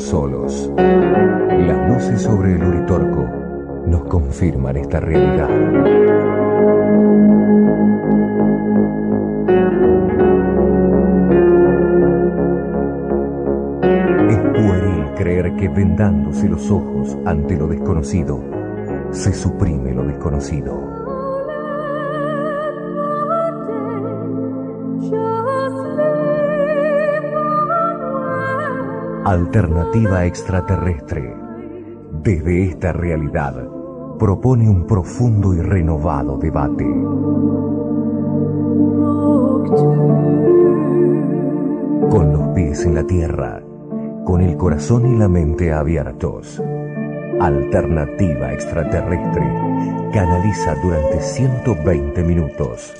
solos. Las luces sobre el Uritorco nos confirman esta realidad. Es pueril creer que vendándose los ojos ante lo desconocido, se suprime lo desconocido. Alternativa extraterrestre. Desde esta realidad propone un profundo y renovado debate. Con los pies en la tierra, con el corazón y la mente abiertos. Alternativa extraterrestre canaliza durante 120 minutos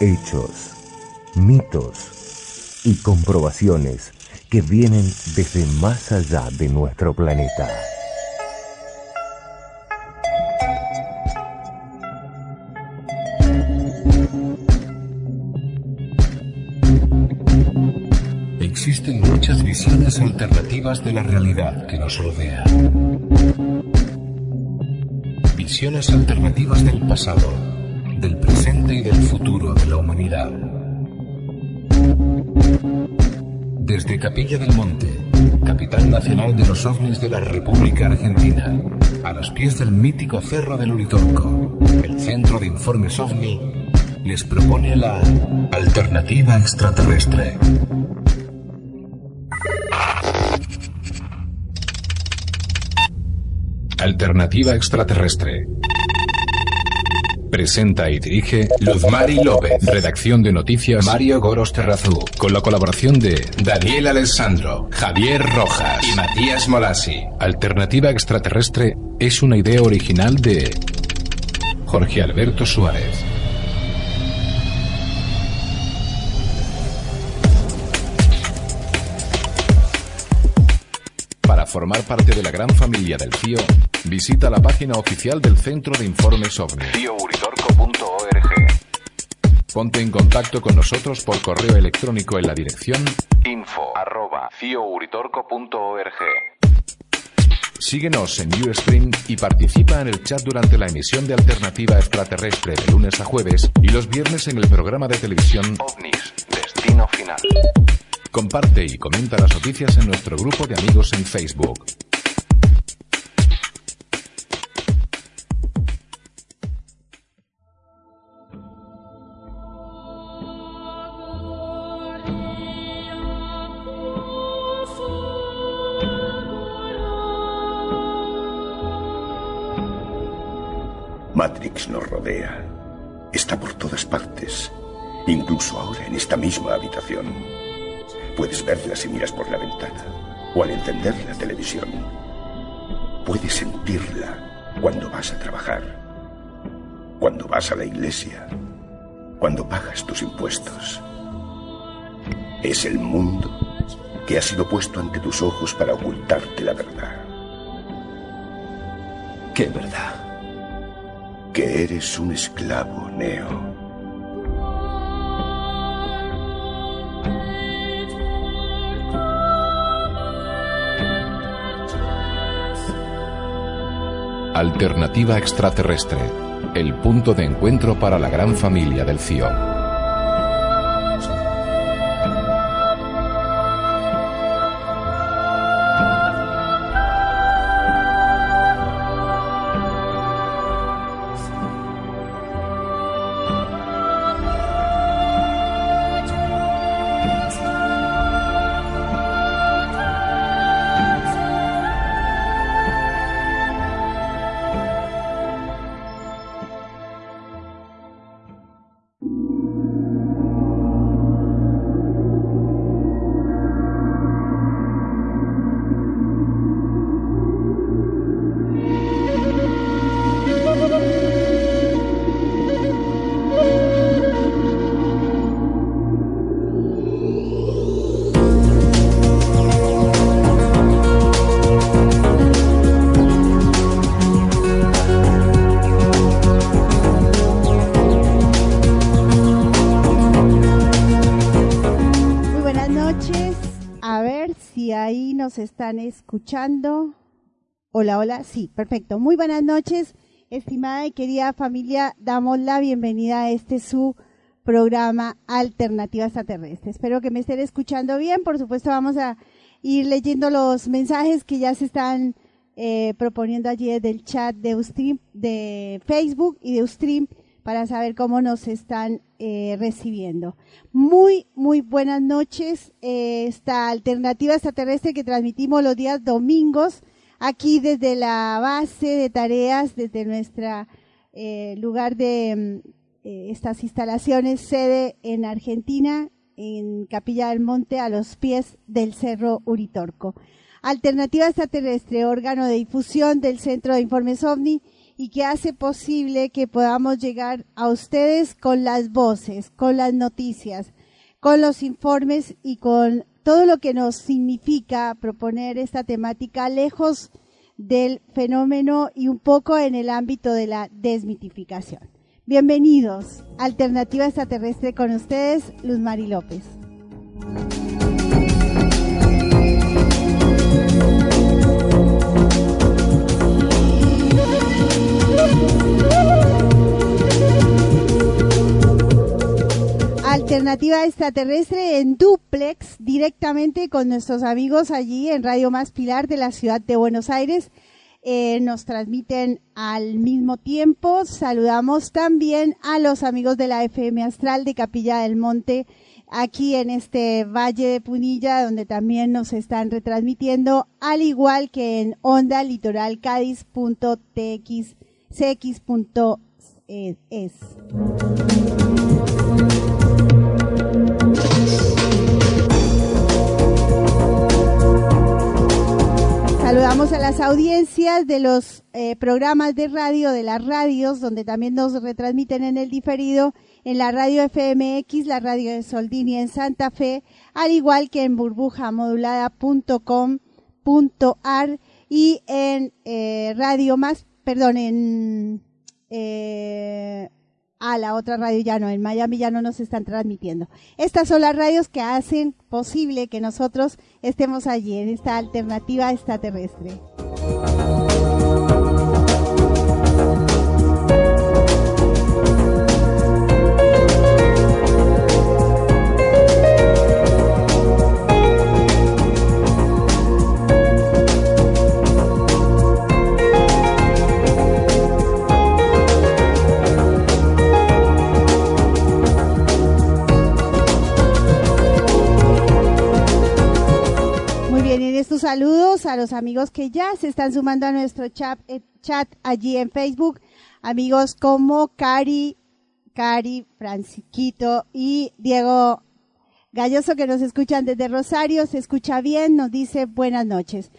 hechos, mitos y comprobaciones que vienen desde más allá de nuestro planeta. Existen muchas visiones alternativas de la realidad que nos rodea. Visiones alternativas del pasado, del presente y del futuro de la humanidad. Desde Capilla del Monte, capital nacional de los ovnis de la República Argentina, a los pies del mítico Cerro del Uritorco, el Centro de Informes OVNI les propone la alternativa extraterrestre. Alternativa extraterrestre. Presenta y dirige Luzmari López. Redacción de noticias Mario Goros Terrazú. Con la colaboración de Daniel Alessandro, Javier Rojas y Matías Molasi. Alternativa extraterrestre es una idea original de Jorge Alberto Suárez. Para formar parte de la gran familia del CIO, visita la página oficial del Centro de Informes OVNI. Ponte en contacto con nosotros por correo electrónico en la dirección info arroba. Síguenos en Ustream y participa en el chat durante la emisión de Alternativa Extraterrestre de lunes a jueves y los viernes en el programa de televisión OVNIS, Destino Final. Comparte y comenta las noticias en nuestro grupo de amigos en Facebook. Matrix nos rodea. Está por todas partes. Incluso ahora en esta misma habitación. Puedes verla si miras por la ventana o al encender la televisión. Puedes sentirla cuando vas a trabajar, cuando vas a la iglesia, cuando pagas tus impuestos. Es el mundo que ha sido puesto ante tus ojos para ocultarte la verdad. ¿Qué verdad? Que eres un esclavo, Neo. Alternativa extraterrestre. El punto de encuentro para la gran familia del CIO. Escuchando. Hola, hola. Sí, perfecto. Muy buenas noches, estimada y querida familia. Damos la bienvenida a este su programa Alternativa Extraterrestre. Espero que me estén escuchando bien. Por supuesto, vamos a ir leyendo los mensajes que ya se están eh, proponiendo allí desde el chat de Ustream, de Facebook y de Ustream para saber cómo nos están eh, recibiendo. Muy, muy buenas noches. Eh, esta alternativa extraterrestre que transmitimos los días domingos aquí desde la base de tareas, desde nuestra eh, lugar de mm, estas instalaciones, sede en Argentina, en Capilla del Monte, a los pies del Cerro Uritorco. Alternativa extraterrestre, órgano de difusión del Centro de Informes OVNI y que hace posible que podamos llegar a ustedes con las voces, con las noticias, con los informes y con todo lo que nos significa proponer esta temática lejos del fenómeno y un poco en el ámbito de la desmitificación. Bienvenidos, Alternativa Extraterrestre con ustedes, Luz Mari López. Alternativa extraterrestre en duplex directamente con nuestros amigos allí en Radio Más Pilar de la ciudad de Buenos Aires. Eh, nos transmiten al mismo tiempo. Saludamos también a los amigos de la FM Astral de Capilla del Monte aquí en este Valle de Punilla, donde también nos están retransmitiendo, al igual que en onda litoral es. Saludamos a las audiencias de los eh, programas de radio, de las radios, donde también nos retransmiten en el diferido, en la radio FMX, la radio de Soldini en Santa Fe, al igual que en burbujamodulada.com.ar y en eh, radio más, perdón, en eh, a la otra radio ya no, en Miami ya no nos están transmitiendo. Estas son las radios que hacen posible que nosotros estemos allí en esta alternativa extraterrestre. Estos saludos a los amigos que ya se están sumando a nuestro chat, eh, chat allí en Facebook. Amigos como Cari, Cari, Francisquito y Diego Galloso que nos escuchan desde Rosario. Se escucha bien, nos dice buenas noches.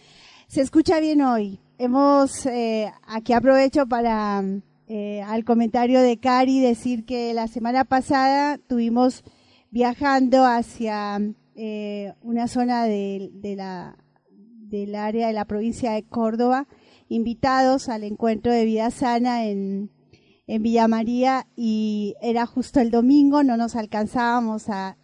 Se escucha bien hoy. Hemos, eh, aquí aprovecho para, eh, al comentario de Cari decir que la semana pasada tuvimos viajando hacia una zona de, la del área de la provincia de Córdoba, invitados al encuentro de vida sana en, en Villa María y era justo el domingo, no nos alcanzábamos a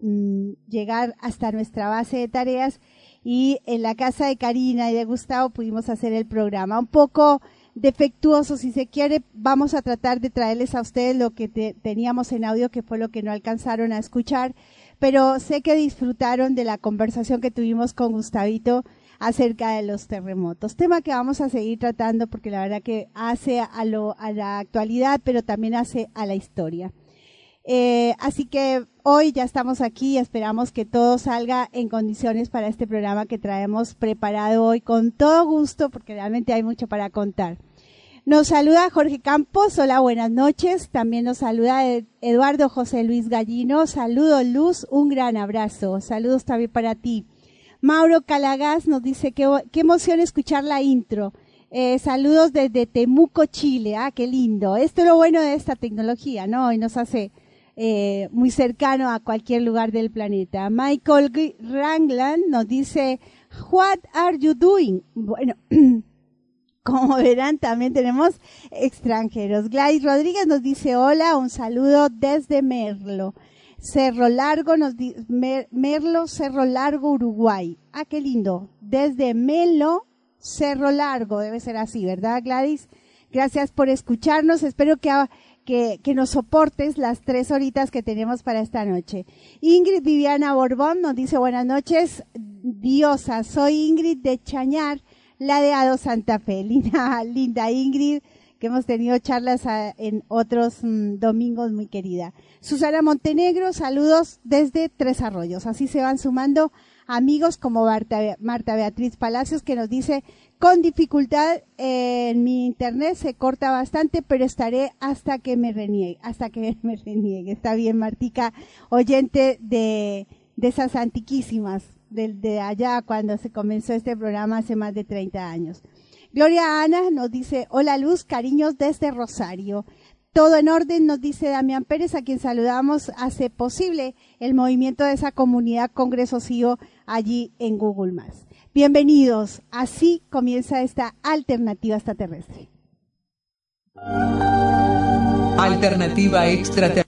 mm, llegar hasta nuestra base de tareas y en la casa de Karina y de Gustavo pudimos hacer el programa. Un poco defectuoso, si se quiere, vamos a tratar de traerles a ustedes lo que teníamos en audio, que fue lo que no alcanzaron a escuchar, pero sé que disfrutaron de la conversación que tuvimos con Gustavito acerca de los terremotos. Tema que vamos a seguir tratando porque la verdad que hace a, lo, a la actualidad, pero también hace a la historia. Eh, así que hoy ya estamos aquí y esperamos que todo salga en condiciones para este programa que traemos preparado hoy con todo gusto porque realmente hay mucho para contar. Nos saluda Jorge Campos, hola, buenas noches. También nos saluda Eduardo José Luis Gallino. Saludos Luz, un gran abrazo. Saludos también para ti. Mauro Calagás nos dice qué, qué emoción escuchar la intro. Eh, saludos desde Temuco, Chile. Ah, qué lindo. Esto es lo bueno de esta tecnología, ¿no? Y nos hace eh, muy cercano a cualquier lugar del planeta. Michael Rangland nos dice, What are you doing? Bueno, como verán, también tenemos extranjeros. Gladys Rodríguez nos dice, hola, un saludo desde Merlo. Cerro Largo, nos Merlo, Cerro Largo, Uruguay. Ah, qué lindo. Desde Melo, Cerro Largo, debe ser así, ¿verdad, Gladys? Gracias por escucharnos. Espero que, que, que, nos soportes las tres horitas que tenemos para esta noche. Ingrid Viviana Borbón nos dice buenas noches, diosa. Soy Ingrid de Chañar, la de Ado Santa Fe. Linda, linda Ingrid hemos tenido charlas ah, en otros mm, domingos, muy querida. Susana Montenegro, saludos desde Tres Arroyos. Así se van sumando amigos como Marta, Beatriz Palacios, que nos dice, con dificultad en mi internet se corta bastante, pero estaré hasta que me reniegue, hasta que me reniegue. Está bien, Martica, oyente de, de esas antiquísimas, de, de allá cuando se comenzó este programa hace más de 30 años. Gloria Ana nos dice, hola Luz, cariños desde Rosario. Todo en orden, nos dice Damián Pérez, a quien saludamos, hace posible el movimiento de esa comunidad Congreso CIO allí en Google Bienvenidos, así comienza esta alternativa extraterrestre. Alternativa extraterrestre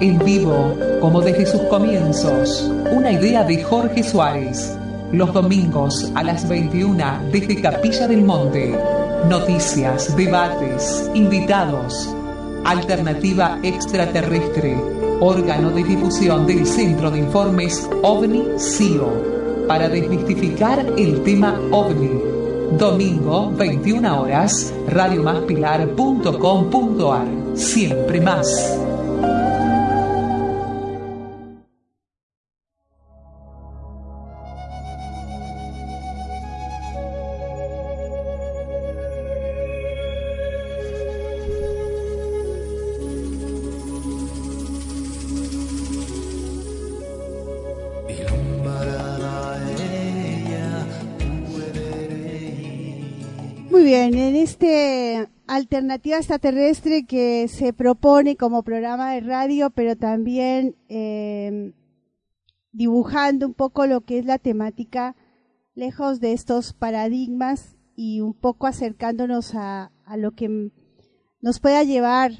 en vivo, como desde sus comienzos. Una idea de Jorge Suárez los domingos a las 21 desde Capilla del Monte. Noticias, debates, invitados. Alternativa Extraterrestre, órgano de difusión del Centro de Informes OVNI-CIO, para desmistificar el tema OVNI. Domingo, 21 horas, radiomaspilar.com.ar. Siempre más. Alternativa extraterrestre que se propone como programa de radio, pero también em, dibujando un poco lo que es la temática, lejos de estos paradigmas y un poco acercándonos a, lo que nos pueda llevar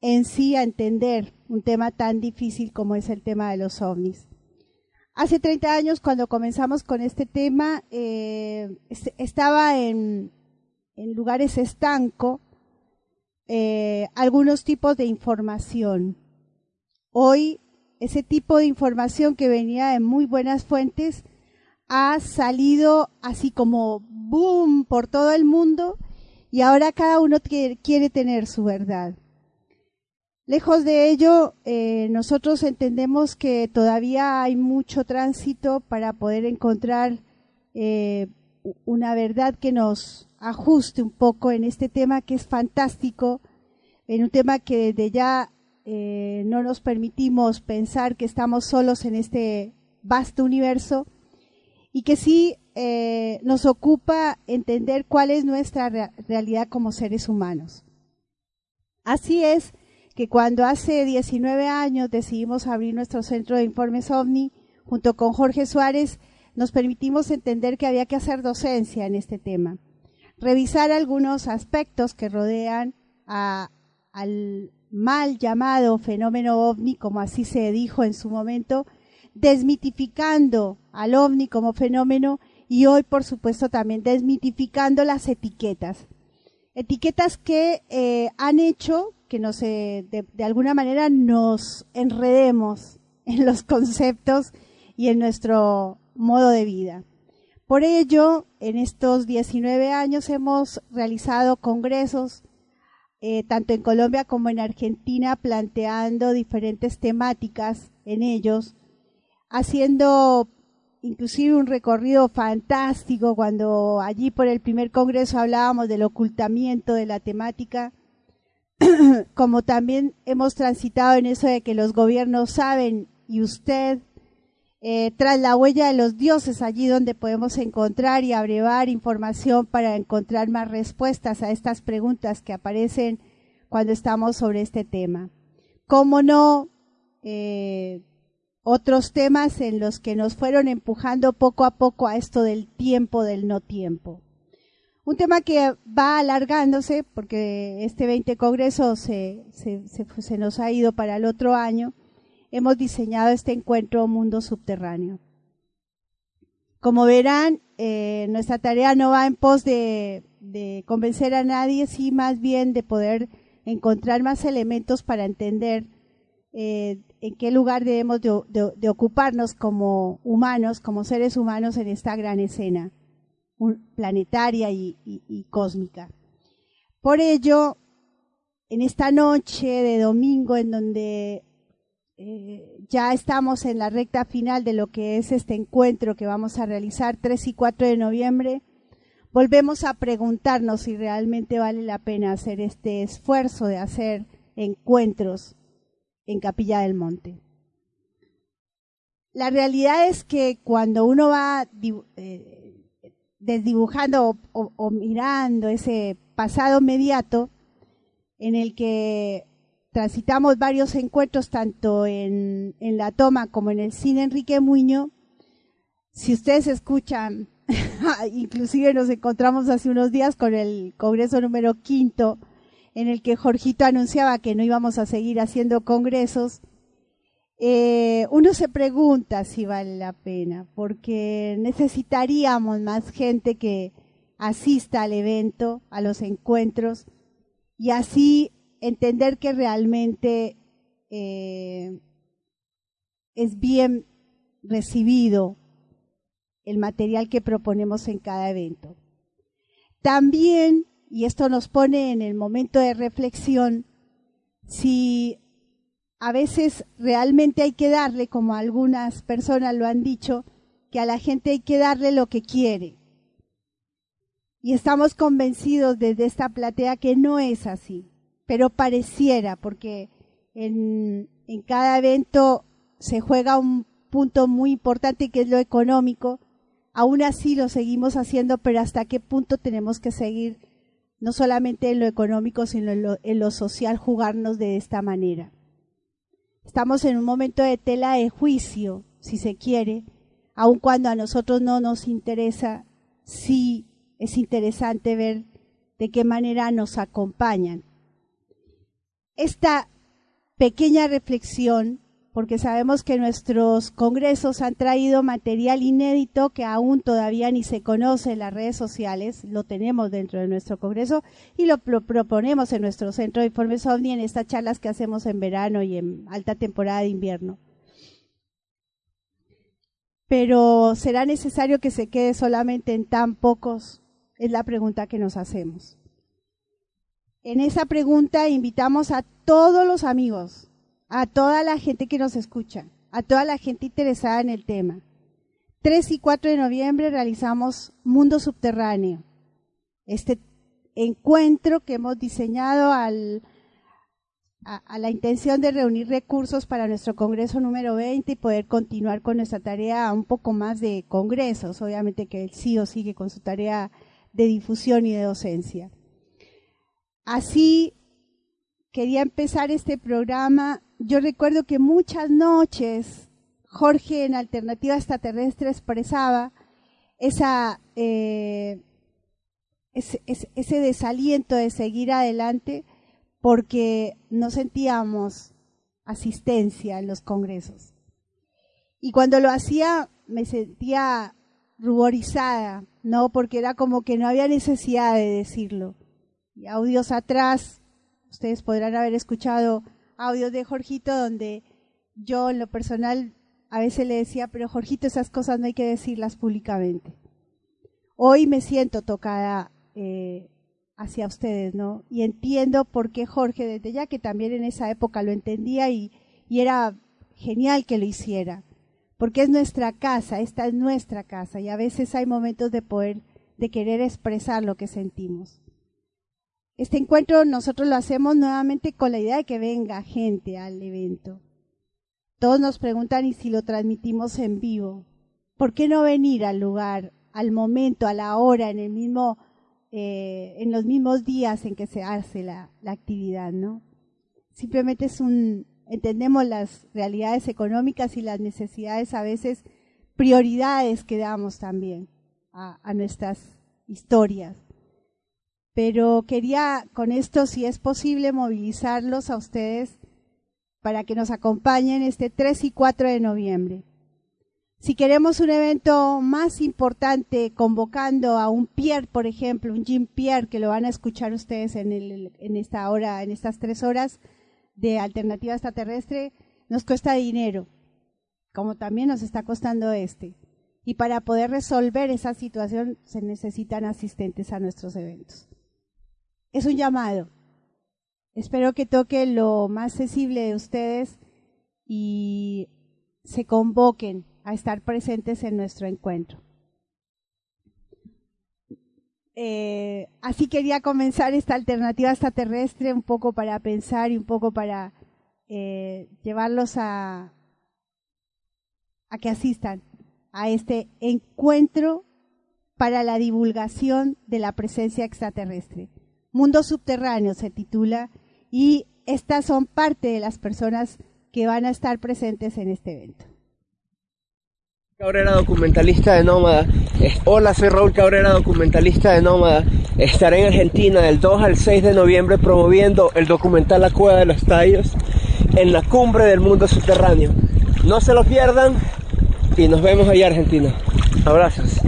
en sí a entender un tema tan difícil como es el tema de los ovnis. Hace 30 años, cuando comenzamos con este tema, eh, estaba en, en lugares estanco eh, algunos tipos de información. Hoy ese tipo de información que venía de muy buenas fuentes ha salido así como boom por todo el mundo y ahora cada uno quiere tener su verdad. Lejos de ello, eh, nosotros entendemos que todavía hay mucho tránsito para poder encontrar eh, una verdad que nos ajuste un poco en este tema que es fantástico, en un tema que desde ya eh, no nos permitimos pensar que estamos solos en este vasto universo y que sí eh, nos ocupa entender cuál es nuestra realidad como seres humanos. Así es que cuando hace 19 años decidimos abrir nuestro centro de informes OVNI, junto con Jorge Suárez, nos permitimos entender que había que hacer docencia en este tema revisar algunos aspectos que rodean al mal llamado fenómeno ovni, como así se dijo en su momento, desmitificando al ovni como fenómeno y hoy, por supuesto, también desmitificando las etiquetas. Etiquetas que eh, han hecho que no se, de, de alguna manera nos enredemos en los conceptos y en nuestro modo de vida. Por ello, en estos 19 años hemos realizado congresos, eh, tanto en Colombia como en Argentina, planteando diferentes temáticas en ellos, haciendo inclusive un recorrido fantástico. Cuando allí por el primer congreso hablábamos del ocultamiento de la temática, como también hemos transitado en eso de que los gobiernos saben y usted eh, tras la huella de los dioses, allí donde podemos encontrar y abrevar información para encontrar más respuestas a estas preguntas que aparecen cuando estamos sobre este tema. ¿Cómo no? Eh, otros temas en los que nos fueron empujando poco a poco a esto del tiempo, del no tiempo. Un tema que va alargándose porque este 20 Congreso se, se, nos ha ido para el otro año. Hemos diseñado este encuentro Mundo Subterráneo. Como verán, eh, nuestra tarea no va en pos de, convencer a nadie, sí más bien de poder encontrar más elementos para entender eh, en qué lugar debemos de, ocuparnos como humanos, como seres humanos en esta gran escena planetaria y, cósmica. Por ello, en esta noche de domingo en donde eh, ya estamos en la recta final de lo que es este encuentro que vamos a realizar 3 y 4 de noviembre, volvemos a preguntarnos si realmente vale la pena hacer este esfuerzo de hacer encuentros en Capilla del Monte. La realidad es que cuando uno va eh, desdibujando o, mirando ese pasado inmediato en el que transitamos varios encuentros tanto en, la toma como en el cine Enrique Muño. Si ustedes escuchan, inclusive nos encontramos hace unos días con el Congreso número quinto, en el que Jorgito anunciaba que no íbamos a seguir haciendo congresos, eh, uno se pregunta si vale la pena, porque necesitaríamos más gente que asista al evento, a los encuentros, y así entender que realmente eh, es bien recibido el material que proponemos en cada evento. También, y esto nos pone en el momento de reflexión, si a veces realmente hay que darle, como algunas personas lo han dicho, que a la gente hay que darle lo que quiere. Y estamos convencidos desde esta platea que no es así pero pareciera, porque en, cada evento se juega un punto muy importante que es lo económico. Aún así lo seguimos haciendo, pero hasta qué punto tenemos que seguir, no solamente en lo económico, sino en lo, en lo social, jugarnos de esta manera. Estamos en un momento de tela de juicio, si se quiere, aun cuando a nosotros no nos interesa, sí es interesante ver de qué manera nos acompañan esta pequeña reflexión, porque sabemos que nuestros congresos han traído material inédito que aún todavía ni se conoce en las redes sociales, lo tenemos dentro de nuestro congreso y lo proponemos en nuestro centro de informes OVNI en estas charlas que hacemos en verano y en alta temporada de invierno. Pero ¿será necesario que se quede solamente en tan pocos? Es la pregunta que nos hacemos. En esa pregunta invitamos a todos los amigos, a toda la gente que nos escucha, a toda la gente interesada en el tema. 3 y 4 de noviembre realizamos Mundo Subterráneo, este encuentro que hemos diseñado a, la intención de reunir recursos para nuestro Congreso número 20 y poder continuar con nuestra tarea un poco más de congresos, obviamente que el CIO sigue con su tarea de difusión y de docencia. Así quería empezar este programa. Yo recuerdo que muchas noches Jorge en Alternativa Extraterrestre expresaba esa, eh, ese, desaliento de seguir adelante porque no sentíamos asistencia en los congresos. Y cuando lo hacía me sentía ruborizada, ¿no? Porque era como que no había necesidad de decirlo audios atrás, ustedes podrán haber escuchado audios de Jorgito donde yo en lo personal a veces le decía, pero Jorgito, esas cosas no hay que decirlas públicamente. Hoy me siento tocada eh, hacia ustedes, ¿no? Y entiendo por qué Jorge, desde ya que también en esa época lo entendía y, y era genial que lo hiciera, porque es nuestra casa, esta es nuestra casa y a veces hay momentos de poder, de querer expresar lo que sentimos. Este encuentro nosotros lo hacemos nuevamente con la idea de que venga gente al evento. Todos nos preguntan y si lo transmitimos en vivo. ¿Por qué no venir al lugar, al momento, a la hora, en el mismo, eh, en los mismos días en que se hace la, actividad, no? Simplemente es un, entendemos las realidades económicas y las necesidades a veces prioridades que damos también a nuestras historias pero quería con esto, si es posible, movilizarlos a ustedes para que nos acompañen este 3 y 4 de noviembre. Si queremos un evento más importante, convocando a un Pierre, por ejemplo, un Jim Pierre, que lo van a escuchar ustedes en, en esta hora, en estas tres horas de alternativa extraterrestre, nos cuesta dinero, como también nos está costando este. Y para poder resolver esa situación se necesitan asistentes a nuestros eventos. Es un llamado. Espero que toque lo más sensible de ustedes y se convoquen a estar presentes en nuestro encuentro. Eh, así quería comenzar esta alternativa extraterrestre un poco para pensar y un poco para eh, llevarlos a, a que asistan a este encuentro para la divulgación de la presencia extraterrestre. Mundo Subterráneo se titula y estas son parte de las personas que van a estar presentes en este evento. Cabrera, documentalista de Nómada. Hola, soy Raúl Cabrera, documentalista de Nómada. Estaré en Argentina del 2 al 6 de noviembre promoviendo el documental La Cueva de los Tallos en la cumbre del mundo subterráneo. No se lo pierdan y nos vemos allá Argentina. Abrazos.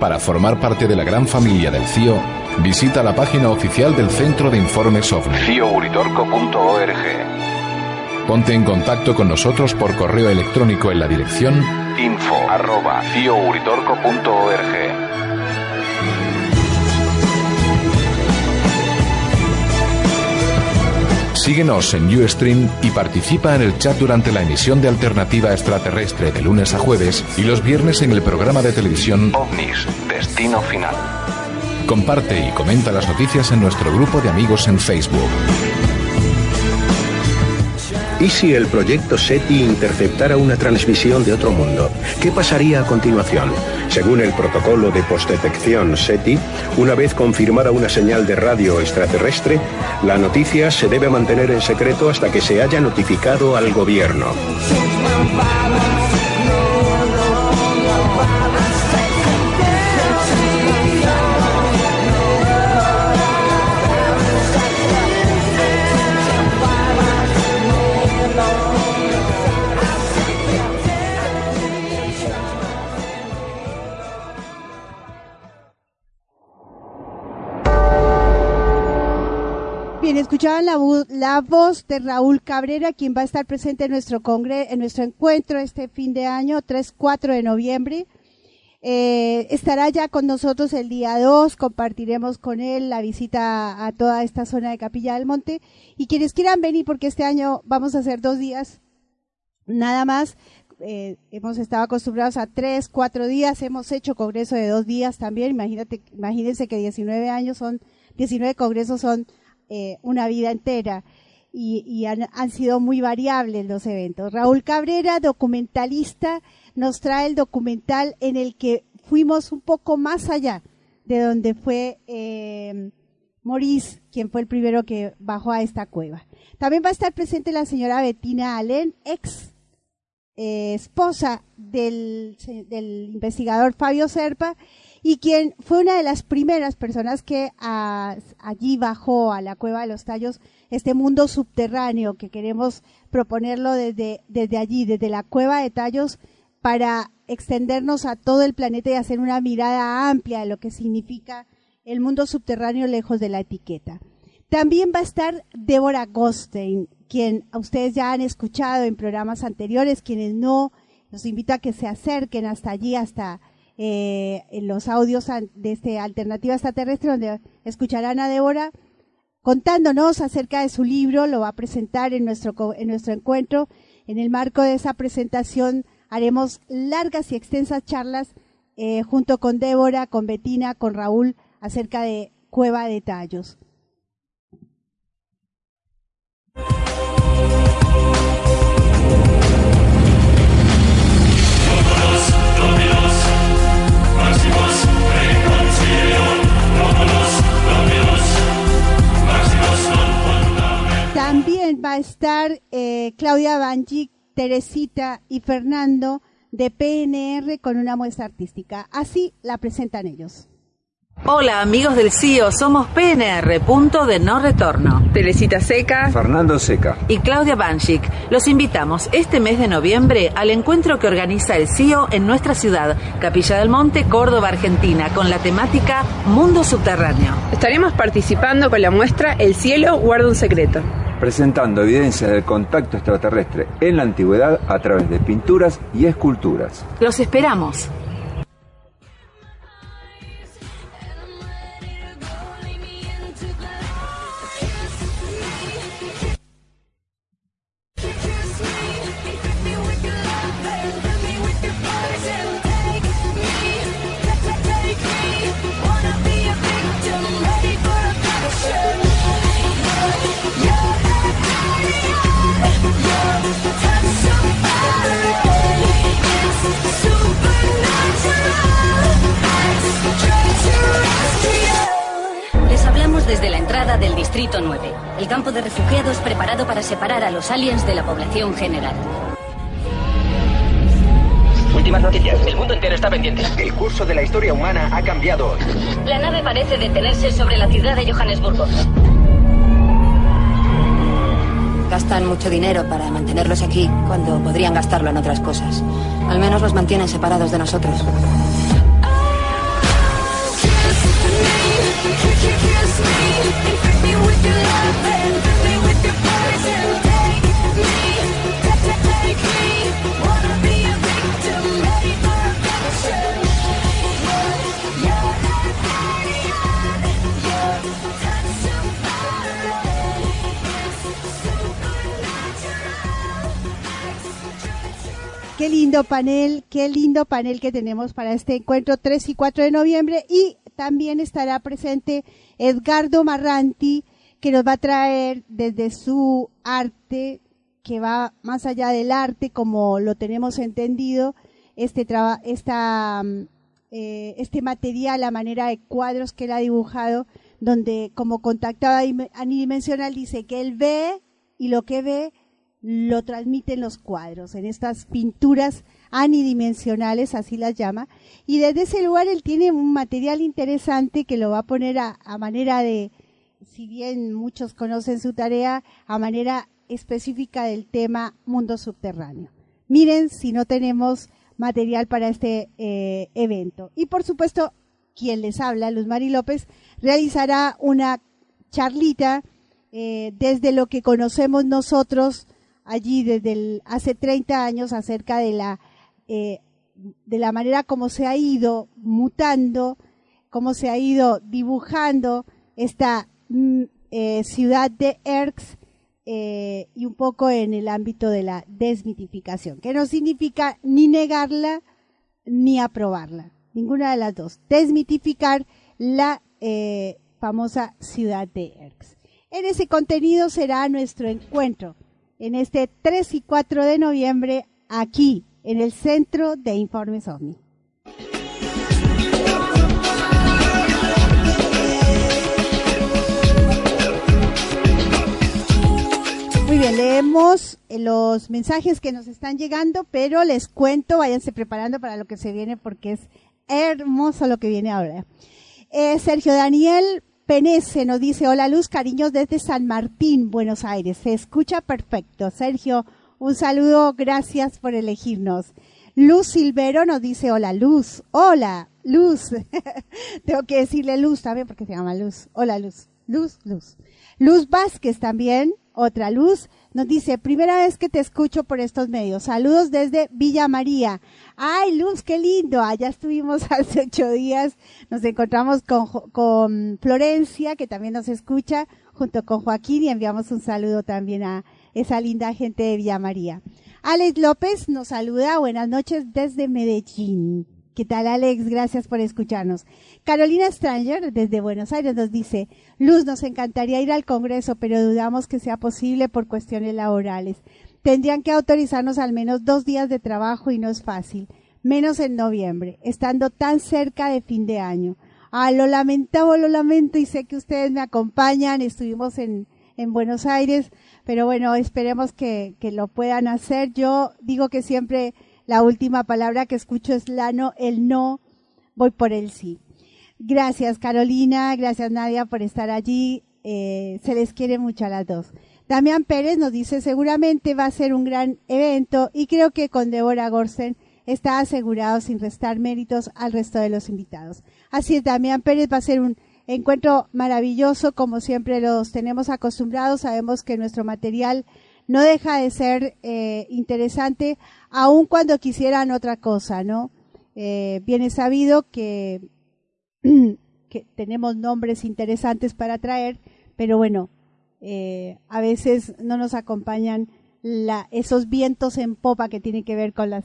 Para formar parte de la gran familia del CIO, visita la página oficial del Centro de Informes OVNI. ciouritorco.org Ponte en contacto con nosotros por correo electrónico en la dirección info arroba Síguenos en Ustream y participa en el chat durante la emisión de Alternativa Extraterrestre de lunes a jueves y los viernes en el programa de televisión OVNIS, Destino Final. Comparte y comenta las noticias en nuestro grupo de amigos en Facebook. ¿Y si el proyecto SETI interceptara una transmisión de otro mundo? ¿Qué pasaría a continuación? Según el protocolo de postdetección SETI, una vez confirmada una señal de radio extraterrestre, la noticia se debe mantener en secreto hasta que se haya notificado al gobierno. Escuchaban la, la, voz de Raúl Cabrera, quien va a estar presente en nuestro congreso, en nuestro encuentro este fin de año, 3-4 de noviembre. Eh, estará ya con nosotros el día 2, compartiremos con él la visita a toda esta zona de Capilla del Monte. Y quienes quieran venir, porque este año vamos a hacer dos días, nada más, eh, hemos estado acostumbrados a tres, cuatro días, hemos hecho congreso de dos días también, imagínate, imagínense que 19 años son, 19 congresos son eh, una vida entera y, han, sido muy variables los eventos. Raúl Cabrera, documentalista, nos trae el documental en el que fuimos un poco más allá de donde fue eh, quien fue el primero que bajó a esta cueva. También va a estar presente la señora Bettina Allen, ex eh, esposa del, del investigador Fabio Serpa, y quien fue una de las primeras personas que allí bajó a la cueva de los tallos este mundo subterráneo que queremos proponerlo desde, desde allí, desde la cueva de tallos, para extendernos a todo el planeta y hacer una mirada amplia de lo que significa el mundo subterráneo lejos de la etiqueta. También va a estar Débora Gostein, quien ustedes ya han escuchado en programas anteriores, quienes no, los invito a que se acerquen hasta allí, hasta eh, los audios de este Alternativa Extraterrestre, donde escucharán a Débora contándonos acerca de su libro, lo va a presentar en nuestro, en nuestro encuentro. En el marco de esa presentación haremos largas y extensas charlas eh, junto con Débora, con Betina, con Raúl, acerca de Cueva de Tallos. También estar eh, Claudia Banjic, Teresita y Fernando de PNR con una muestra artística. Así la presentan ellos. Hola amigos del CIO, somos PNR, punto de no retorno. Teresita Seca, Fernando Seca y Claudia Banchik. Los invitamos este mes de noviembre al encuentro que organiza el CIO en nuestra ciudad, Capilla del Monte, Córdoba, Argentina, con la temática Mundo Subterráneo. Estaremos participando con la muestra El cielo guarda un secreto presentando evidencias del contacto extraterrestre en la antigüedad a través de pinturas y esculturas. Los esperamos. Desde la entrada del Distrito 9, el campo de refugiados preparado para separar a los aliens de la población general. Últimas noticias. El mundo entero está pendiente. El curso de la historia humana ha cambiado hoy. La nave parece detenerse sobre la ciudad de Johannesburgo. Gastan mucho dinero para mantenerlos aquí cuando podrían gastarlo en otras cosas. Al menos los mantienen separados de nosotros. Qué lindo panel, qué lindo panel que tenemos para este encuentro 3 y 4 de noviembre y también estará presente Edgardo Marranti, que nos va a traer desde su arte, que va más allá del arte, como lo tenemos entendido, este, esta, mm, eh, este material, la manera de cuadros que él ha dibujado, donde como contactado anidimensional dice que él ve y lo que ve lo transmite en los cuadros, en estas pinturas anidimensionales, así las llama, y desde ese lugar él tiene un material interesante que lo va a poner a, manera de, si bien muchos conocen su tarea, a manera específica del tema mundo subterráneo. Miren si no tenemos material para este eh, evento. Y por supuesto, quien les habla, Luz Mari López, realizará una charlita eh, desde lo que conocemos nosotros allí desde hace 30 años acerca de la eh, de la manera como se ha ido mutando, cómo se ha ido dibujando esta mm, eh, ciudad de Erx eh, y un poco en el ámbito de la desmitificación, que no significa ni negarla ni aprobarla, ninguna de las dos. Desmitificar la famosa ciudad de Erx. En ese contenido será nuestro encuentro en este 3 y 4 de noviembre aquí en el Centro de Informes OVNI. Muy bien, leemos los mensajes que nos están llegando, pero les cuento, váyanse preparando para lo que se viene porque es hermoso lo que viene ahora. Eh, Sergio Daniel Penece nos dice, hola Luz, cariños desde San Martín, Buenos Aires. Se escucha perfecto. Sergio, un saludo, gracias por elegirnos. Luz Silvero nos dice, hola Luz, hola Luz. Tengo que decirle Luz también porque se llama Luz. Hola Luz, Luz, Luz. Luz Vázquez también, otra Luz, nos dice, primera vez que te escucho por estos medios. Saludos desde Villa María. Ay, Luz, qué lindo. Allá estuvimos hace ocho días. Nos encontramos con, con Florencia, que también nos escucha, junto con Joaquín, y enviamos un saludo también a esa linda gente de Villa María. Alex López nos saluda. Buenas noches desde Medellín. ¿Qué tal, Alex? Gracias por escucharnos. Carolina Stranger, desde Buenos Aires, nos dice, Luz, nos encantaría ir al Congreso, pero dudamos que sea posible por cuestiones laborales. Tendrían que autorizarnos al menos dos días de trabajo y no es fácil, menos en noviembre, estando tan cerca de fin de año. Ah, lo lamento, lo lamento y sé que ustedes me acompañan. Estuvimos en, en Buenos Aires, pero bueno, esperemos que, que lo puedan hacer. Yo digo que siempre la última palabra que escucho es la no, el no, voy por el sí. Gracias Carolina, gracias Nadia por estar allí. Eh, se les quiere mucho a las dos. Damián Pérez nos dice seguramente va a ser un gran evento y creo que con Deborah Gorsen está asegurado sin restar méritos al resto de los invitados. Así es, Damián Pérez va a ser un encuentro maravilloso como siempre los tenemos acostumbrados. Sabemos que nuestro material no deja de ser eh, interesante aun cuando quisieran otra cosa, ¿no? Eh, bien es sabido que tenemos nombres interesantes para traer, pero bueno, eh, a veces no nos acompañan la, esos vientos en popa que tienen que ver con las,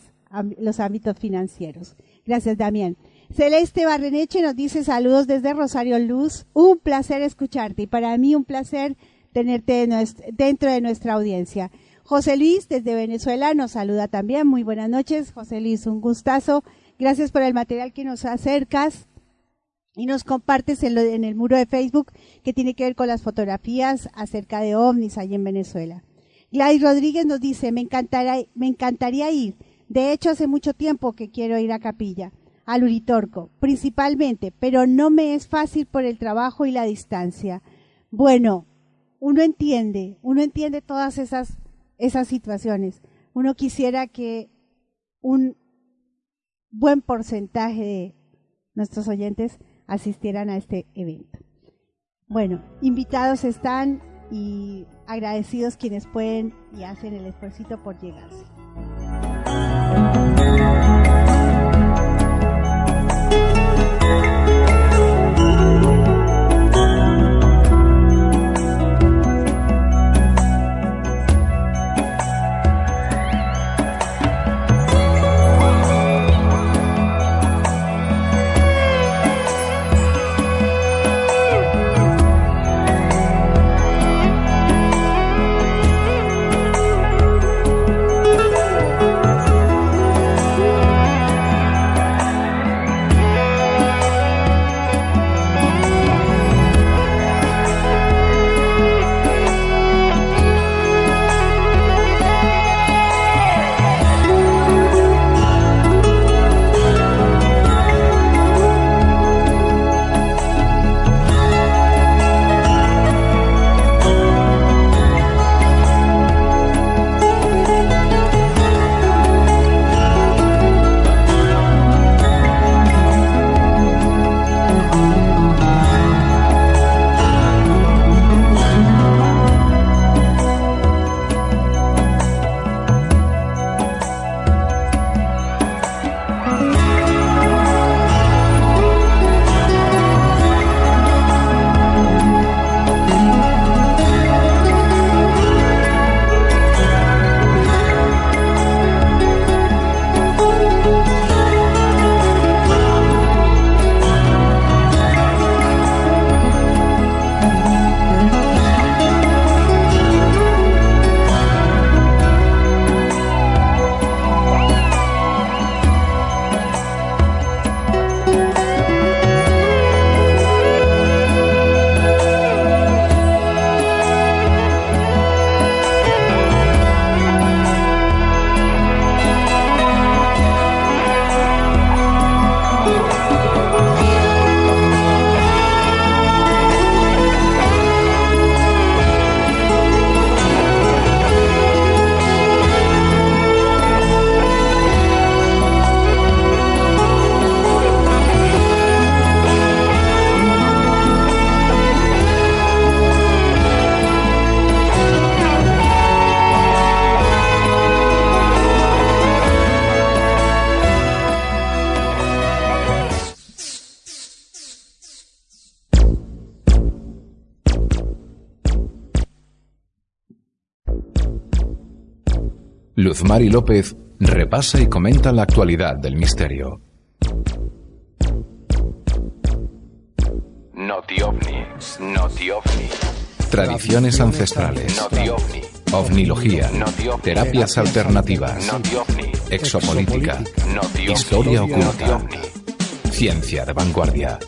los ámbitos financieros. Gracias, Damián. Celeste Barreneche nos dice saludos desde Rosario Luz. Un placer escucharte y para mí un placer tenerte dentro de nuestra audiencia. José Luis desde Venezuela nos saluda también. Muy buenas noches, José Luis, un gustazo. Gracias por el material que nos acercas y nos compartes en, el muro de Facebook que tiene que ver con las fotografías acerca de ovnis allí en Venezuela. Gladys Rodríguez nos dice, me me encantaría ir. De hecho, hace mucho tiempo que quiero ir a Capilla, al Uritorco, principalmente, pero no me es fácil por el trabajo y la distancia. Bueno, uno entiende, uno entiende todas esas, esas situaciones. Uno quisiera que un buen porcentaje de nuestros oyentes asistieran a este evento. Bueno, invitados están y agradecidos quienes pueden y hacen el esfuerzo por llegarse. Mari López repasa y comenta la actualidad del misterio. Noti OVNI, Noti OVNI. Tradiciones ancestrales. Noti OVNI. Ovnilogía. Terapias alternativas. Noti OVNI. Exopolítica. Noti Historia oculta. Ciencia de vanguardia.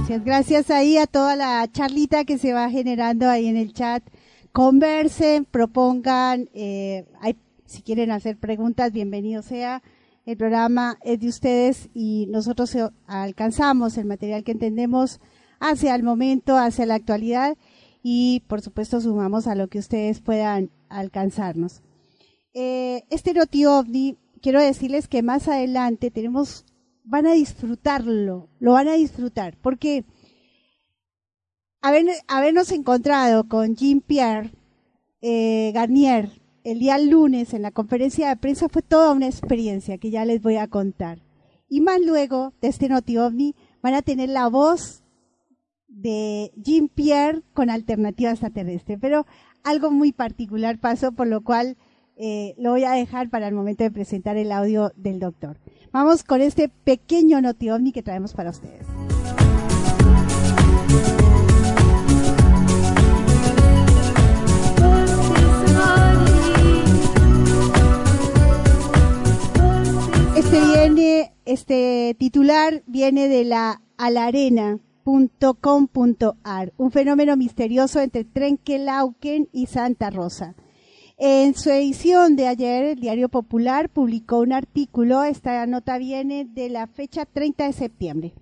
Gracias, gracias ahí a toda la charlita que se va generando ahí en el chat. Conversen, propongan, eh, si quieren hacer preguntas, bienvenido sea. El programa es de ustedes y nosotros alcanzamos el material que entendemos hacia el momento, hacia la actualidad y por supuesto sumamos a lo que ustedes puedan alcanzarnos. Eh, este Noti quiero decirles que más adelante tenemos van a disfrutarlo, lo van a disfrutar, porque haber, habernos encontrado con Jean Pierre eh, Garnier el día lunes en la conferencia de prensa fue toda una experiencia que ya les voy a contar. Y más luego de este Noti OVNI van a tener la voz de Jean Pierre con alternativa extraterrestre, pero algo muy particular pasó, por lo cual eh, lo voy a dejar para el momento de presentar el audio del doctor. Vamos con este pequeño noti que traemos para ustedes. Este viene, este titular viene de la alarena.com.ar, un fenómeno misterioso entre Trenkelauken y Santa Rosa. En su edición de ayer, el Diario Popular publicó un artículo, esta nota viene de la fecha 30 de septiembre.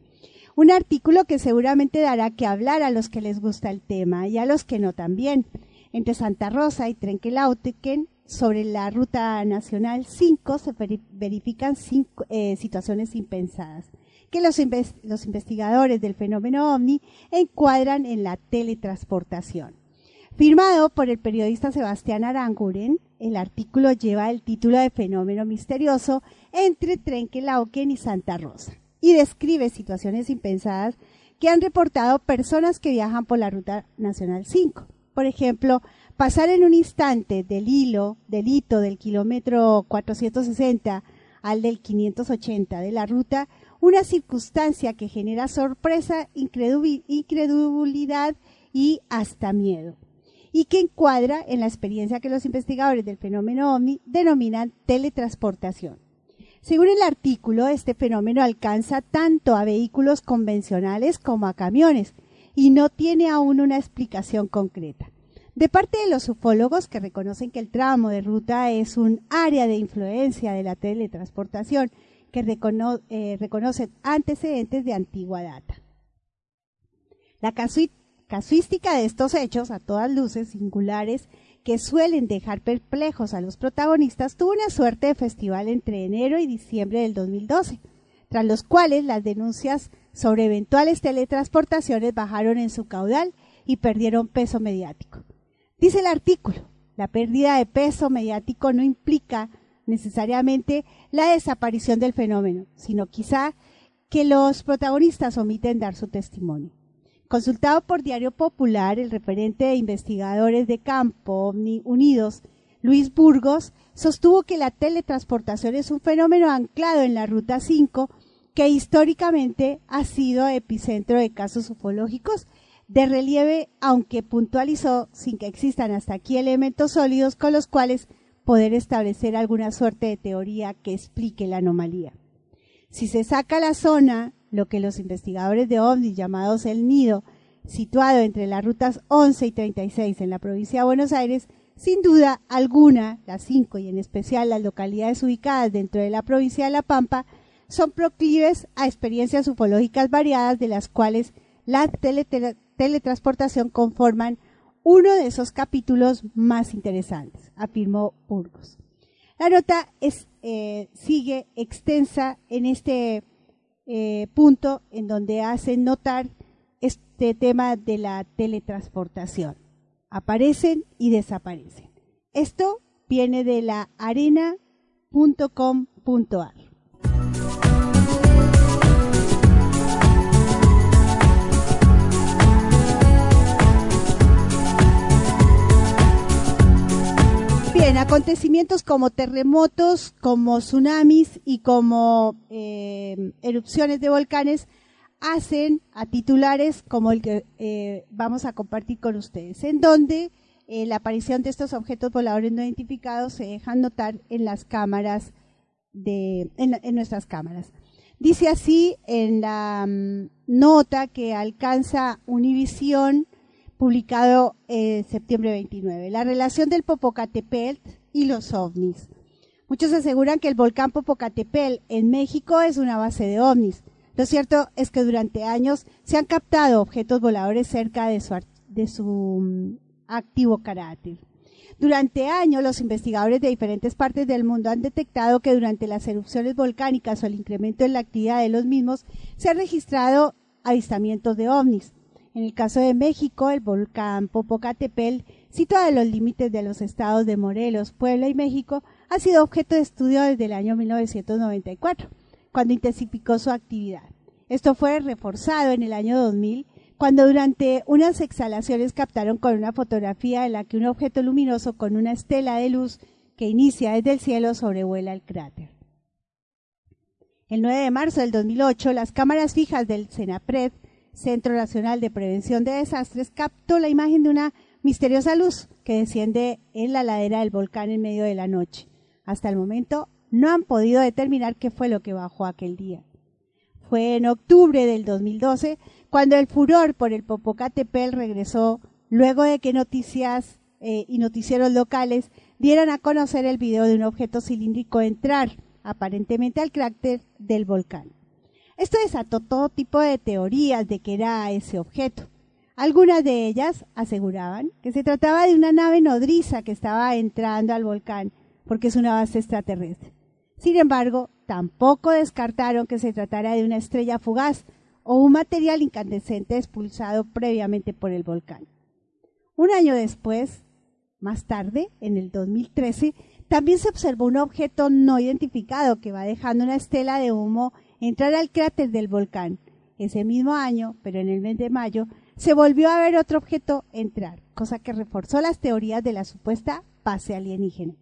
Un artículo que seguramente dará que hablar a los que les gusta el tema y a los que no también. Entre Santa Rosa y Trenquelautequen, sobre la Ruta Nacional 5 se verifican eh, situaciones impensadas que los, los investigadores del fenómeno OVNI encuadran en la teletransportación. Firmado por el periodista Sebastián Aranguren, el artículo lleva el título de Fenómeno misterioso entre Trenquelauquen y Santa Rosa y describe situaciones impensadas que han reportado personas que viajan por la Ruta Nacional 5. Por ejemplo, pasar en un instante del hilo, del hito del kilómetro 460 al del 580 de la ruta, una circunstancia que genera sorpresa, incredulidad y hasta miedo y que encuadra en la experiencia que los investigadores del fenómeno OVNI denominan teletransportación. Según el artículo, este fenómeno alcanza tanto a vehículos convencionales como a camiones y no tiene aún una explicación concreta. De parte de los ufólogos que reconocen que el tramo de ruta es un área de influencia de la teletransportación que eh, reconocen antecedentes de antigua data. La, casuística de estos hechos, a todas luces singulares, que suelen dejar perplejos a los protagonistas, tuvo una suerte de festival entre enero y diciembre del 2012, tras los cuales las denuncias sobre eventuales teletransportaciones bajaron en su caudal y perdieron peso mediático. Dice el artículo, la pérdida de peso mediático no implica necesariamente la desaparición del fenómeno, sino quizá que los protagonistas omiten dar su testimonio. Consultado por Diario Popular, el referente de investigadores de campo Unidos, Luis Burgos, sostuvo que la teletransportación es un fenómeno anclado en la Ruta 5 que históricamente ha sido epicentro de casos ufológicos de relieve, aunque puntualizó sin que existan hasta aquí elementos sólidos con los cuales poder establecer alguna suerte de teoría que explique la anomalía. Si se saca la zona lo que los investigadores de OVNI llamados El Nido, situado entre las rutas 11 y 36 en la provincia de Buenos Aires, sin duda alguna, las cinco y en especial las localidades ubicadas dentro de la provincia de La Pampa, son proclives a experiencias ufológicas variadas de las cuales la teletransportación conforman uno de esos capítulos más interesantes, afirmó Burgos. La nota es, eh, sigue extensa en este eh, punto en donde hacen notar este tema de la teletransportación. Aparecen y desaparecen. Esto viene de la arena.com.ar. Acontecimientos como terremotos, como tsunamis y como eh, erupciones de volcanes hacen a titulares como el que eh, vamos a compartir con ustedes, en donde eh, la aparición de estos objetos voladores no identificados se dejan notar en las cámaras de, en, nuestras cámaras. Dice así en la mm, nota que alcanza Univisión, publicado en septiembre 29, la relación del Popocatépetl y los ovnis. Muchos aseguran que el volcán Popocatépetl en México es una base de ovnis. Lo cierto es que durante años se han captado objetos voladores cerca de su, de su mm, activo carácter. Durante años, los investigadores de diferentes partes del mundo han detectado que durante las erupciones volcánicas o el incremento en la actividad de los mismos, se han registrado avistamientos de ovnis. En el caso de México, el volcán Popocatépetl, situado en los límites de los estados de Morelos, Puebla y México, ha sido objeto de estudio desde el año 1994, cuando intensificó su actividad. Esto fue reforzado en el año 2000 cuando durante unas exhalaciones captaron con una fotografía en la que un objeto luminoso con una estela de luz que inicia desde el cielo sobrevuela el cráter. El 9 de marzo del 2008, las cámaras fijas del CENAPRED, Centro Nacional de Prevención de Desastres, captó la imagen de una misteriosa luz que desciende en la ladera del volcán en medio de la noche. Hasta el momento no han podido determinar qué fue lo que bajó aquel día. Fue en octubre del 2012 cuando el furor por el Popocatépetl regresó luego de que noticias eh, y noticieros locales dieran a conocer el video de un objeto cilíndrico entrar aparentemente al cráter del volcán. Esto desató todo tipo de teorías de que era ese objeto. Algunas de ellas aseguraban que se trataba de una nave nodriza que estaba entrando al volcán porque es una base extraterrestre. Sin embargo, tampoco descartaron que se tratara de una estrella fugaz o un material incandescente expulsado previamente por el volcán. Un año después, más tarde, en el 2013, también se observó un objeto no identificado que va dejando una estela de humo entrar al cráter del volcán. Ese mismo año, pero en el mes de mayo, se volvió a ver otro objeto entrar, cosa que reforzó las teorías de la supuesta base alienígena.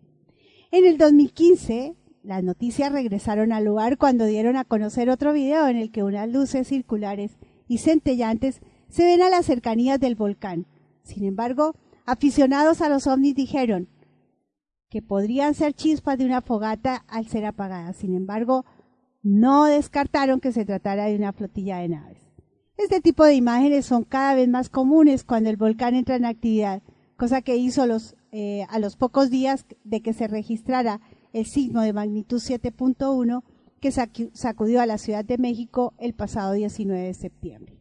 En el 2015, las noticias regresaron al lugar cuando dieron a conocer otro video en el que unas luces circulares y centellantes se ven a las cercanías del volcán. Sin embargo, aficionados a los ovnis dijeron que podrían ser chispas de una fogata al ser apagada. Sin embargo, no descartaron que se tratara de una flotilla de naves. Este tipo de imágenes son cada vez más comunes cuando el volcán entra en actividad, cosa que hizo eh, a los pocos días de que se registrara el signo de magnitud 7.1 que sacudió a la Ciudad de México el pasado 19 de septiembre.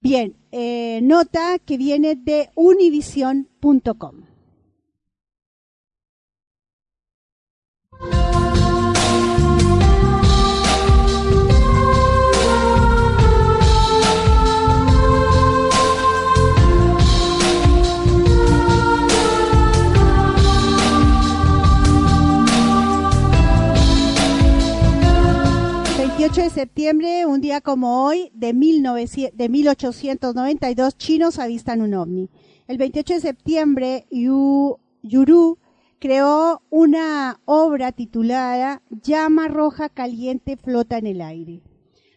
Bien, eh, nota que viene de univision.com. 28 de septiembre, un día como hoy, de, 1892, chinos avistan un ovni. El 28 de septiembre, Yuru creó una obra titulada Llama roja caliente flota en el aire.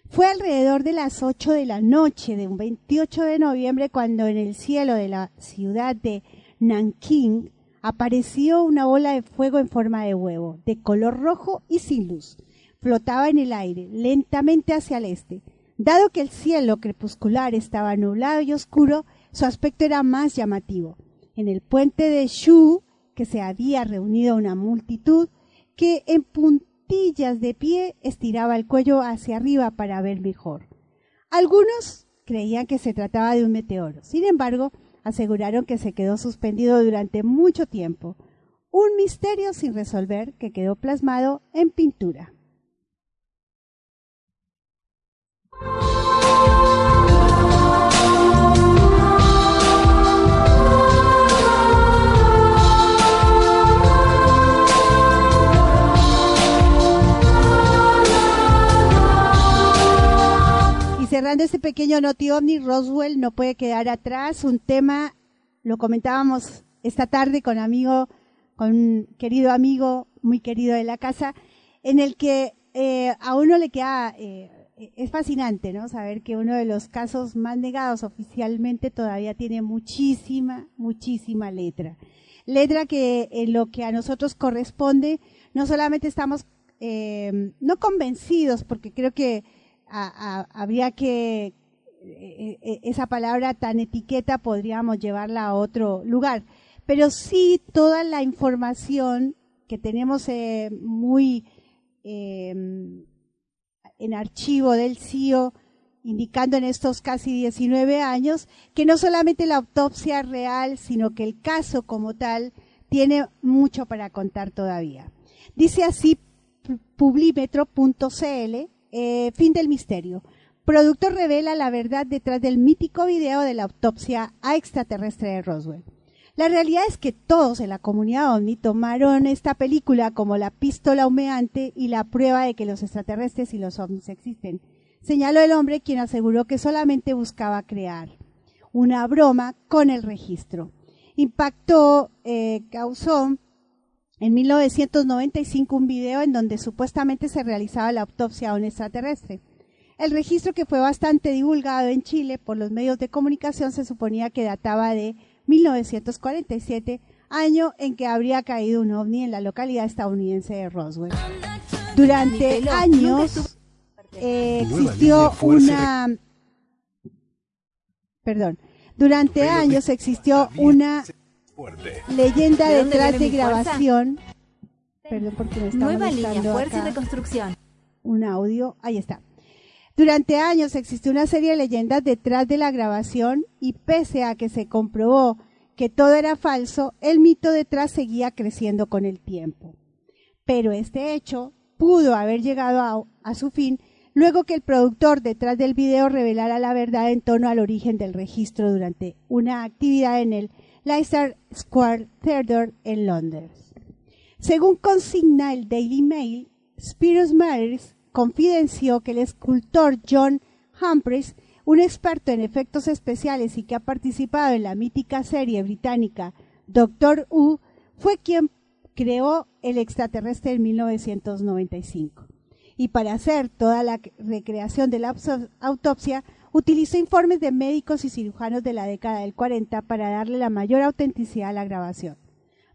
Fue alrededor de las 8 de la noche de un 28 de noviembre cuando en el cielo de la ciudad de Nanking apareció una bola de fuego en forma de huevo, de color rojo y sin luz flotaba en el aire, lentamente hacia el este. Dado que el cielo crepuscular estaba nublado y oscuro, su aspecto era más llamativo. En el puente de Shu, que se había reunido una multitud, que en puntillas de pie estiraba el cuello hacia arriba para ver mejor. Algunos creían que se trataba de un meteoro. Sin embargo, aseguraron que se quedó suspendido durante mucho tiempo. Un misterio sin resolver que quedó plasmado en pintura. Y cerrando este pequeño noti ovni, Roswell no puede quedar atrás. Un tema, lo comentábamos esta tarde con amigo con un querido amigo, muy querido de la casa, en el que eh, a uno le queda, eh, es fascinante, ¿no? Saber que uno de los casos más negados oficialmente todavía tiene muchísima, muchísima letra. Letra que en lo que a nosotros corresponde, no solamente estamos eh, no convencidos, porque creo que habría que, esa palabra tan etiqueta podríamos llevarla a otro lugar, pero sí toda la información que tenemos muy Em, en archivo del CIO, indicando en estos casi 19 años que no solamente la autopsia real, sino que el caso como tal tiene mucho para contar todavía. Dice así publimetro.cl, eh, fin del misterio. Productor revela la verdad detrás del mítico video de la autopsia a extraterrestre de Roswell. La realidad es que todos en la comunidad OVNI tomaron esta película como la pistola humeante y la prueba de que los extraterrestres y los ovnis existen. Señaló el hombre quien aseguró que solamente buscaba crear una broma con el registro. Impactó, eh, causó en 1995 un video en donde supuestamente se realizaba la autopsia a un extraterrestre. El registro que fue bastante divulgado en Chile por los medios de comunicación se suponía que databa de 1947, año en que habría caído un ovni en la localidad estadounidense de Roswell. Durante años eh, existió una... Perdón. Durante años existió una leyenda detrás de grabación. Perdón porque me está Nueva línea, fuerza y reconstrucción. Un audio, ahí está. Durante años existió una serie de leyendas detrás de la grabación y pese a que se comprobó que todo era falso, el mito detrás seguía creciendo con el tiempo. Pero este hecho pudo haber llegado a, su fin luego que el productor detrás del video revelara la verdad en torno al origen del registro durante una actividad en el Leicester Square Theatre en Londres. Según consigna el Daily Mail, Spiros Matters confidenció que el escultor John Humphreys, un experto en efectos especiales y que ha participado en la mítica serie británica Doctor Who, fue quien creó el extraterrestre en 1995. Y para hacer toda la recreación de la autopsia, utilizó informes de médicos y cirujanos de la década del 40 para darle la mayor autenticidad a la grabación.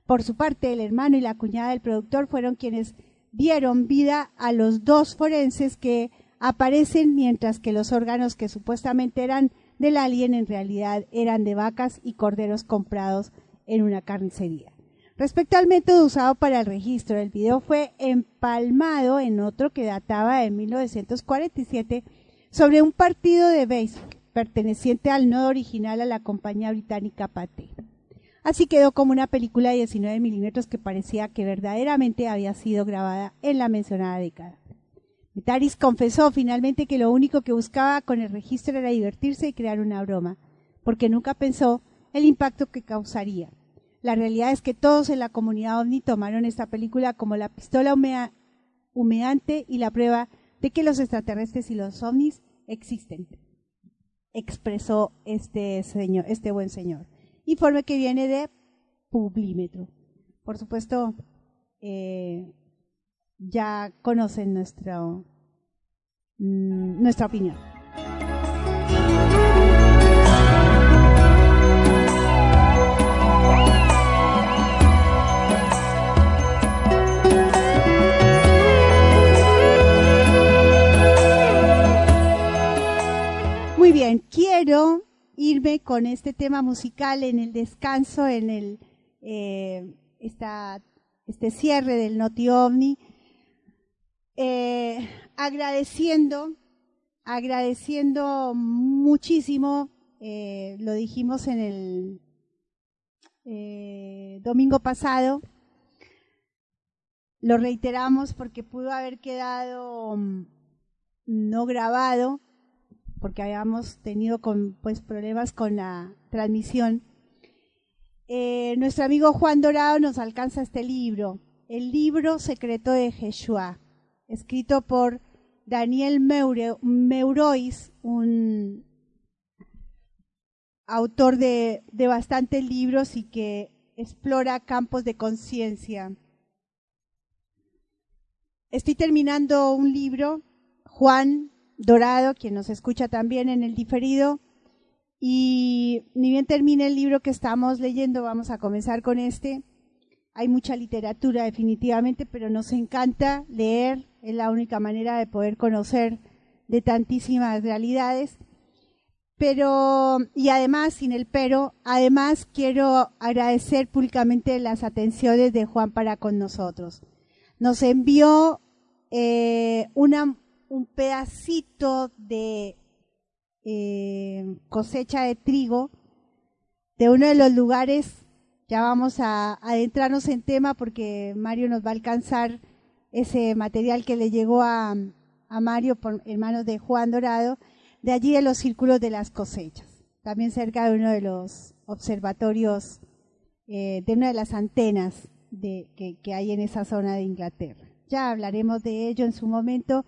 Por su parte, el hermano y la cuñada del productor fueron quienes dieron vida a los dos forenses que aparecen mientras que los órganos que supuestamente eran del alien en realidad eran de vacas y corderos comprados en una carnicería. Respecto al método usado para el registro, el video fue empalmado en otro que databa de 1947 sobre un partido de béisbol perteneciente al nodo original a la compañía británica Pate. Así quedó como una película de 19 milímetros que parecía que verdaderamente había sido grabada en la mencionada década. Metaris confesó finalmente que lo único que buscaba con el registro era divertirse y crear una broma, porque nunca pensó el impacto que causaría. La realidad es que todos en la comunidad ovni tomaron esta película como la pistola humeante y la prueba de que los extraterrestres y los ovnis existen, expresó este, señor, este buen señor informe que viene de Publímetro. Por supuesto, eh, ya conocen nuestra, mm, nuestra opinión. Muy bien, quiero irme con este tema musical en el descanso, en el eh, este cierre del Noti OVNI, eh, agradeciendo, agradeciendo muchísimo, eh, lo dijimos en el domingo pasado, lo reiteramos porque pudo haber quedado mm, no grabado, porque habíamos tenido pues, problemas con la transmisión. Eh, nuestro amigo Juan Dorado nos alcanza este libro, el libro secreto de Jeshua, escrito por Daniel Meurois, un autor de, de bastantes libros y que explora campos de conciencia. Estoy terminando un libro, Juan Dorado, quien nos escucha también en el diferido, y ni bien termine el libro que estamos leyendo, vamos a comenzar con este. Hay mucha literatura definitivamente, pero nos encanta leer, es la única manera de poder conocer de tantísimas realidades. Pero, y además, sin el pero, además quiero agradecer públicamente las atenciones de Juan para con nosotros. Nos envió eh, una, un pedacito de eh, cosecha de trigo de uno de los lugares, ya vamos a, adentrarnos en tema porque Mario nos va a alcanzar ese material que le llegó a, Mario por, en manos de Juan Dorado, de allí de los círculos de las cosechas, también cerca de uno de los observatorios, eh, de una de las antenas que, que hay en esa zona de Inglaterra. Ya hablaremos de ello en su momento,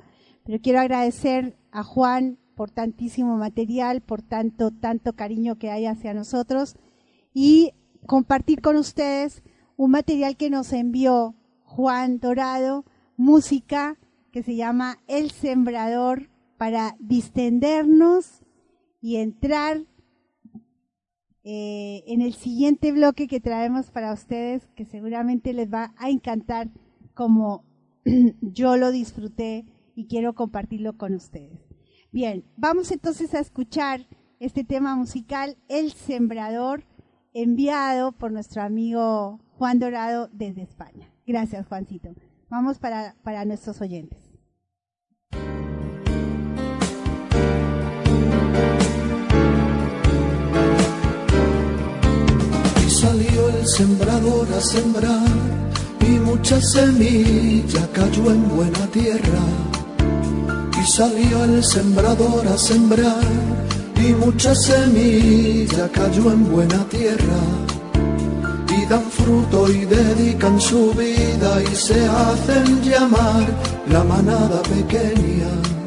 pero quiero agradecer a Juan por tantísimo material, por tanto, tanto cariño que hay hacia nosotros y compartir con ustedes un material que nos envió Juan Dorado, música que se llama El Sembrador para distendernos y entrar eh, en el siguiente bloque que traemos para ustedes, que seguramente les va a encantar como yo lo disfruté y quiero compartirlo con ustedes. Bien, vamos entonces a escuchar este tema musical, El Sembrador, enviado por nuestro amigo Juan Dorado desde España. Gracias, Juancito. Vamos para, para nuestros oyentes. Y salió el sembrador a sembrar y mucha semilla cayó en buena tierra y salió el sembrador a sembrar y mucha semilla cayó en buena tierra y dan fruto y dedican su vida y se hacen llamar la manada pequeña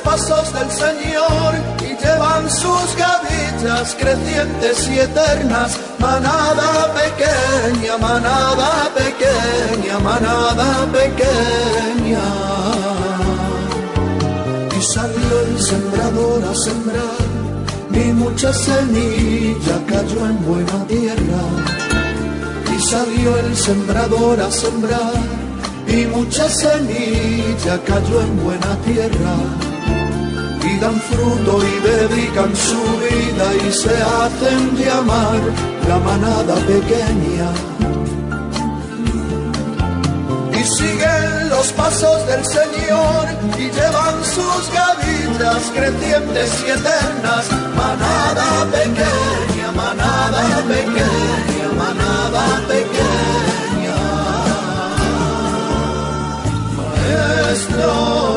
pasos del Señor y llevan sus gavillas crecientes y eternas manada pequeña, manada pequeña, manada pequeña. Y salió el sembrador a sembrar, y mucha semilla cayó en buena tierra. Y salió el sembrador a sembrar, y mucha semilla cayó en buena tierra y dan fruto y dedican su vida y se hacen llamar la manada pequeña. Y siguen los pasos del Señor y llevan sus gavillas crecientes y eternas. Manada pequeña, manada pequeña, manada pequeña. Maestro.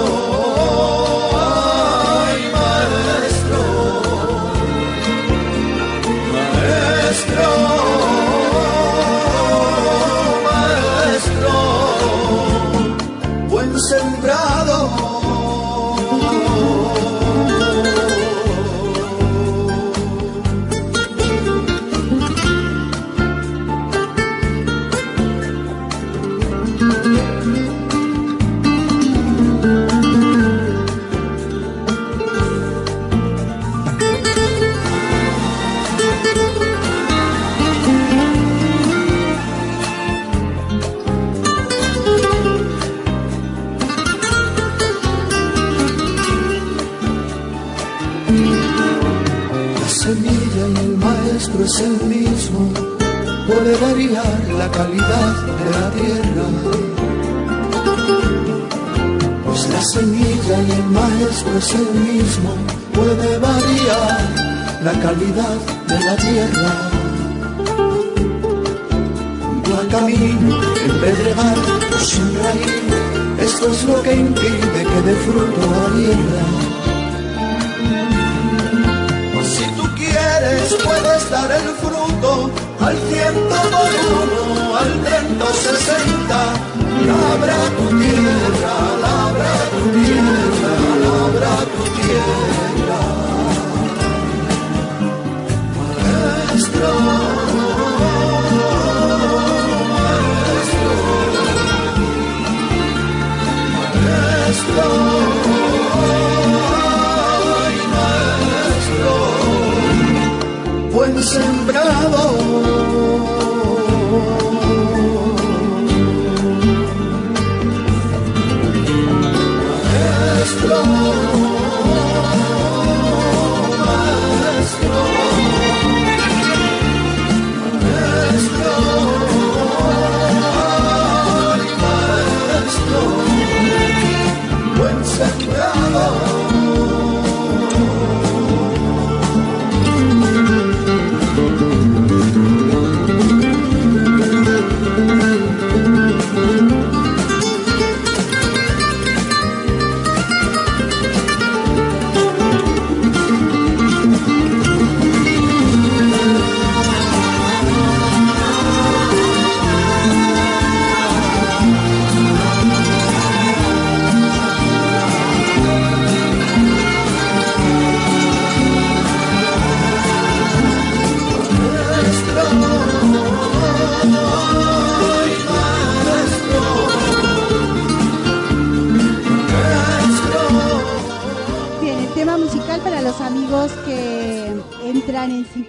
La calidad de la tierra. Pues la semilla y el maestro es el mismo, puede variar la calidad de la tierra. Pedregal o sin raíz, esto es lo que impide que dé fruto la tierra. puedes dar el fruto al ciento por uno, al treinta sesenta. Labra tu tierra, labra tu tierra, labra tu tierra.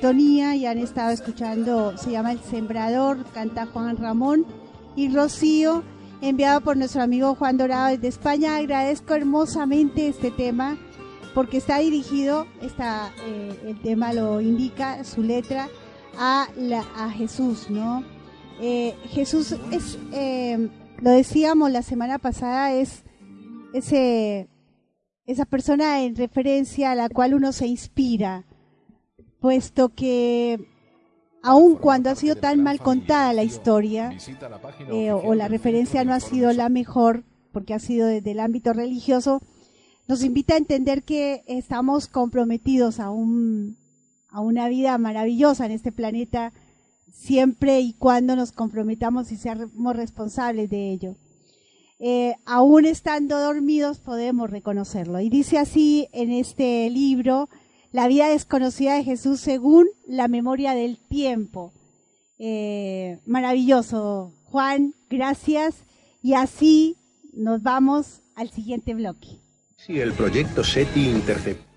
Sintonía y han estado escuchando, se llama El Sembrador, canta Juan Ramón y Rocío, enviado por nuestro amigo Juan Dorado desde España. Agradezco hermosamente este tema porque está dirigido, está, eh, el tema lo indica, su letra, a, la, a Jesús, ¿no? Eh, Jesús es, eh, lo decíamos la semana pasada, es ese, esa persona en referencia a la cual uno se inspira puesto que aun cuando ha sido tan mal contada la historia eh, o, la referencia no ha sido la mejor porque ha sido desde el ámbito religioso, nos invita a entender que estamos comprometidos a, un, a una vida maravillosa en este planeta siempre y cuando nos comprometamos y seamos responsables de ello. Eh, aún estando dormidos podemos reconocerlo. Y dice así en este libro, la vida desconocida de Jesús según la memoria del tiempo. Eh, maravilloso. Juan, gracias. Y así nos vamos al siguiente bloque. Si el proyecto SETI intercepta.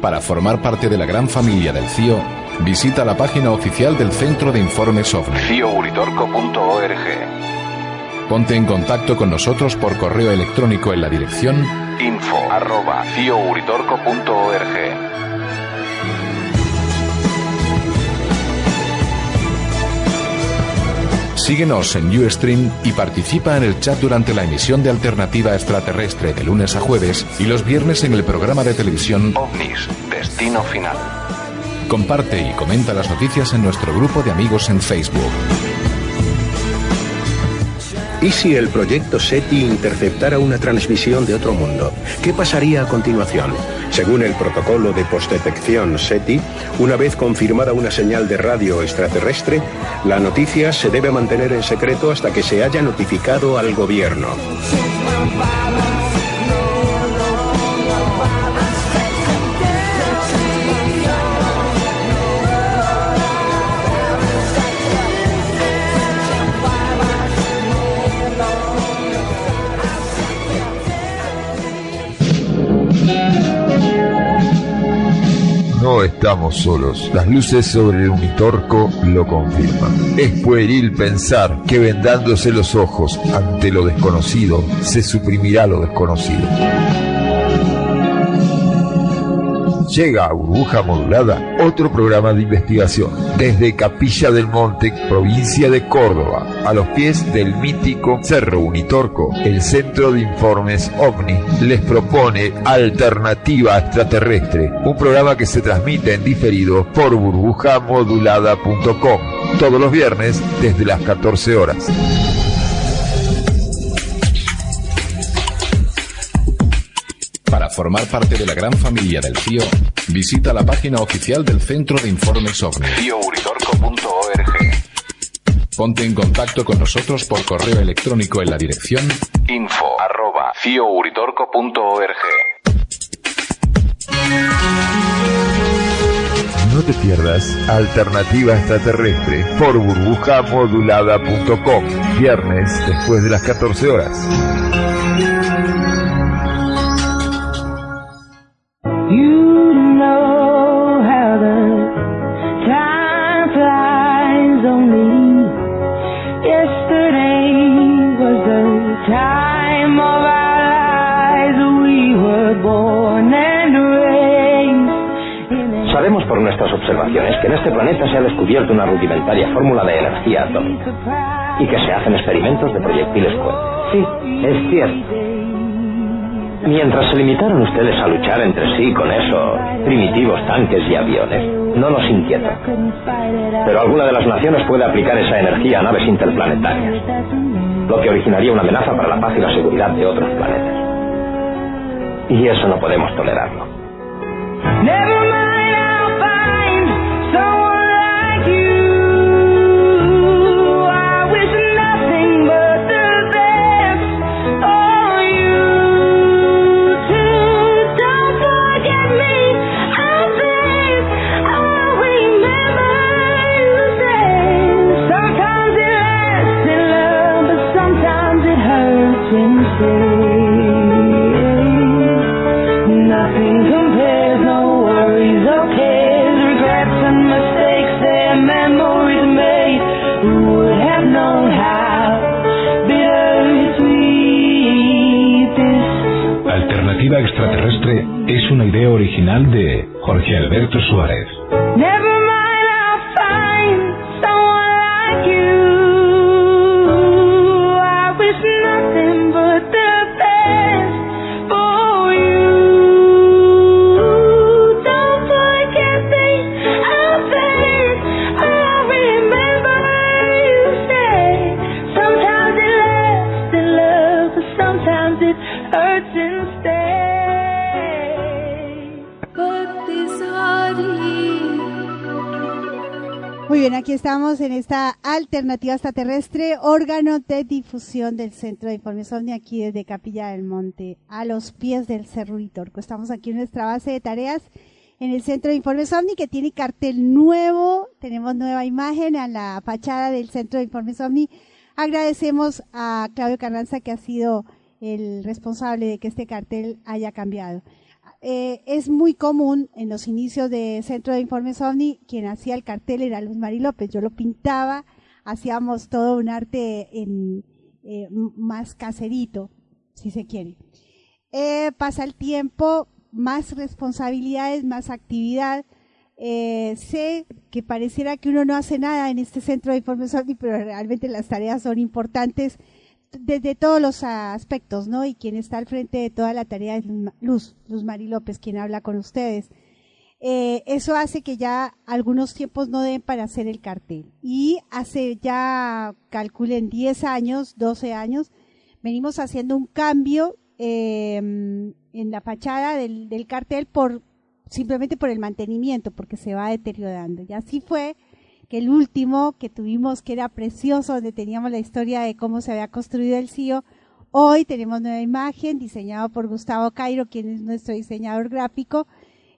Para formar parte de la gran familia del CIO, visita la página oficial del Centro de Informes OVNI. Ponte en contacto con nosotros por correo electrónico en la dirección info arroba Síguenos en Ustream y participa en el chat durante la emisión de Alternativa Extraterrestre de lunes a jueves y los viernes en el programa de televisión OVNIS, Destino Final. Comparte y comenta las noticias en nuestro grupo de amigos en Facebook. ¿Y si el proyecto SETI interceptara una transmisión de otro mundo? ¿Qué pasaría a continuación? Según el protocolo de postdetección SETI, una vez confirmada una señal de radio extraterrestre, la noticia se debe mantener en secreto hasta que se haya notificado al gobierno. Estamos solos. Las luces sobre el unitorco lo confirman. Es pueril pensar que vendándose los ojos ante lo desconocido, se suprimirá lo desconocido. Llega a Burbuja Modulada otro programa de investigación desde Capilla del Monte, provincia de Córdoba, a los pies del mítico Cerro Unitorco. El Centro de Informes OVNI les propone Alternativa Extraterrestre, un programa que se transmite en diferido por burbujamodulada.com todos los viernes desde las 14 horas. Formar parte de la gran familia del CIO, visita la página oficial del Centro de Informes OVNI. CIOuritorco.org Ponte en contacto con nosotros por correo electrónico en la dirección info arroba No te pierdas Alternativa Extraterrestre por burbujamodulada.com. Viernes después de las 14 horas. Por nuestras observaciones que en este planeta se ha descubierto una rudimentaria fórmula de energía atómica y que se hacen experimentos de proyectiles cohetes. Sí, es cierto. Mientras se limitaron ustedes a luchar entre sí con esos primitivos tanques y aviones, no nos inquieta. Pero alguna de las naciones puede aplicar esa energía a naves interplanetarias, lo que originaría una amenaza para la paz y la seguridad de otros planetas. Y eso no podemos tolerarlo. Alternativa extraterrestre es una idea original de Jorge Alberto Suárez. Bien, aquí estamos en esta alternativa extraterrestre, órgano de difusión del Centro de Informes OVNI, aquí desde Capilla del Monte, a los pies del Cerro Uritorco. Estamos aquí en nuestra base de tareas en el Centro de Informes OVNI, que tiene cartel nuevo, tenemos nueva imagen a la fachada del Centro de Informes OVNI. Agradecemos a Claudio Carranza, que ha sido el responsable de que este cartel haya cambiado. Eh, es muy común en los inicios de Centro de Informes OVNI, quien hacía el cartel era Luz Mari López. Yo lo pintaba, hacíamos todo un arte eh, más caserito, si se quiere. Eh, pasa el tiempo, más responsabilidades, más actividad. Sé que pareciera que uno no hace nada en este Centro de Informes OVNI, pero realmente las tareas son importantes desde todos los aspectos, ¿no? Y quien está al frente de toda la tarea es Luz Luz Mari López, quien habla con ustedes. Eh, eso hace que ya algunos tiempos no den para hacer el cartel. Y hace ya, calculen, 10 años, 12 años, venimos haciendo un cambio eh, en la fachada del, del cartel por simplemente por el mantenimiento, porque se va deteriorando. Y así fue que el último que tuvimos, que era precioso, donde teníamos la historia de cómo se había construido el CIO, hoy tenemos nueva imagen diseñado por Gustavo Cairo, quien es nuestro diseñador gráfico,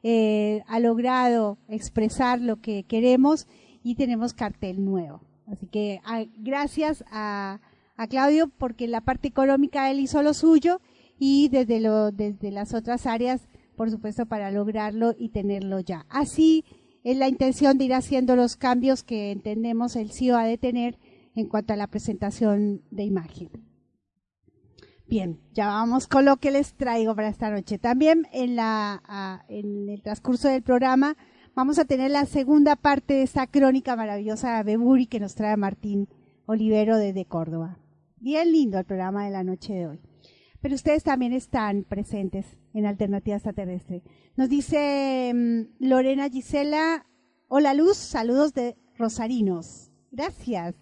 eh, ha logrado expresar lo que queremos y tenemos cartel nuevo. Así que gracias a, Claudio porque la parte económica él hizo lo suyo y desde, desde las otras áreas, por supuesto, para lograrlo y tenerlo ya. Así es la intención de ir haciendo los cambios que entendemos el CIO ha de tener en cuanto a la presentación de imagen. Bien, ya vamos con lo que les traigo para esta noche. También en, la, en el transcurso del programa vamos a tener la segunda parte de esta crónica maravillosa de Beburi que nos trae Martín Olivero desde Córdoba. Bien lindo el programa de la noche de hoy. Pero ustedes también están presentes en Alternativa Extraterrestre. Nos dice mm, Lorena Gisela, hola Luz, saludos de Rosarinos. Gracias,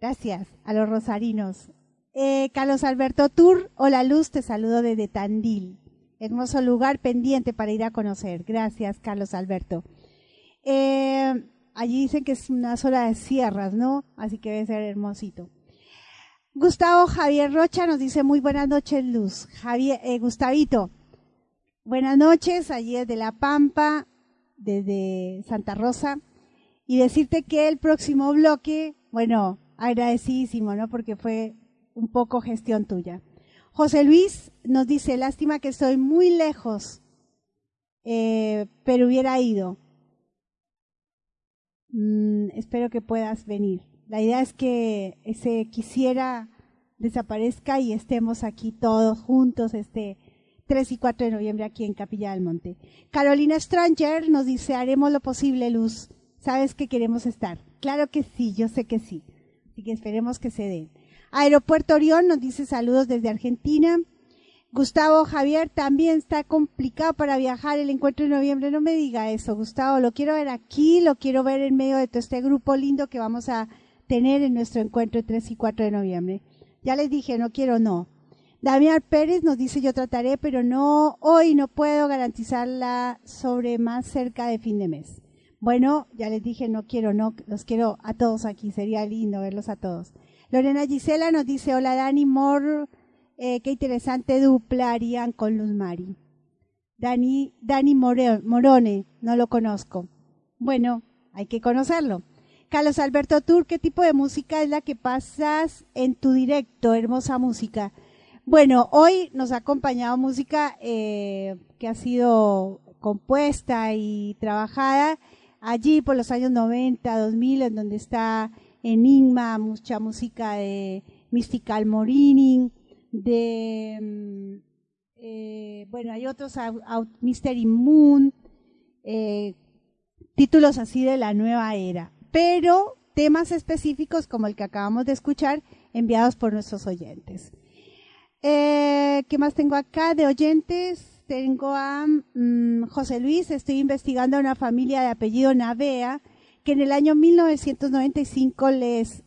gracias a los Rosarinos. Eh, Carlos Alberto Tur, hola Luz, te saludo desde Tandil. Hermoso lugar pendiente para ir a conocer. Gracias, Carlos Alberto. Eh, allí dicen que es una zona de sierras, ¿no? Así que debe ser hermosito. Gustavo Javier Rocha nos dice muy buenas noches, Luz. Javier, eh, Gustavito, buenas noches, allí desde La Pampa. desde Santa Rosa y decirte que el próximo bloque, bueno, agradecidísimo, ¿no? Porque fue un poco gestión tuya. José Luis nos dice, lástima que estoy muy lejos, eh, pero hubiera ido. Mm, espero que puedas venir. La idea es que ese quisiera desaparezca y estemos aquí todos juntos este 3 y 4 de noviembre aquí en Capilla del Monte. Carolina Stranger nos dice, haremos lo posible, Luz. Sabes que queremos estar. Claro que sí, yo sé que sí. Así que esperemos que se dé. Aeropuerto Orión nos dice saludos desde Argentina. Gustavo Javier también está complicado para viajar el encuentro de noviembre. No me diga eso, Gustavo. Lo quiero ver aquí, lo quiero ver en medio de todo este grupo lindo que vamos a tener en nuestro encuentro el 3 y 4 de noviembre. Ya les dije, no quiero, no. Damián Pérez nos dice yo trataré, pero no, hoy no puedo garantizarla sobre más cerca de fin de mes. Bueno, ya les dije, no quiero, no, los quiero a todos aquí, sería lindo verlos a todos. Lorena Gisela nos dice, hola Dani Mor, eh, qué interesante dupla harían con Luz Mari. Dani, Dani Morone, no lo conozco. Bueno, hay que conocerlo. Carlos Alberto Tur, ¿qué tipo de música es la que pasas en tu directo? Hermosa música. Bueno, hoy nos ha acompañado música eh, que ha sido compuesta y trabajada allí por los años 90, 2000, en donde está Enigma, mucha música de Mystical Morini, de, mm, eh, bueno, hay otros, Mystery Moon, eh, títulos así de la nueva era, pero temas específicos como el que acabamos de escuchar, enviados por nuestros oyentes. Eh, ¿Qué más tengo acá de oyentes? Tengo a mm, José Luis, estoy investigando a una familia de apellido Navea, que en el año 1995 les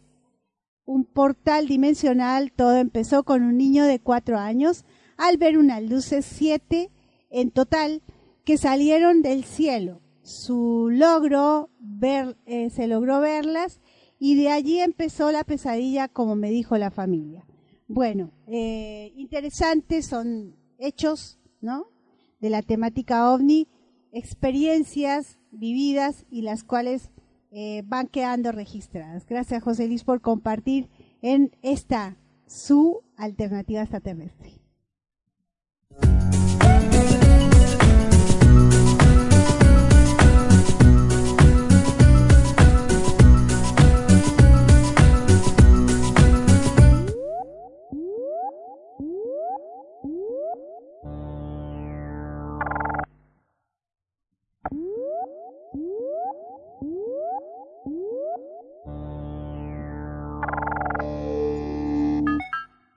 un portal dimensional, todo empezó con un niño de cuatro años, al ver unas luces siete en total que salieron del cielo. Su logro ver, eh, se logró verlas y de allí empezó la pesadilla, como me dijo la familia. Bueno, eh, interesantes son hechos, ¿no? De la temática ovni, experiencias vividas y las cuales eh, van quedando registradas. Gracias, José Luis, por compartir en esta su alternativa extraterrestre.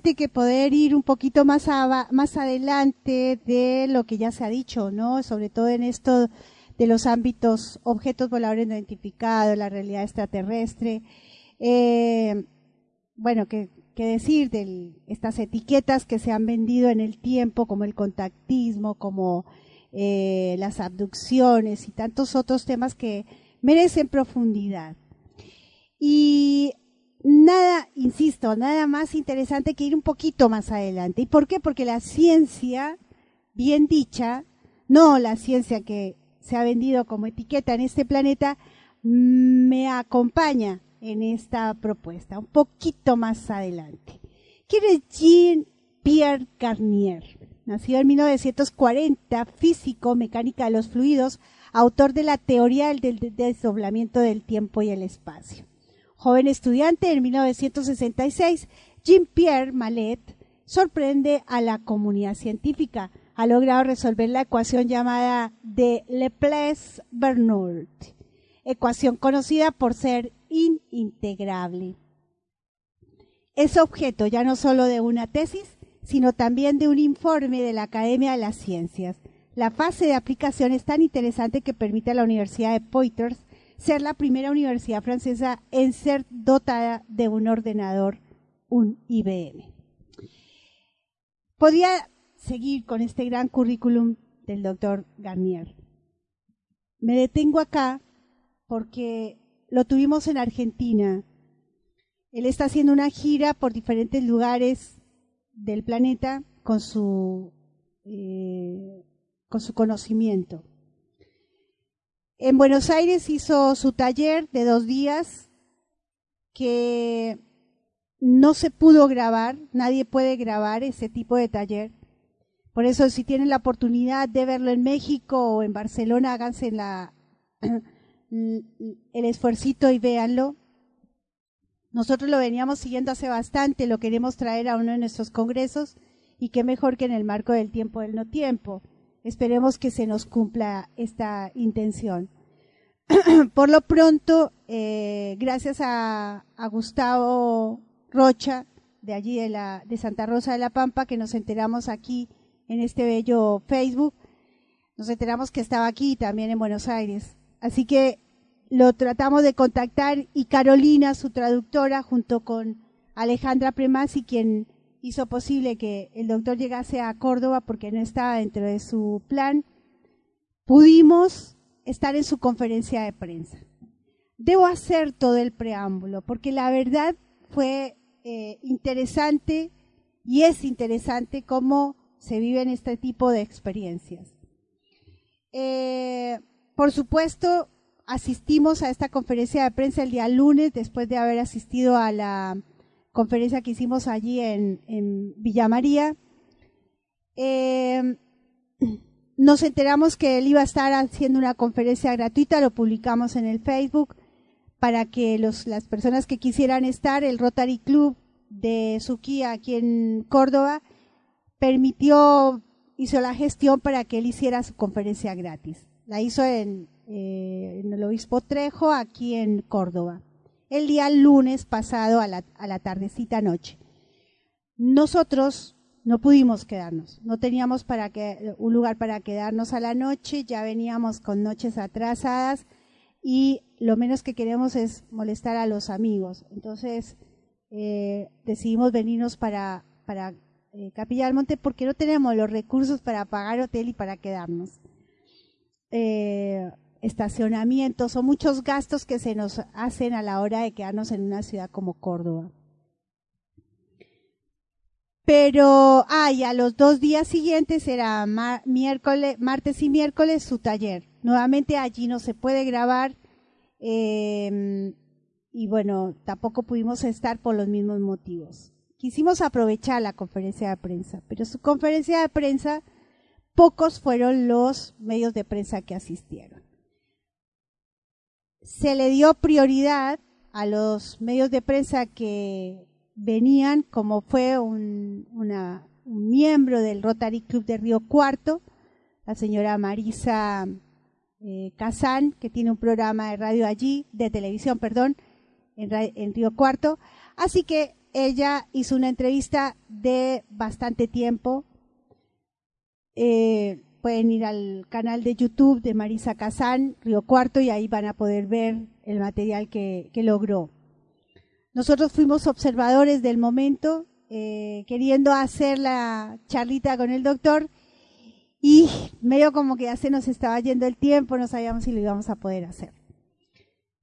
Que poder ir un poquito más, más adelante de lo que ya se ha dicho, ¿no? Sobre todo en esto de los ámbitos objetos voladores no identificados, la realidad extraterrestre. Eh, bueno, ¿qué, qué decir de estas etiquetas que se han vendido en el tiempo, como el contactismo, como eh, las abducciones y tantos otros temas que merecen profundidad. Y nada, insisto, nada más interesante que ir un poquito más adelante. ¿Y por qué? Porque la ciencia, bien dicha, no la ciencia que se ha vendido como etiqueta en este planeta, me acompaña en esta propuesta, un poquito más adelante. ¿Quién es Jean-Pierre Garnier? Nacido en 1940, físico, mecánica de los fluidos, autor de la teoría del desdoblamiento del tiempo y el espacio. Joven estudiante en 1966, Jean-Pierre Mallet sorprende a la comunidad científica. Ha logrado resolver la ecuación llamada de Laplace-Bernoulli, ecuación conocida por ser inintegrable. Es objeto ya no solo de una tesis, sino también de un informe de la Academia de las Ciencias. La fase de aplicación es tan interesante que permite a la Universidad de Poitiers ser la primera universidad francesa en ser dotada de un ordenador, un IBM. Podría seguir con este gran currículum del doctor Garnier. Me detengo acá porque lo tuvimos en Argentina. Él está haciendo una gira por diferentes lugares del planeta con su, eh, con su conocimiento. En Buenos Aires hizo su taller de dos días que no se pudo grabar, nadie puede grabar ese tipo de taller. Por eso si tienen la oportunidad de verlo en México o en Barcelona, háganse la, el esfuercito y véanlo. Nosotros lo veníamos siguiendo hace bastante, lo queremos traer a uno de nuestros congresos y qué mejor que en el marco del tiempo del no tiempo. Esperemos que se nos cumpla esta intención. Por lo pronto, eh, gracias a, Gustavo Rocha, de allí de, la, de Santa Rosa de la Pampa, que nos enteramos aquí en este bello Facebook, nos enteramos que estaba aquí también en Buenos Aires. Así que lo tratamos de contactar y Carolina, su traductora, junto con Alejandra Premasi, quien hizo posible que el doctor llegase a Córdoba porque no estaba dentro de su plan, pudimos estar en su conferencia de prensa. Debo hacer todo el preámbulo porque la verdad fue eh, interesante y es interesante cómo se viven este tipo de experiencias. Eh, por supuesto, asistimos a esta conferencia de prensa el día lunes después de haber asistido a la conferencia que hicimos allí en, Villa María. Eh, nos enteramos que él iba a estar haciendo una conferencia gratuita, lo publicamos en el Facebook para que las personas que quisieran estar, el Rotary Club de Suquía aquí en Córdoba, permitió, hizo la gestión para que él hiciera su conferencia gratis. La hizo en, eh, en el Obispo Trejo, aquí en Córdoba el día lunes pasado a la, a la tardecita noche. Nosotros no pudimos quedarnos, no teníamos para un lugar para quedarnos a la noche, ya veníamos con noches atrasadas y lo menos que queremos es molestar a los amigos. Entonces eh, decidimos venirnos para, para eh, Capilla del Monte porque no tenemos los recursos para pagar hotel y para quedarnos. Eh, estacionamientos o muchos gastos que se nos hacen a la hora de quedarnos en una ciudad como Córdoba. Pero, ay, a los dos días siguientes era miércoles, martes y miércoles su taller. Nuevamente allí no se puede grabar eh, y bueno, tampoco pudimos estar por los mismos motivos. Quisimos aprovechar la conferencia de prensa, pero su conferencia de prensa, pocos fueron los medios de prensa que asistieron se le dio prioridad a los medios de prensa que venían, como fue un, miembro del Rotary Club de Río Cuarto, la señora Marisa eh, que tiene un programa de radio allí, de televisión, perdón, en, en Río Cuarto. Así que ella hizo una entrevista de bastante tiempo. Eh, pueden ir al canal de YouTube de Marisa Kazán, Río Cuarto, y ahí van a poder ver el material que, logró. Nosotros fuimos observadores del momento, eh, queriendo hacer la charlita con el doctor, y medio como que ya se nos estaba yendo el tiempo, no sabíamos si lo íbamos a poder hacer.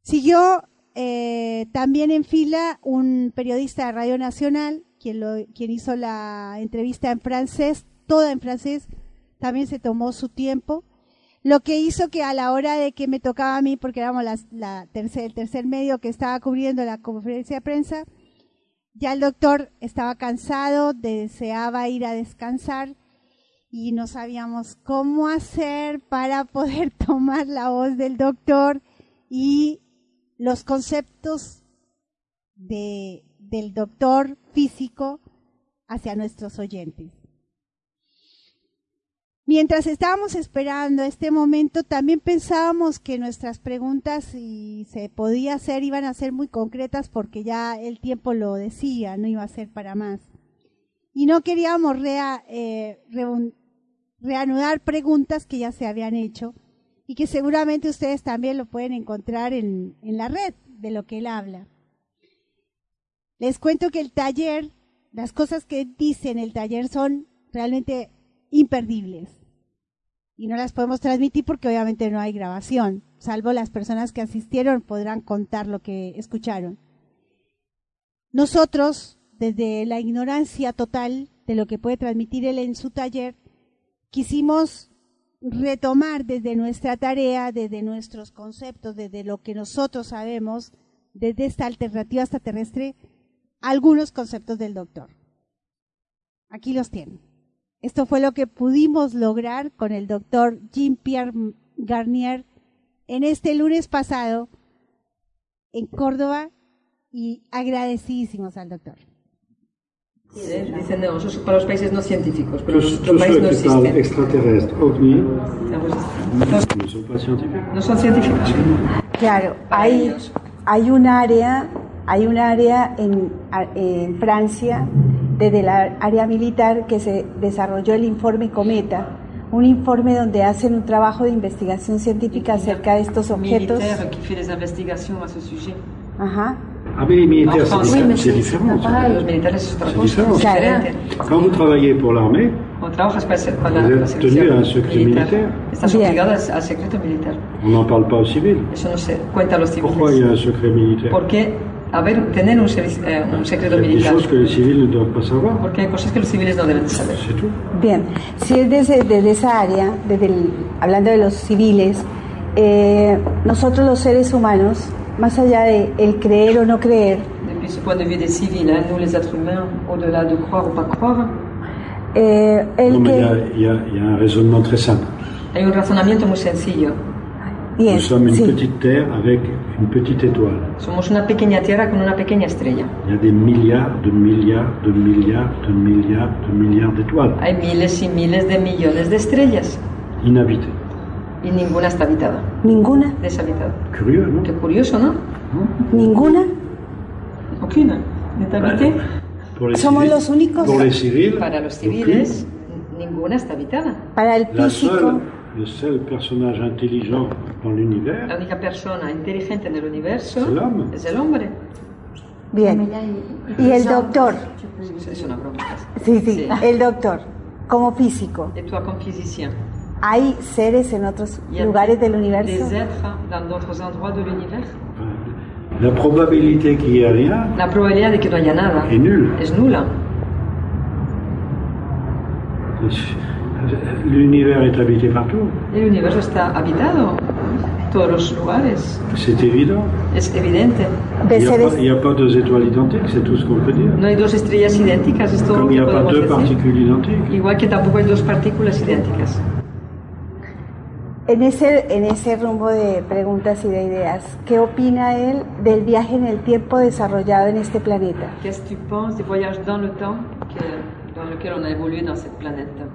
Siguió eh, también en fila un periodista de Radio Nacional, quien hizo la entrevista en francés, toda en francés, también se tomó su tiempo, lo que hizo que a la hora de que me tocaba a mí, porque éramos la, el tercer medio que estaba cubriendo la conferencia de prensa, ya el doctor estaba cansado, deseaba ir a descansar y no sabíamos cómo hacer para poder tomar la voz del doctor y los conceptos de, del doctor físico hacia nuestros oyentes. Mientras estábamos esperando este momento, también pensábamos que nuestras preguntas, si se podía hacer, iban a ser muy concretas porque ya el tiempo lo decía, no iba a ser para más. Y no queríamos eh, reanudar preguntas que ya se habían hecho y que seguramente ustedes también lo pueden encontrar en, en la red de lo que él habla. Les cuento que el taller, las cosas que dice en el taller son realmente imperdibles. Y no las podemos transmitir porque obviamente no hay grabación, salvo las personas que asistieron podrán contar lo que escucharon. Nosotros, desde la ignorancia total de lo que puede transmitir él en su taller, quisimos retomar desde nuestra tarea, desde nuestros conceptos, desde lo que nosotros sabemos, desde esta alternativa extraterrestre, algunos conceptos del doctor. Aquí los tienen. Esto fue lo que pudimos lograr con el doctor Jean-Pierre Garnier en este lunes pasado en Córdoba y agradecidísimos al doctor. Dicen no, eso es para los países no científicos, pero los países no existen. extraterrestres, ovnis, ne sont pas scientifiques. No son científicos. Claro, hay, hay un área, hay un área en, en Francia, desde la área militar, que se desarrolló el informe Cometa, un informe donde hacen un trabajo de investigación científica acerca de estos objetos. Militaire qui fait des investigations à ce sujet. Ajá. Ah, mais les militaires, En c'est c'est différent. Ah, C'est différent. Quand vous travaillez pour l'armée, Cuando trabajas para, ser- para Vous la, êtes tenu a un secret militaire. Estás Bien. obligado al al secreto militar. on n'en parle pas aux civils. Eso no se cuenta a los civiles. Pourquoi il y a un secret militaire ¿Por qué haber, tener un, eh, un secreto militar? choses que les civils ne doivent pas savoir. Porque hay cosas que los civiles no deben de saber. Bien, si es desde, desde esa área, desde el- hablando de los civiles, eh, nosotros los seres humanos, más allá de el creer o no creer, Depuis ce point de des civils, hein, nous les êtres humains, au-delà de croire ou pas croire, eh, el y que... y a- y hay un razonamiento muy sencillo. Bien, Nous sommes une sí. petite terre avec une petite étoile. Somos una pequeña tierra con una pequeña estrella. Il y a des milliards de milliards de milliards de milliards de milliards d'étoiles Hay miles y miles de millones de estrellas inhabitées. y ninguna está habitada, Ninguna, deshabitada. Curieux, non Qué curioso, ¿no? ninguna. Aucune. ¿N'est habitée? Pour les Somos los únicos. Pour les civils, Para los civiles, ninguna está habitada. Para el la físico, seule, le seul personnage intelligent dans l'univers, La única persona inteligente en el universo C'est l'homme. es el hombre. bien. Y el doctor, Es una broma. sí, sí, el doctor, como físico, Et toi, comme physicien, ¿hay seres en otros lugares del des universo? êtres dans d'autres endroits de l'univers la probabilité qu'il n'y ait rien La probabilidad de que no haya nada est nulle. es nula. L'univers est habité partout, El universo está habitado. Todos los lugares. c'est évident. Es evidente. Il n'y a, il a pas deux étoiles identiques, c'est tout ce qu'on peut dire. No hay dos estrellas idénticas, es todo lo Comme il que n'y a pas podemos deux decir. particules identiques. Igual que tampoco hay dos partículas idénticas. En ese, en ese rumbo de preguntas y de ideas, ¿qué opina él del viaje en el tiempo desarrollado en este planeta? Qu'est-ce que tu penses des voyages dans le temps que- dans lequel on a évolué dans cette planète Le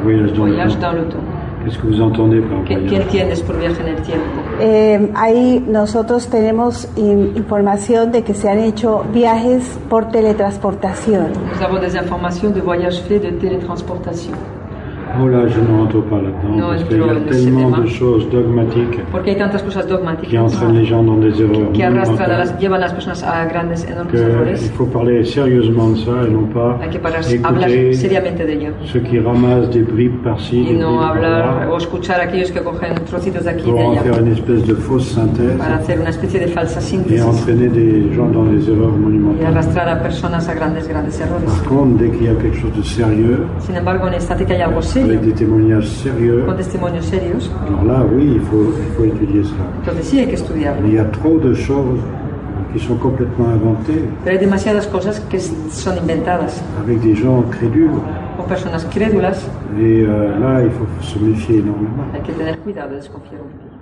voyage dans Voyage dans le temps. Qu'est-ce que vous entendez par ¿Qué, qué voyage entiendes por viaje en el tiempo? Eh, ahí nosotros tenemos in- información de que se han hecho viajes por teletransportación. Nous avons des informations de voyages faits de télétransportation. Oh là, je ne rentre pas là-dedans, No parce qu'il y a tellement de choses dogmatiques cosas qui entraînent les gens dans des erreurs las, llevan las personas a grandes, enormes errores. faut parler sérieusement de ça et non pas Hay que parar, hablar écouter seriamente de ello. ceux qui ramassent des bribes par-ci, Y des no bribes hablar par-là, o escuchar a aquellos que cogen trocitos de aquí y pour de en faire une espèce de fausse synthèse para hacer una especie de falsa et entraîner des gens dans des erreurs y monumentales. arrastrar a personas a grandes, grandes errores. Par contre, dès qu'il y a quelque chose de sérieux, Sin embargo, en el instante que hay algo serio, avec des témoignages sérieux, con testimonios serios, alors là, oui, il faut, il faut étudier cela. entonces sí hay que estudiarlo. Mais il y a trop de choses qui sont complètement inventées Pero hay demasiadas cosas que son inventadas avec des gens crédules. con personas crédulas. Et euh, là, il faut se méfier énormément. Hay que tener cuidado, desconfiar un poquito.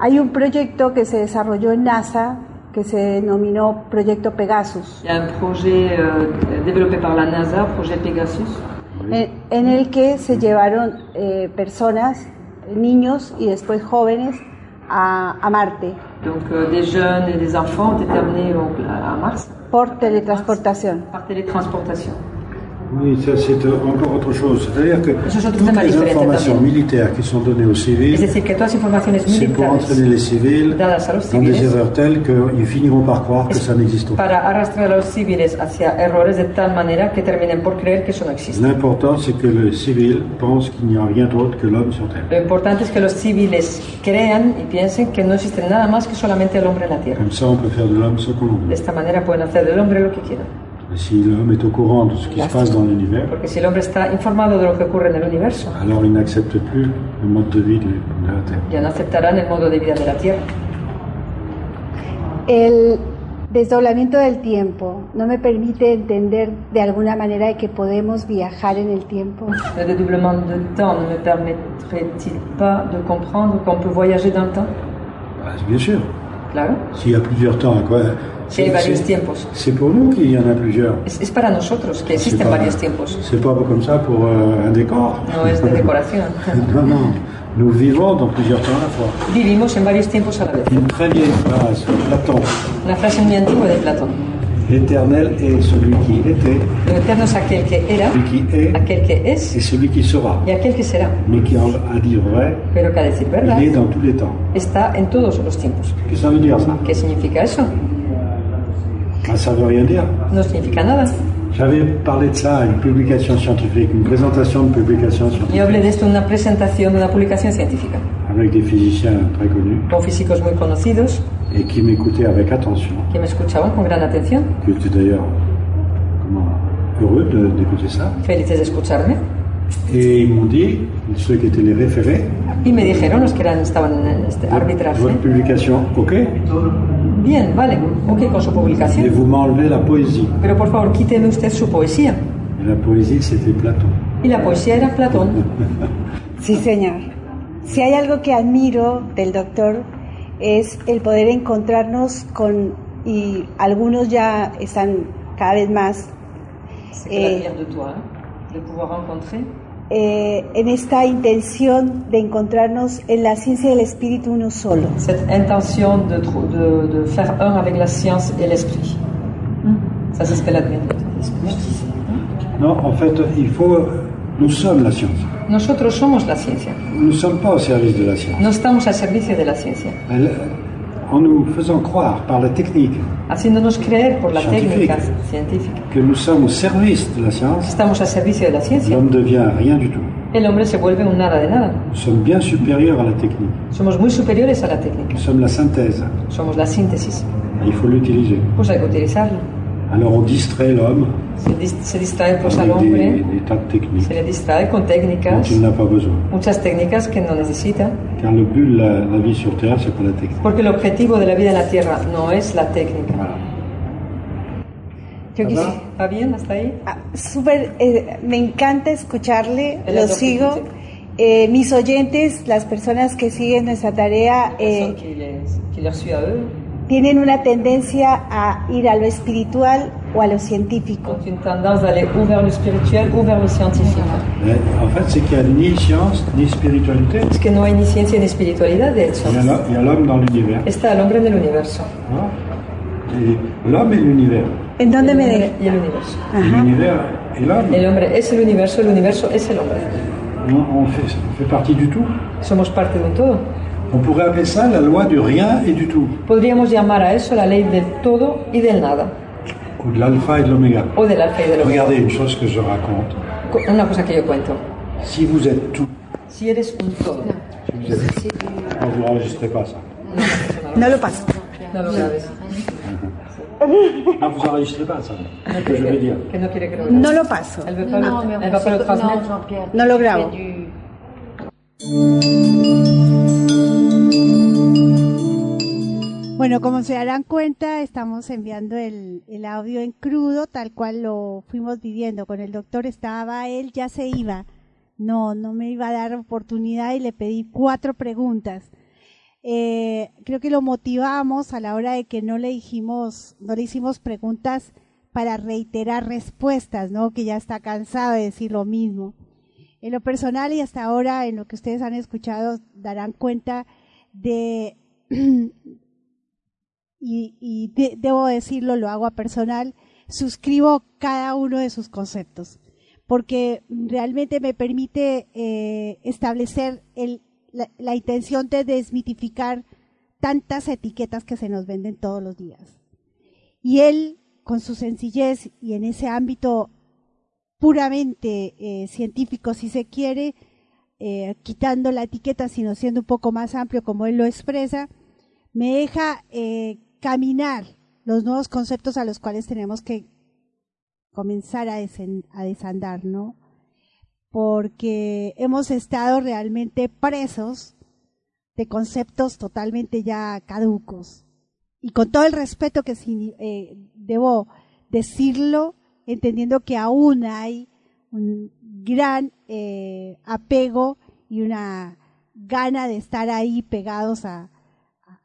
Hay un proyecto que se desarrolló en NASA que se denominó Proyecto Pegasus, Il y a un projet euh, développé par la NASA, projet Pegasus, en, en el que se llevaron eh, personas, niños y después jóvenes a, a Marte. Donc euh, des jeunes et des enfants ont été amenés au- à Mars. Por teletransportación. par télétransportation. Oui, ça c'est euh, encore autre chose. C'est-à-dire que Eso es otro toutes tema les diferente informations también. militaires qui sont données aux Es civils, decir, que todas las informaciones c'est pour militares entraîner les civils dadas a los dans des civiles erreurs telles qu'ils finiront par croire que ça n'existe pas. para arrastrar a los civiles hacia errores de tal manera que terminen por creer que eso no existe. L'important, c'est que le civil pense qu'il n'y a rien d'autre que l'homme sur Terre. Lo importante es que los civiles crean y piensen que no existe nada más que solamente el hombre en la Tierra. Comme ça, on peut faire de l'homme ce qu'on De veut. Et si l'homme est au courant de ce qui se passe dans l'univers, Porque si el hombre está informado de lo que ocurre en el universo, alors il n'accepte plus le mode de vie de de la Terre. ya no aceptarán el modo de vida de la Tierra. El desdoblamiento del tiempo no me permite entender de alguna manera de que podemos viajar en el tiempo. Le dédoublement de temps ne me permettrait-il pas de comprendre qu'on peut voyager dans le temps? Ah, bien sûr. Claro. S'il y a plusieurs temps, à quoi Si hay varios tiempos. C'est pour nous qu'il y en a plusieurs. Es, para nosotros que C'est existen pas- varios tiempos. C'est pas comme ça pour euh, un décor. No es de decoración. non, non. Nous vivons dans plusieurs temps à la fois. Vivimos en varios tiempos a la vez. Une très vieille phrase de Platon. Una frase muy antigua de Platón. L'éternel est celui qui était, Lo eterno es aquel que era, celui qui est aquel que es et celui qui sera. y aquel que será. Mais qui, en- à dire vrai, Pero que a decir verdad, il est dans tous les temps. está en todos los tiempos. Qu'est-ce que ça veut dire ça ¿Qué significa eso? Ah, Ça veut rien dire. No significa nada. J'avais parlé de ça à une publication scientifique, une présentation de publication scientifique. Yo hablé de esto en una presentación de una publicación científica. Avec des physiciens très connus. Con físicos muy conocidos. Et qui m'écoutaient avec attention, que me escuchaban con gran atención, qui étaient d'ailleurs comment, heureux d'écouter ça. felices de escucharme, Et ils m'ont dit, ceux qui étaient les référés, y me dijeron, los que eran, estaban en este arbitraje, votre publication, ok, bien, vale, ok con su et publicación, vous m'enlevez la poésie. pero por favor quíteme usted su poesía. Et la poésie, c'était Platon. Y la poesía era Platón. Sí, señor. Si hay algo que admiro del doctor es el poder encontrarnos con, y algunos ya están cada vez más, C'est Eh. de toi, de pouvoir rencontrer eh, en esta intención de encontrarnos en la ciencia del espíritu uno solo. cette intention de, de, de faire un avec la science et l'esprit. Ça, c'est ce que l'admire de toi. Non, en fait, il faut. Nous sommes la science. Nosotros somos la ciencia. Nous ne sommes pas au service de la science. No estamos al servicio de la ciencia. Elle- en nous faisant croire par la technique Haciéndonos creer por la Científica. técnica científica que nous sommes au service de la science, estamos al servicio de la ciencia, l'homme devient rien du tout. el hombre se vuelve un nada de nada. Nous sommes bien supérieurs à la technique. Somos muy superiores a la técnica. Nous sommes la synthèse. Somos la síntesis. Et il faut l'utiliser. Pues hay que utilizarlo. Alors on distrait l'homme Se, dis- se distrae pues al hombre, des se le distrae con técnicas, il n'a pas besoin. muchas técnicas que no necesita, Car le but de la, la vie sur Terre, c'est pas la technique. porque el objetivo de la vida en la Tierra no es la técnica. Yo ¿Va? quisiera- ¿Va bien hasta ahí? Ah, Súper, eh, me encanta escucharle, El lo sigo. Eh, mis oyentes, las personas que siguen nuestra tarea, eh, À tienen una tendencia a ir a lo espiritual o a lo científico. ont une tendance d'aller ou vers le spirituel ou vers le scientifique. En fait, c'est qu'il n'y a ni science ni spiritualité. Es que no hay ni ciencia ni espiritualidad, de hecho. Il y a y l'homme dans l'univers. Está el hombre en el universo. Et L'homme est l'univers. ¿En dónde el me hombre de- y el universo. Et L'univers est l'homme. El hombre es el universo, el universo es el hombre. On, on fait, on fait partie du tout. Somos parte de un todo. On pourrait appeler ça la loi du rien et du tout, Podríamos llamar a eso la ley del todo y del nada, ou de l'alpha et de l'oméga. o del alfa y del omega. Regardez une chose que je raconte. Co- Una cosa que yo cuento. Si vous êtes tout, Si eres un todo, si vous êtes, non, vous n'enregistrez pas ça. No lo paso. no lo grabes. Non, vous n'enregistrez pas ça. Ce que je veux dire. Que no quiere que lo No lo paso. Elle veut pas le, elle va pas le transmettre. No lo grabo. Bueno, como se darán cuenta, estamos enviando el, el audio en crudo, tal cual lo fuimos viviendo. Con el doctor estaba, él ya se iba. No, no me iba a dar oportunidad y le pedí cuatro preguntas. Eh, creo que lo motivamos a la hora de que no le dijimos, no le hicimos preguntas para reiterar respuestas, ¿no? Que ya está cansado de decir lo mismo. En lo personal y hasta ahora, en lo que ustedes han escuchado, darán cuenta de y, y de- debo decirlo, lo hago a personal, suscribo cada uno de sus conceptos, porque realmente me permite eh, establecer el- la, la intención de desmitificar tantas etiquetas que se nos venden todos los días. Y él, con su sencillez y en ese ámbito puramente eh, científico, si se quiere, eh, quitando la etiqueta, sino siendo un poco más amplio como él lo expresa, me deja eh, caminar los nuevos conceptos a los cuales tenemos que comenzar a, desandar, ¿no? Porque hemos estado realmente presos de conceptos totalmente ya caducos. Y con todo el respeto que eh, debo decirlo, entendiendo que aún hay un gran eh, apego y una gana de estar ahí pegados a,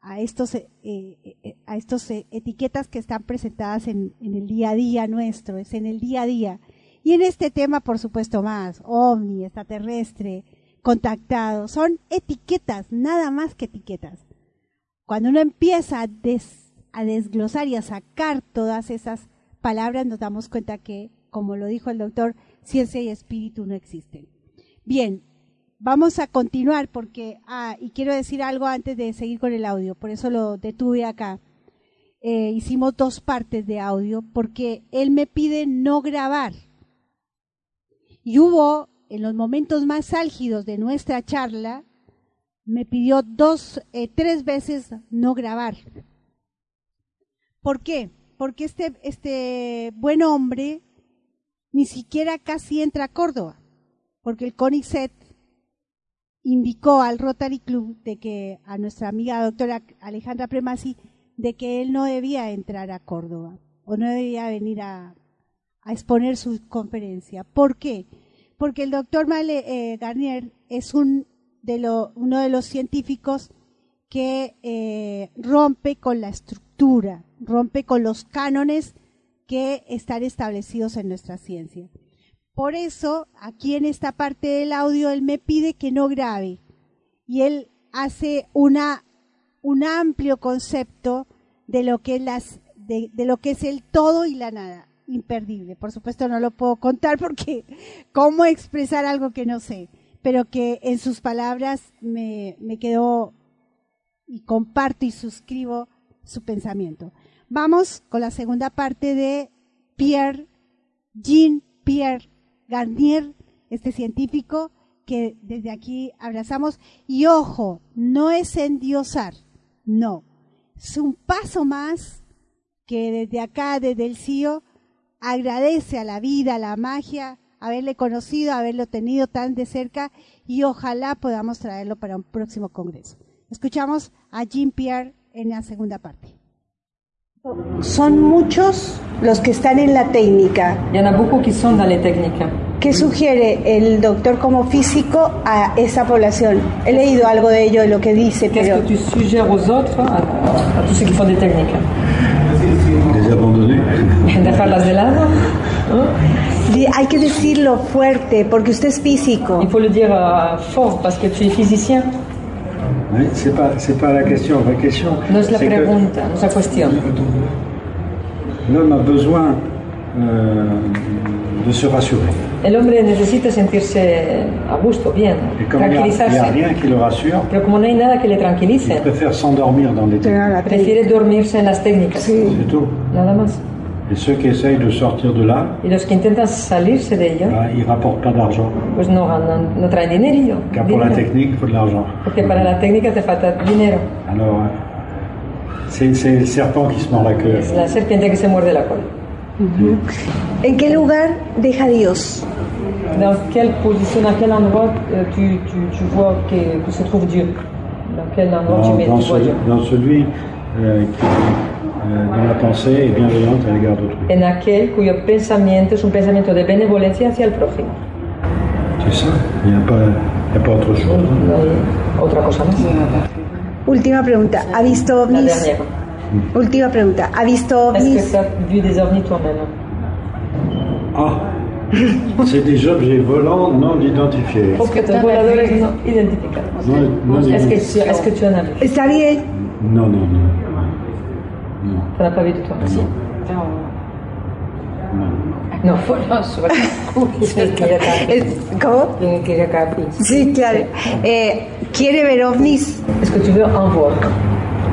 a estos eh, eh, a estos eh, etiquetas que están presentadas en, el día a día nuestro, es en el día a día. Y en este tema, por supuesto, más, ovni, extraterrestre, contactado, son etiquetas, nada más que etiquetas. Cuando uno empieza a, a desglosar y a sacar todas esas palabras, nos damos cuenta que, como lo dijo el doctor, ciencia y espíritu no existen. Bien, vamos a continuar porque, ah, y quiero decir algo antes de seguir con el audio, por eso lo detuve acá. Eh, hicimos dos partes de audio porque él me pide no grabar. Y hubo, en los momentos más álgidos de nuestra charla, me pidió dos, eh, tres veces no grabar. ¿Por qué? Porque este, este buen hombre ni siquiera casi entra a Córdoba, porque el CONICET indicó al Rotary Club de que a nuestra amiga doctora Alejandra Premasi de que él no debía entrar a Córdoba o no debía venir a, exponer su conferencia. ¿Por qué? Porque el doctor Male eh, Garnier es uno de los científicos que eh, rompe con la estructura, rompe con los cánones que están establecidos en nuestra ciencia. Por eso, aquí en esta parte del audio, él me pide que no grabe. Y él hace una, un amplio concepto de lo que es las, de, lo que es el todo y la nada. Imperdible. Por supuesto no lo puedo contar porque cómo expresar algo que no sé. Pero que en sus palabras me, me quedó y comparto y suscribo su pensamiento. Vamos con la segunda parte de Pierre, Jean Pierre Garnier, este científico que desde aquí abrazamos. Y ojo, no es endiosar, no. Es un paso más que desde acá, desde el CIO, agradece a la vida, a la magia, haberle conocido, haberlo tenido tan de cerca y ojalá podamos traerlo para un próximo congreso. Escuchamos a Jean Pierre en la segunda parte. Son muchos los que están en la técnica. Il y en a beaucoup qui sont dans les techniques. ¿Qué sugiere el doctor como físico a esa población? He leído algo de ello, de lo que dice, Qu'est-ce pero que tu suggères aux autres, à, à tous ceux qui font des techniques Les abandonner. Dejarlas de lado di- hay que decirlo fuerte, porque usted es físico. Il faut le dire euh, fort parce que tu es physicien. Oui, c'est pas, pas la question. La question, No es la c'est que pregunta, no es la cuestión. l'homme a besoin euh, de se rassurer. El hombre necesita sentirse a gusto, bien, Et comme il n'y a, rien qui le rassure, Pero como no hay nada que le tranquilice, il préfère s'endormir dans des techniques. prefiere dormirse en las técnicas. C'est tout. Nada más. Et ceux qui essayent de sortir de là, Y los que intentan salirse de ello, bah, ils rapportent pas d'argent. pues no ganan, no traen dinerillo. Car pour la technique, il faut de l'argent. Porque para la técnica te falta dinero. Alors, euh, c'est le serpent qui se mord la queue. Es la serpiente que se muerde la cola. ¿En qué lugar deja Dios? Dans quelle position, à quel endroit euh, tu, tu, tu vois que, que se trouve Dieu? Dans quel endroit tu mets dans tu vois celui, Dieu? dans celui, euh, qui, euh, dont la pensée est bienveillante à l'égard d'autrui. En aquel cuyo pensamiento es un pensamiento de benevolencia hacia el prójimo. C'est ça. Il n'y a, pas- a autre chose. hein. No otra cosa más. Última pregunta. ¿Ha visto La ovnis? dernière. Última pregunta. ¿Ha visto Est-ce que ovnis? tu as vu des ovnis toi-même Ah, c'est des objets volants non identifiés. Objetos voladores no identificados. Est-ce que, identifiés. tu- est-ce que tu en as vu? Está bien. Non, non, non. N'en as pas vu de toi No, no, sobre ¿Cómo? Sí, claro. Eh, ¿Quiere ver ovnis? Est-ce que tu veux en voir?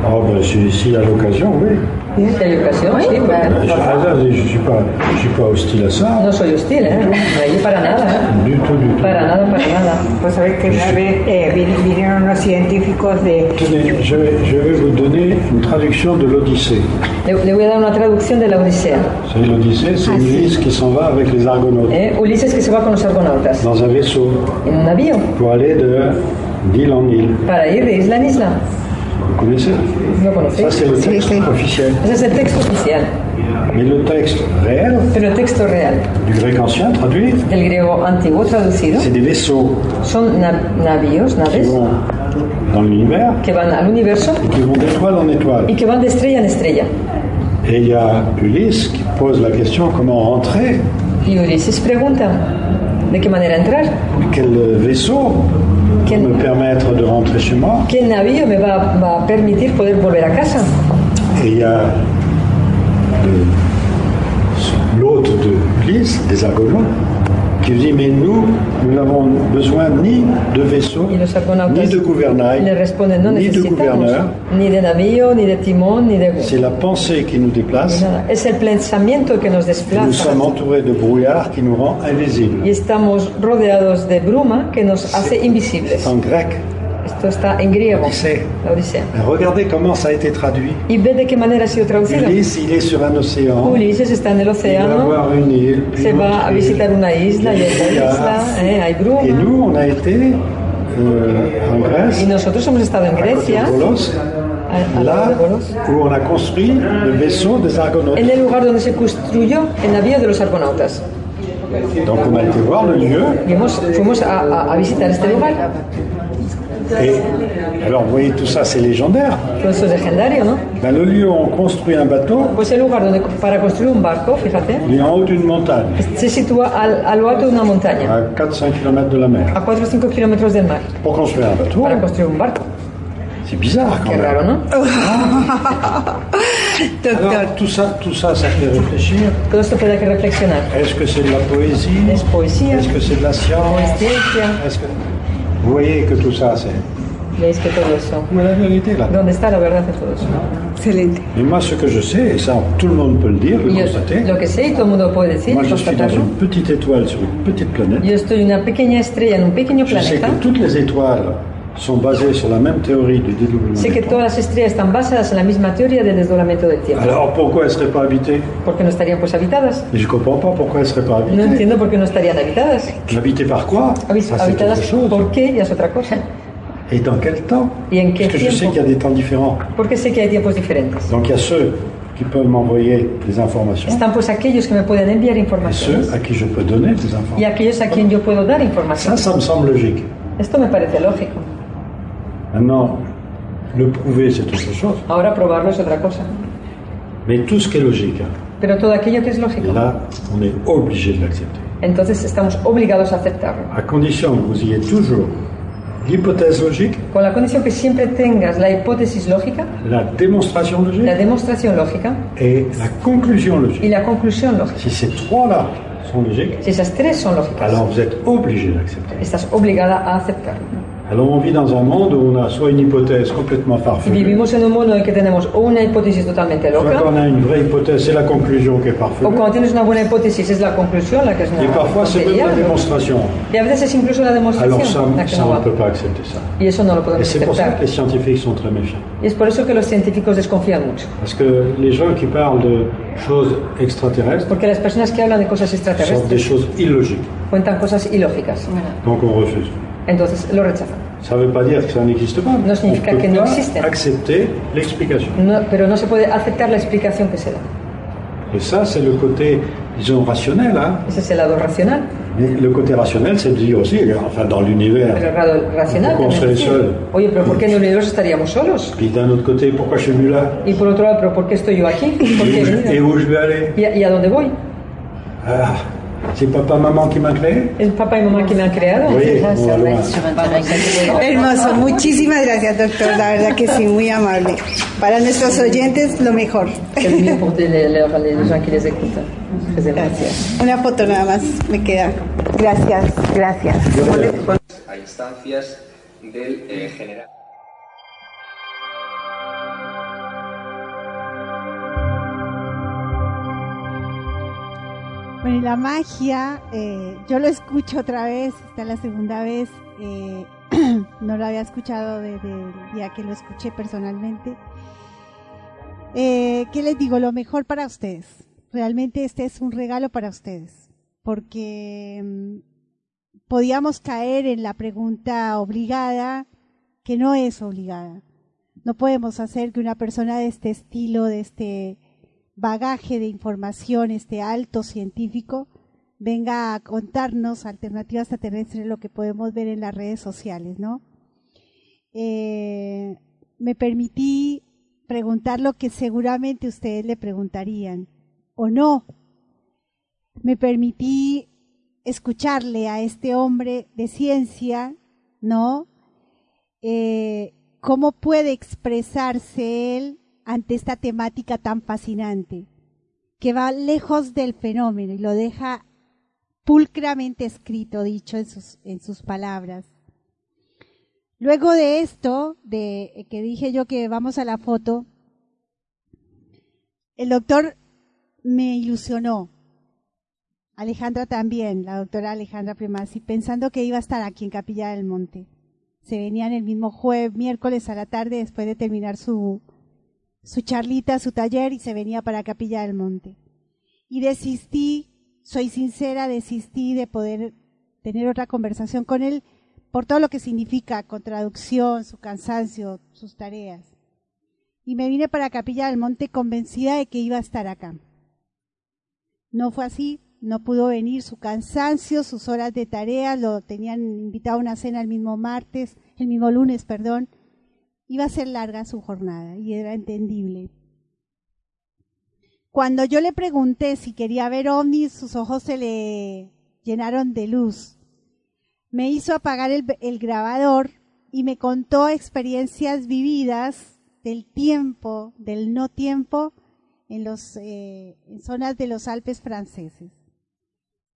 Oh, ben, si, si à l'occasion, oui. Quelle occasion, sí, Je, bueno. ah, je suis pas, je suis pas hostile à ça. No soy hostil, ¿eh? Ahí para nada. Du tout, du tout. Para nada, para nada. Pues que una vez eh, vin- vinieron unos científicos de... Tenez, je vais, je vais vous donner une traduction de l'Odyssée. Le, le voy a dar una traducción de la Odisea. Savez, l'Odyssée, c'est Ulysse qui s'en va avec les Argonautes ¿eh? Ulises que se va con los argonautas dans un vaisseau en un avión pour aller de d'île en île. para ir de isla en isla. Vous connaissez ¿Lo conocéis? Ça, c'est le texte officiel. Ese es el texto oficial. Mais le texte réel, Pero el texto real du grec ancien traduit, c'est des vaisseaux son na- navíos, qui naves, vont dans l'univers que van al universo et qui vont d'étoile en étoile. y que van de estrella en estrella. Et il y a Ulysse qui pose la question comment rentrer, Y Ulises pregunta, ¿de qué manera entrar? quel vaisseau me permettre de rentrer chez moi. ¿Qué navío me va, va a permitir poder volver a casa? Et il y a le- l'hôte de Ulysse, des Argonautes, qui dit mais nous, nous n'avons besoin ni de vaisseau, Y los argonautas ni de gouvernail, ni de gouverneur. ni de navío, ni de timón, ni de... C'est la pensée qui nous déplace. Es el pensamiento que nos Nous desplaza. sommes entourés de brouillard qui nous rend invisibles. Y estamos rodeados de bruma que nos hace invisibles. En grec, en griego, Odisea. Regardez comment ça a été traduit. Y de qué manera ha sido traducido. Ulysse, il est sur un océan. Ulises está en el Il va voir une île. puis se une va autre a île. visitar una isla y esa isla, eh, hay bruma. Et nous, on a été euh, en Grèce, Y nosotros hemos estado en Grecia, là où on a construit le vaisseau des Argonautes. en el lugar donde se construyó el navío de los argonautas. Donc on a été voir le lieu. Y hemos, fuimos a, a- a visitar este lugar. Et alors, vous voyez, tout ça, c'est légendaire. Eso es legendario, ¿no? Ben, le lieu où on construit un bateau, Pues el lugar donde para construir un barco, fíjate, il est en haut d'une montagne, se sitúa al, a lo alto de una montaña, à 4-5 km de la mer. a 4 o 5 kilómetros del mar, Pour construire un bateau, para construir un barco. c'est bizarre quand Qué même. raro, ¿no? Alors, tout ça, tout ça, ça fait réfléchir. Todo esto puede que reflexionar. Est-ce que c'est de la poésie? Es poesía, Est-ce que c'est de la science? Ciencia. Est-ce que... Vous voyez que tout ça, c'est... Veis que todo eso. La vérité là ¿Dónde está la verdad de todo eso? Excelente. Et moi, ce que je sais, et ça, tout le monde peut le dire, le yo, constater, lo que sé y todo el mundo puede decir, moi, je suis dans une petite étoile sur une petite planète. Yo estoy una pequeña estrella en un pequeño Je sais planeta. que toutes les étoiles sont basées sur la même théorie du dédoublement. Sé du que temps. todas las estrellas están basadas en la misma teoría del desdoblamiento del tiempo. Alors pourquoi elles ne seraient pas habitées? ¿Por qué no estarían pues habitadas? Et Je ne comprends pas pourquoi elles ne seraient pas No habitées. entiendo por qué no estarían habitadas. Habitées par quoi? Habi- Ça, c'est habitadas autre chose. por qué? Ya es otra cosa. Et dans quel temps? ¿Y en qué Parce que je sais qu'il y a des temps différents. Porque sé que hay tiempos diferentes? Donc il y a ceux qui peuvent m'envoyer des informations Están pues aquellos que me pueden enviar et informaciones ceux à qui je peux donner des y informations. aquellos a quien yo puedo dar Ça, ça me semble logique. Esto me parece lógico. Maintenant, le prouver, c'est autre chose. Ahora probarlo es otra cosa. Mais tout ce qui est logique, hein, Pero todo aquello que es lógico, là, on est obligé de l'accepter. entonces estamos obligados a aceptarlo. À condition que vous ayez toujours l'hypothèse logique, Con la condición que siempre tengas la hipótesis lógica, la démonstration la logique demostración lógica et la conclusion logique. y la conclusión lógica. Si ces trois-là sont logiques, si esas tres son lógicas, alors vous êtes obligé d'accepter. estás obligada a aceptar. Alors on vit dans un monde où on a soit une hypothèse complètement farfelue, vivimos en un mundo en que tenemos o una hipótesis totalmente soit loca, quand on a une vraie hypothèse, c'est la conclusion qui est o farfelue, cuando tienes una buena hipótesis es la conclusión la que es una et parfois c'est même la démonstration. Y a veces es incluso la Alors demostración ça, la que ça no on ne peut pas accepter ça. Y eso no lo Et c'est pour ça que les scientifiques sont très méfiants. Y es por eso que los científicos desconfían mucho. Parce que les gens qui parlent de choses extraterrestres Porque las personas que hablan de cosas sortent des choses illogiques. cuentan cosas ilógicas. Donc on refuse. Entonces lo rechazan. Ça ne veut pas dire que ça n'existe pas. No significa on que no pas existen. accepter l'explication. No- pero no se puede aceptar la explicación que se da. Et ça, c'est le côté, disons, rationnel. Hein. Ese es el lado racional. Mais le côté rationnel, c'est de dire aussi, enfin, dans l'univers, Pero el lado racional pourquoi on serait seul Oye, pero ¿por qué en el universo estaríamos solos? Puis d'un autre côté, pourquoi je suis venu là Y por otro lado, ¿pero por qué estoy yo aquí? ¿Por et où, et où je vais aller ¿Y a, y a dónde voy? ah, C'est papa, maman qui m'a créé ¿Es papá y mamá quien me han creado? Oui. Hermoso, muchísimas gracias doctor, la verdad que sí, muy amable. Para nuestros oyentes, lo mejor. Gracias. Una foto nada más me queda. Gracias, gracias. a instancias del eh, general. Bueno, y la magia, eh, yo lo escucho otra vez, esta es la segunda vez, eh, no lo había escuchado desde el día que lo escuché personalmente. Eh, ¿Qué les digo? Lo mejor para ustedes. Realmente este es un regalo para ustedes, porque mm, podíamos caer en la pregunta obligada, que no es obligada. No podemos hacer que una persona de este estilo, de este bagaje de información, este alto científico, venga a contarnos alternativas extraterrestres, lo que podemos ver en las redes sociales, ¿no? Eh, me permití preguntar lo que seguramente ustedes le preguntarían, o no. Me permití escucharle a este hombre de ciencia, ¿no? Eh, ¿Cómo puede expresarse él ante esta temática tan fascinante, que va lejos del fenómeno y lo deja pulcramente escrito, dicho en sus, en sus palabras. Luego de esto, de que dije yo que vamos a la foto, el doctor me ilusionó. Alejandra también, la doctora Alejandra Primasi, pensando que iba a estar aquí en Capilla del Monte. Se venían el mismo jueves, miércoles a la tarde, después de terminar su, su charlita, su taller, y se venía para Capilla del Monte. Y desistí, soy sincera, desistí de poder tener otra conversación con él por todo lo que significa con traducción, su cansancio, sus tareas. Y me vine para Capilla del Monte convencida de que iba a estar acá. No fue así, no pudo venir su cansancio, sus horas de tareas, lo tenían invitado a una cena el mismo martes, el mismo lunes, perdón. Iba a ser larga su jornada y era entendible. Cuando yo le pregunté si quería ver ovnis, sus ojos se le llenaron de luz. Me hizo apagar el, grabador y me contó experiencias vividas del tiempo, del no tiempo, en, los, eh, en zonas de los Alpes franceses.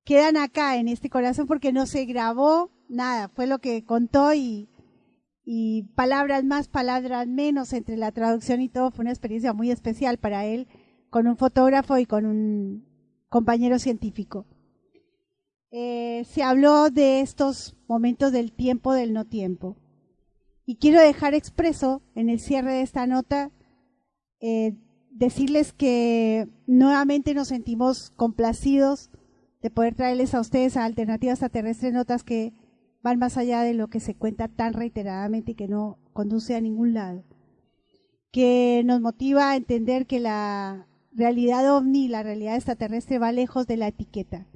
Quedan acá en este corazón porque no se grabó nada, fue lo que contó y, y palabras más, palabras menos entre la traducción y todo, fue una experiencia muy especial para él con un fotógrafo y con un compañero científico. Eh, se habló de estos momentos del tiempo, del no tiempo. Y quiero dejar expreso en el cierre de esta nota, eh, decirles que nuevamente nos sentimos complacidos de poder traerles a ustedes a Alternativas Extraterrestres notas que van más allá de lo que se cuenta tan reiteradamente y que no conduce a ningún lado. Que nos motiva a entender que la realidad ovni, la realidad extraterrestre va lejos de la etiqueta.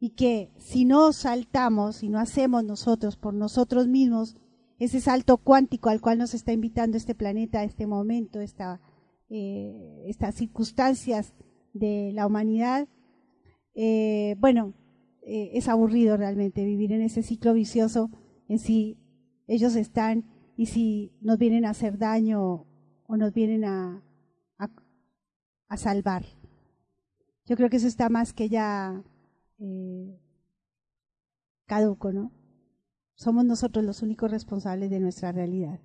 Y que si no saltamos, si no hacemos nosotros por nosotros mismos ese salto cuántico al cual nos está invitando este planeta, este momento, esta, eh, estas circunstancias de la humanidad, eh, bueno, eh, es aburrido realmente vivir en ese ciclo vicioso en si ellos están y si nos vienen a hacer daño o nos vienen a, a, salvar. Yo creo que eso está más que ya eh, caduco, ¿no? Somos nosotros los únicos responsables de nuestra realidad.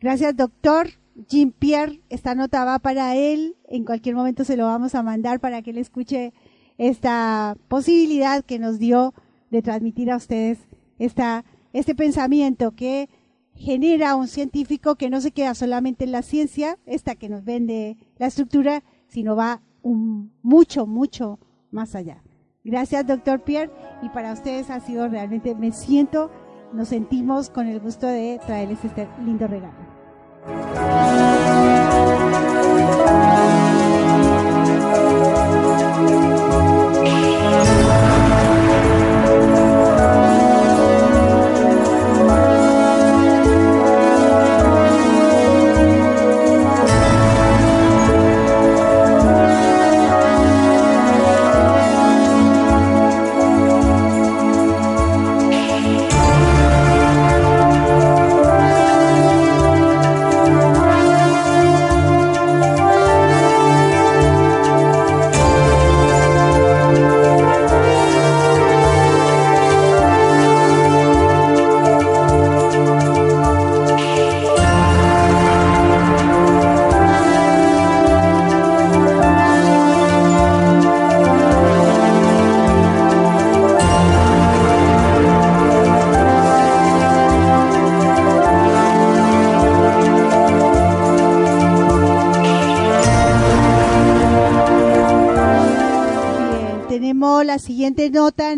Gracias, doctor. Jean Pierre, esta nota va para él. En cualquier momento se lo vamos a mandar para que él escuche esta posibilidad que nos dio de transmitir a ustedes esta, este pensamiento que genera un científico que no se queda solamente en la ciencia, esta que nos vende la estructura, sino va un, mucho, mucho más allá. Gracias, doctor Pierre, y para ustedes ha sido realmente, me siento, nos sentimos con el gusto de traerles este lindo regalo.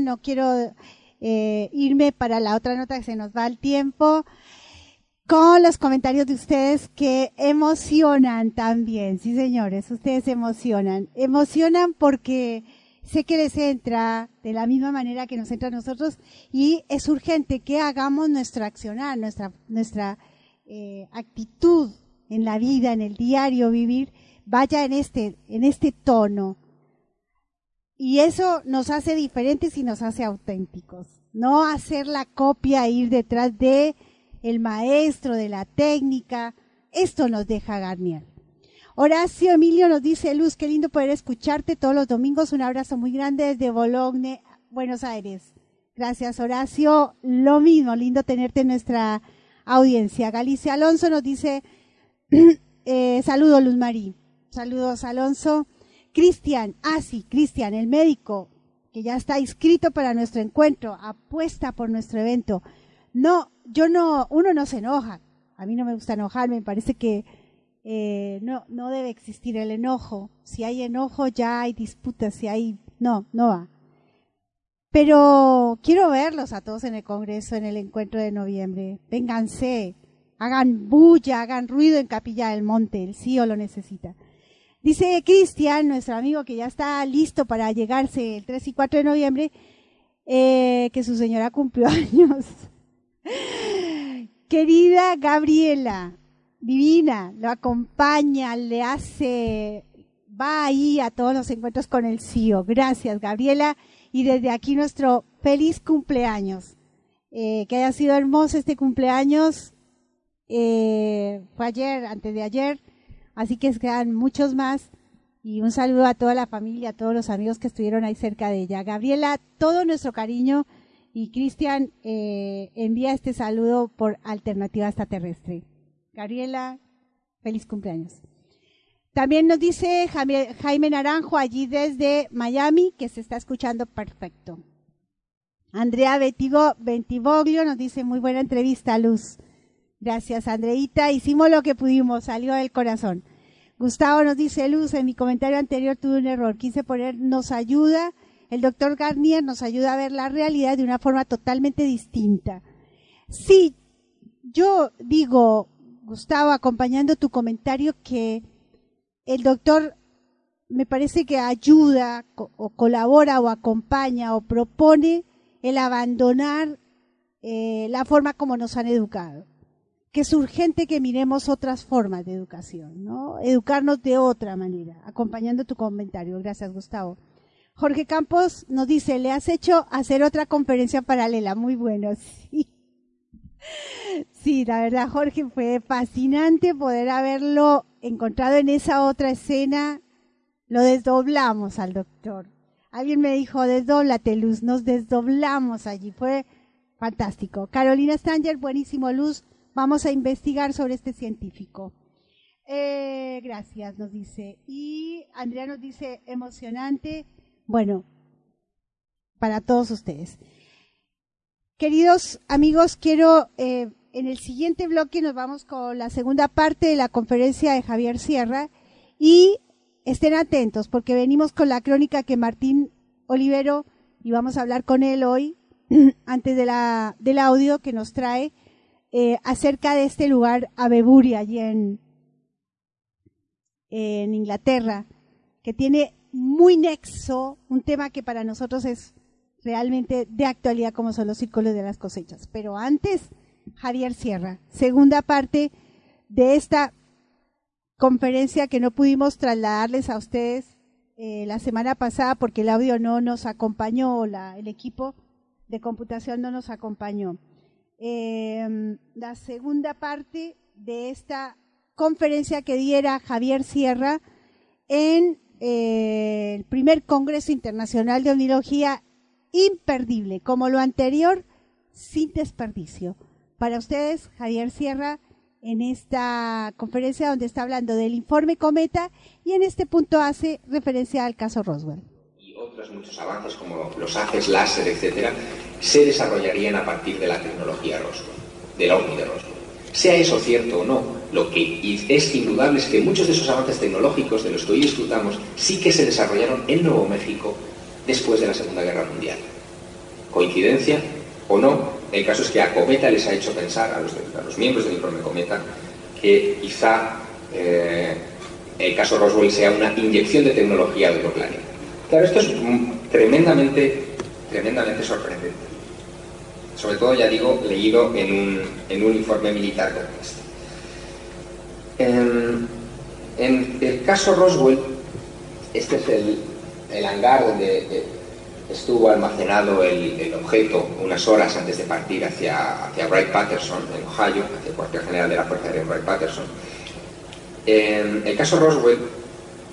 No quiero eh, irme para la otra nota que se nos va el tiempo, con los comentarios de ustedes que emocionan también, sí señores, ustedes emocionan, emocionan porque sé que les entra de la misma manera que nos entra a nosotros y es urgente que hagamos nuestro accionar, nuestra, nuestra eh, actitud en la vida, en el diario vivir, vaya en este, en este tono. Y eso nos hace diferentes y nos hace auténticos. No hacer la copia, ir detrás de el maestro, de la técnica. Esto nos deja Garnier. Horacio Emilio nos dice, Luz, qué lindo poder escucharte todos los domingos. Un abrazo muy grande desde Bologne, Buenos Aires. Gracias, Horacio. Lo mismo, lindo tenerte en nuestra audiencia. Galicia Alonso nos dice, eh, saludos, Luz Marí. Saludos, Alonso. Cristian, ah sí, Cristian, el médico, que ya está inscrito para nuestro encuentro, apuesta por nuestro evento. No, yo no, uno no se enoja. A mí no me gusta enojar, me parece que eh, no, no debe existir el enojo. Si hay enojo ya hay disputas, si hay, no, no va. Pero quiero verlos a todos en el Congreso, en el encuentro de noviembre. Vénganse, hagan bulla, hagan ruido en Capilla del Monte, el CIO lo necesita. Dice Cristian, nuestro amigo que ya está listo para llegarse el 3 y 4 de noviembre, eh, que su señora cumplió años. Querida Gabriela, divina, lo acompaña, le hace, va ahí a todos los encuentros con el CIO. Gracias, Gabriela. Y desde aquí nuestro feliz cumpleaños. Eh, que haya sido hermoso este cumpleaños. Eh, fue ayer, antes de ayer. Así que quedan muchos más. Y un saludo a toda la familia, a todos los amigos que estuvieron ahí cerca de ella. Gabriela, todo nuestro cariño. Y Cristian eh, envía este saludo por Alternativa Extraterrestre. Gabriela, feliz cumpleaños. También nos dice Jaime, Naranjo allí desde Miami que se está escuchando perfecto. Andrea Betigo, Bentivoglio nos dice muy buena entrevista, Luz. Gracias, Andreita. Hicimos lo que pudimos, salió del corazón. Gustavo nos dice, Luz, en mi comentario anterior tuve un error. Quise poner, nos ayuda, el doctor Garnier nos ayuda a ver la realidad de una forma totalmente distinta. Sí, yo digo, Gustavo, acompañando tu comentario, que el doctor me parece que ayuda o colabora o acompaña o propone el abandonar eh, la forma como nos han educado. Que es urgente que miremos otras formas de educación, ¿no? Educarnos de otra manera, acompañando tu comentario. Gracias, Gustavo. Jorge Campos nos dice, le has hecho hacer otra conferencia paralela. Muy bueno, sí. Sí, la verdad, Jorge, fue fascinante poder haberlo encontrado en esa otra escena. Lo desdoblamos al doctor. Alguien me dijo, desdóblate, Luz. Nos desdoblamos allí. Fue fantástico. Carolina Stanger, buenísimo, Luz. Vamos a investigar sobre este científico. Eh, gracias, nos dice. Y Andrea nos dice, emocionante. Bueno, para todos ustedes. Queridos amigos, quiero, eh, en el siguiente bloque nos vamos con la segunda parte de la conferencia de Javier Sierra y estén atentos porque venimos con la crónica que Martín Olivero y vamos a hablar con él hoy antes de la, del audio que nos trae eh, acerca de este lugar Abeburi allí en, en Inglaterra que tiene muy nexo un tema que para nosotros es realmente de actualidad como son los círculos de las cosechas. Pero antes, Javier Sierra, segunda parte de esta conferencia que no pudimos trasladarles a ustedes eh, la semana pasada porque el audio no nos acompañó, la, el equipo de computación no nos acompañó. Eh, la segunda parte de esta conferencia que diera Javier Sierra en eh, el primer Congreso Internacional de Onilogía imperdible, como lo anterior, sin desperdicio. Para ustedes, Javier Sierra, en esta conferencia donde está hablando del informe Cometa y en este punto hace referencia al caso Roswell. Otros muchos avances como los haces láser, etcétera, se desarrollarían a partir de la tecnología Roswell, del ovni de Roswell. Sea eso cierto o no, lo que es indudable es que muchos de esos avances tecnológicos de los que hoy disfrutamos sí que se desarrollaron en Nuevo México después de la Segunda Guerra Mundial. ¿Coincidencia o no? El caso es que a Cometa les ha hecho pensar, a los, a los miembros del informe Cometa, que quizá eh, el caso Roswell sea una inyección de tecnología de otro planeta. Claro, esto es tremendamente, tremendamente sorprendente. Sobre todo, ya digo, leído en un, en un informe militar como este. En, en, el caso Roswell, este es el, el hangar donde eh, estuvo almacenado el, el, objeto unas horas antes de partir hacia, hacia Wright-Patterson, en Ohio, hacia el cuartel general de la Fuerza Aérea Wright-Patterson. En el caso Roswell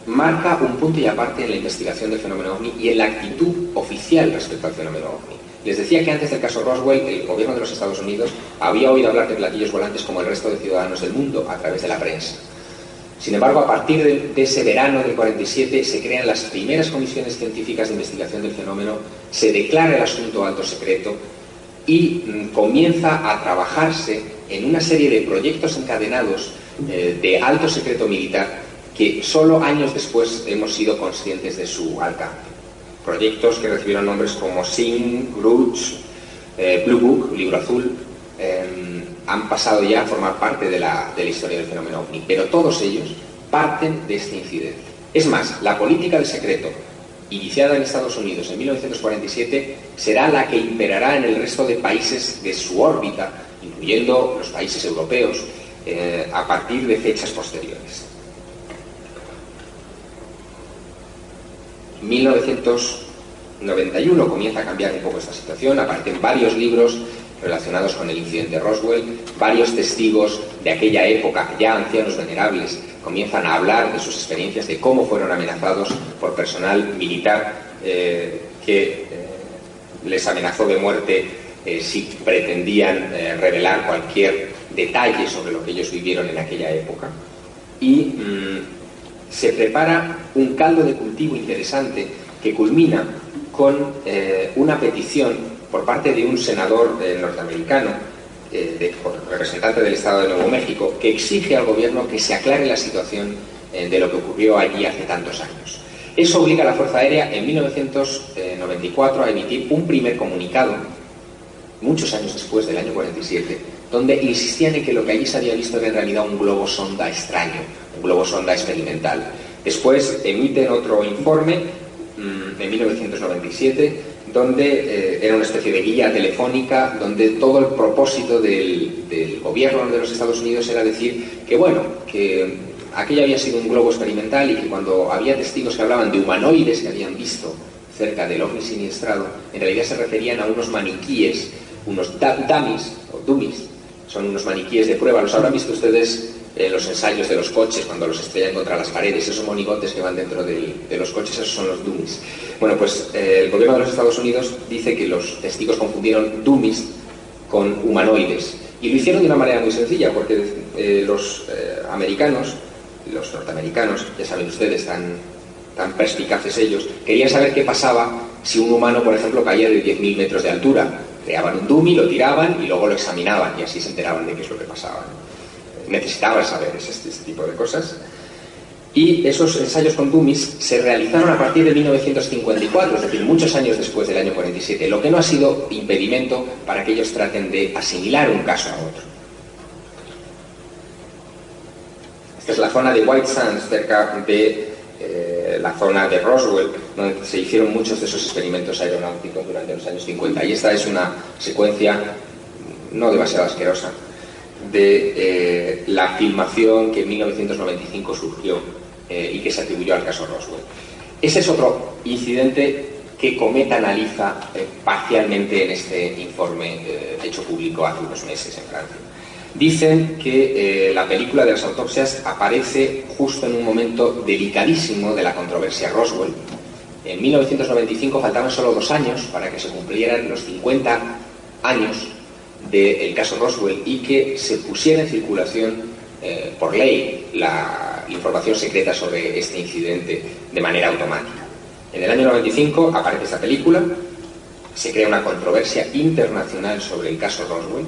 marca un punto y aparte en la investigación del fenómeno OVNI y en la actitud oficial respecto al fenómeno OVNI. Les decía que antes del caso Roswell, el gobierno de los Estados Unidos había oído hablar de platillos volantes como el resto de ciudadanos del mundo a través de la prensa. Sin embargo, a partir de, de, ese verano del 47 se crean las primeras comisiones científicas de investigación del fenómeno, se declara el asunto alto secreto y mm, comienza a trabajarse en una serie de proyectos encadenados eh, de alto secreto militar que solo años después hemos sido conscientes de su alcance. Proyectos que recibieron nombres como SIN, Grudge, eh, Blue Book, Libro Azul, eh, han pasado ya a formar parte de la, de la historia del fenómeno OVNI, pero todos ellos parten de este incidente. Es más, la política del secreto, iniciada en Estados Unidos en 1947, será la que imperará en el resto de países de su órbita, incluyendo los países europeos, eh, a partir de fechas posteriores. 1991 comienza a cambiar un poco esta situación, aparecen varios libros relacionados con el incidente Roswell, varios testigos de aquella época, ya ancianos venerables, comienzan a hablar de sus experiencias, de cómo fueron amenazados por personal militar eh, que eh, les amenazó de muerte eh, si pretendían revelar cualquier detalle sobre lo que ellos vivieron en aquella época. Y mmm, se prepara un caldo de cultivo interesante que culmina con eh, una petición por parte de un senador eh, norteamericano, eh, representante del Estado de Nuevo México, que exige al gobierno que se aclare la situación de lo que ocurrió allí hace tantos años. Eso obliga a la Fuerza Aérea en 1994 a emitir un primer comunicado, muchos años después del año 47, donde insistían en que lo que allí se había visto era en realidad un globo sonda extraño, globo sonda experimental. Después emiten otro informe mmm, en 1997 donde eh, era una especie de guía telefónica, donde todo el propósito del, del, gobierno de los Estados Unidos era decir que, bueno, que aquello había sido un globo experimental y que cuando había testigos que hablaban de humanoides que habían visto cerca del ovni siniestrado, en realidad se referían a unos maniquíes, unos dummies, o dummies, son unos maniquíes de prueba, los habrán visto ustedes en los ensayos de los coches cuando los estrellan contra las paredes, esos monigotes que van dentro del- de los coches, esos son los dummies. Bueno, pues eh, el gobierno de los Estados Unidos dice que los testigos confundieron dummies con humanoides. Y lo hicieron de una manera muy sencilla, porque eh, los eh, americanos, los norteamericanos, ya saben ustedes, tan, tan perspicaces ellos, querían saber qué pasaba si un humano, por ejemplo, caía de 10.000 metros de altura. Creaban un dummy, lo tiraban y luego lo examinaban y así se enteraban de qué es lo que pasaba. ¿No? Necesitaban saber ese, este tipo de cosas. Y esos ensayos con dummies se realizaron a partir de 1954, es decir, muchos años después del año 47, lo que no ha sido impedimento para que ellos traten de asimilar un caso a otro. Esta es la zona de White Sands, cerca de eh, la zona de Roswell, donde se hicieron muchos de esos experimentos aeronáuticos durante los años 50. Y esta es una secuencia no demasiado asquerosa de eh, la filmación que en 1995 surgió eh, y que se atribuyó al caso Roswell. Ese es otro incidente que Cometa analiza eh, parcialmente en este informe hecho público hace unos meses en Francia. Dicen que la película de las autopsias aparece justo en un momento delicadísimo de la controversia Roswell. En 1995 faltaban solo dos años para que se cumplieran los 50 años del caso Roswell y que se pusiera en circulación eh, por ley la información secreta sobre este incidente de manera automática. En el año 95 aparece esta película, se crea una controversia internacional sobre el caso Roswell,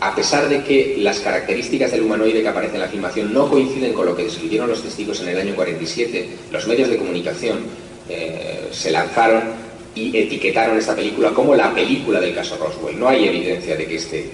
a pesar de que las características del humanoide que aparece en la filmación no coinciden con lo que describieron los testigos en el año 47, los medios de comunicación eh, se lanzaron y etiquetaron esta película como la película del caso Roswell. No hay evidencia de que este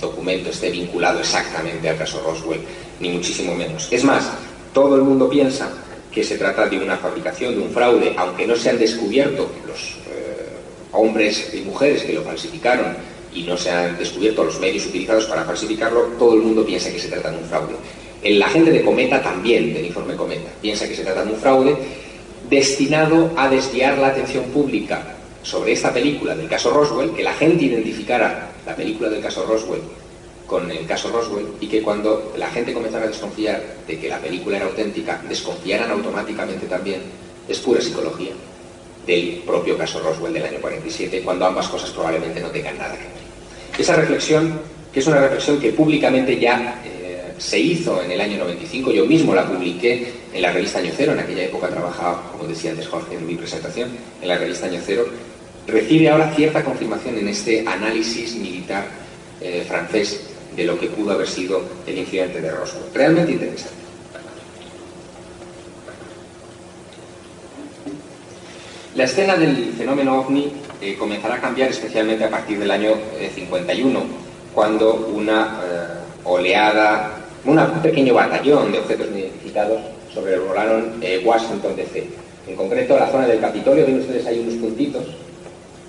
documento esté vinculado exactamente al caso Roswell, ni muchísimo menos. Es más, todo el mundo piensa que se trata de una fabricación, de un fraude, aunque no se han descubierto los eh, hombres y mujeres que lo falsificaron y no se han descubierto los medios utilizados para falsificarlo, todo el mundo piensa que se trata de un fraude. El agente de Cometa también, del informe Cometa, piensa que se trata de un fraude destinado a desviar la atención pública sobre esta película del caso Roswell, que la gente identificara la película del caso Roswell con el caso Roswell y que cuando la gente comenzara a desconfiar de que la película era auténtica, desconfiaran automáticamente también, es pura psicología, del propio caso Roswell del año 47, cuando ambas cosas probablemente no tengan nada que ver. Esa reflexión, que es una reflexión que públicamente ya eh, se hizo en el año 95, yo mismo la publiqué en la revista Año Cero, en aquella época trabajaba, como decía antes Jorge en mi presentación, en la revista Año Cero, recibe ahora cierta confirmación en este análisis militar eh, francés de lo que pudo haber sido el incidente de Roswell. Realmente interesante. La escena del fenómeno ovni eh, comenzará a cambiar especialmente a partir del año eh, 51, cuando una eh, oleada, un pequeño batallón de objetos identificados sobrevolaron eh, Washington DC. En concreto, la zona del Capitolio, ven ustedes ahí unos puntitos,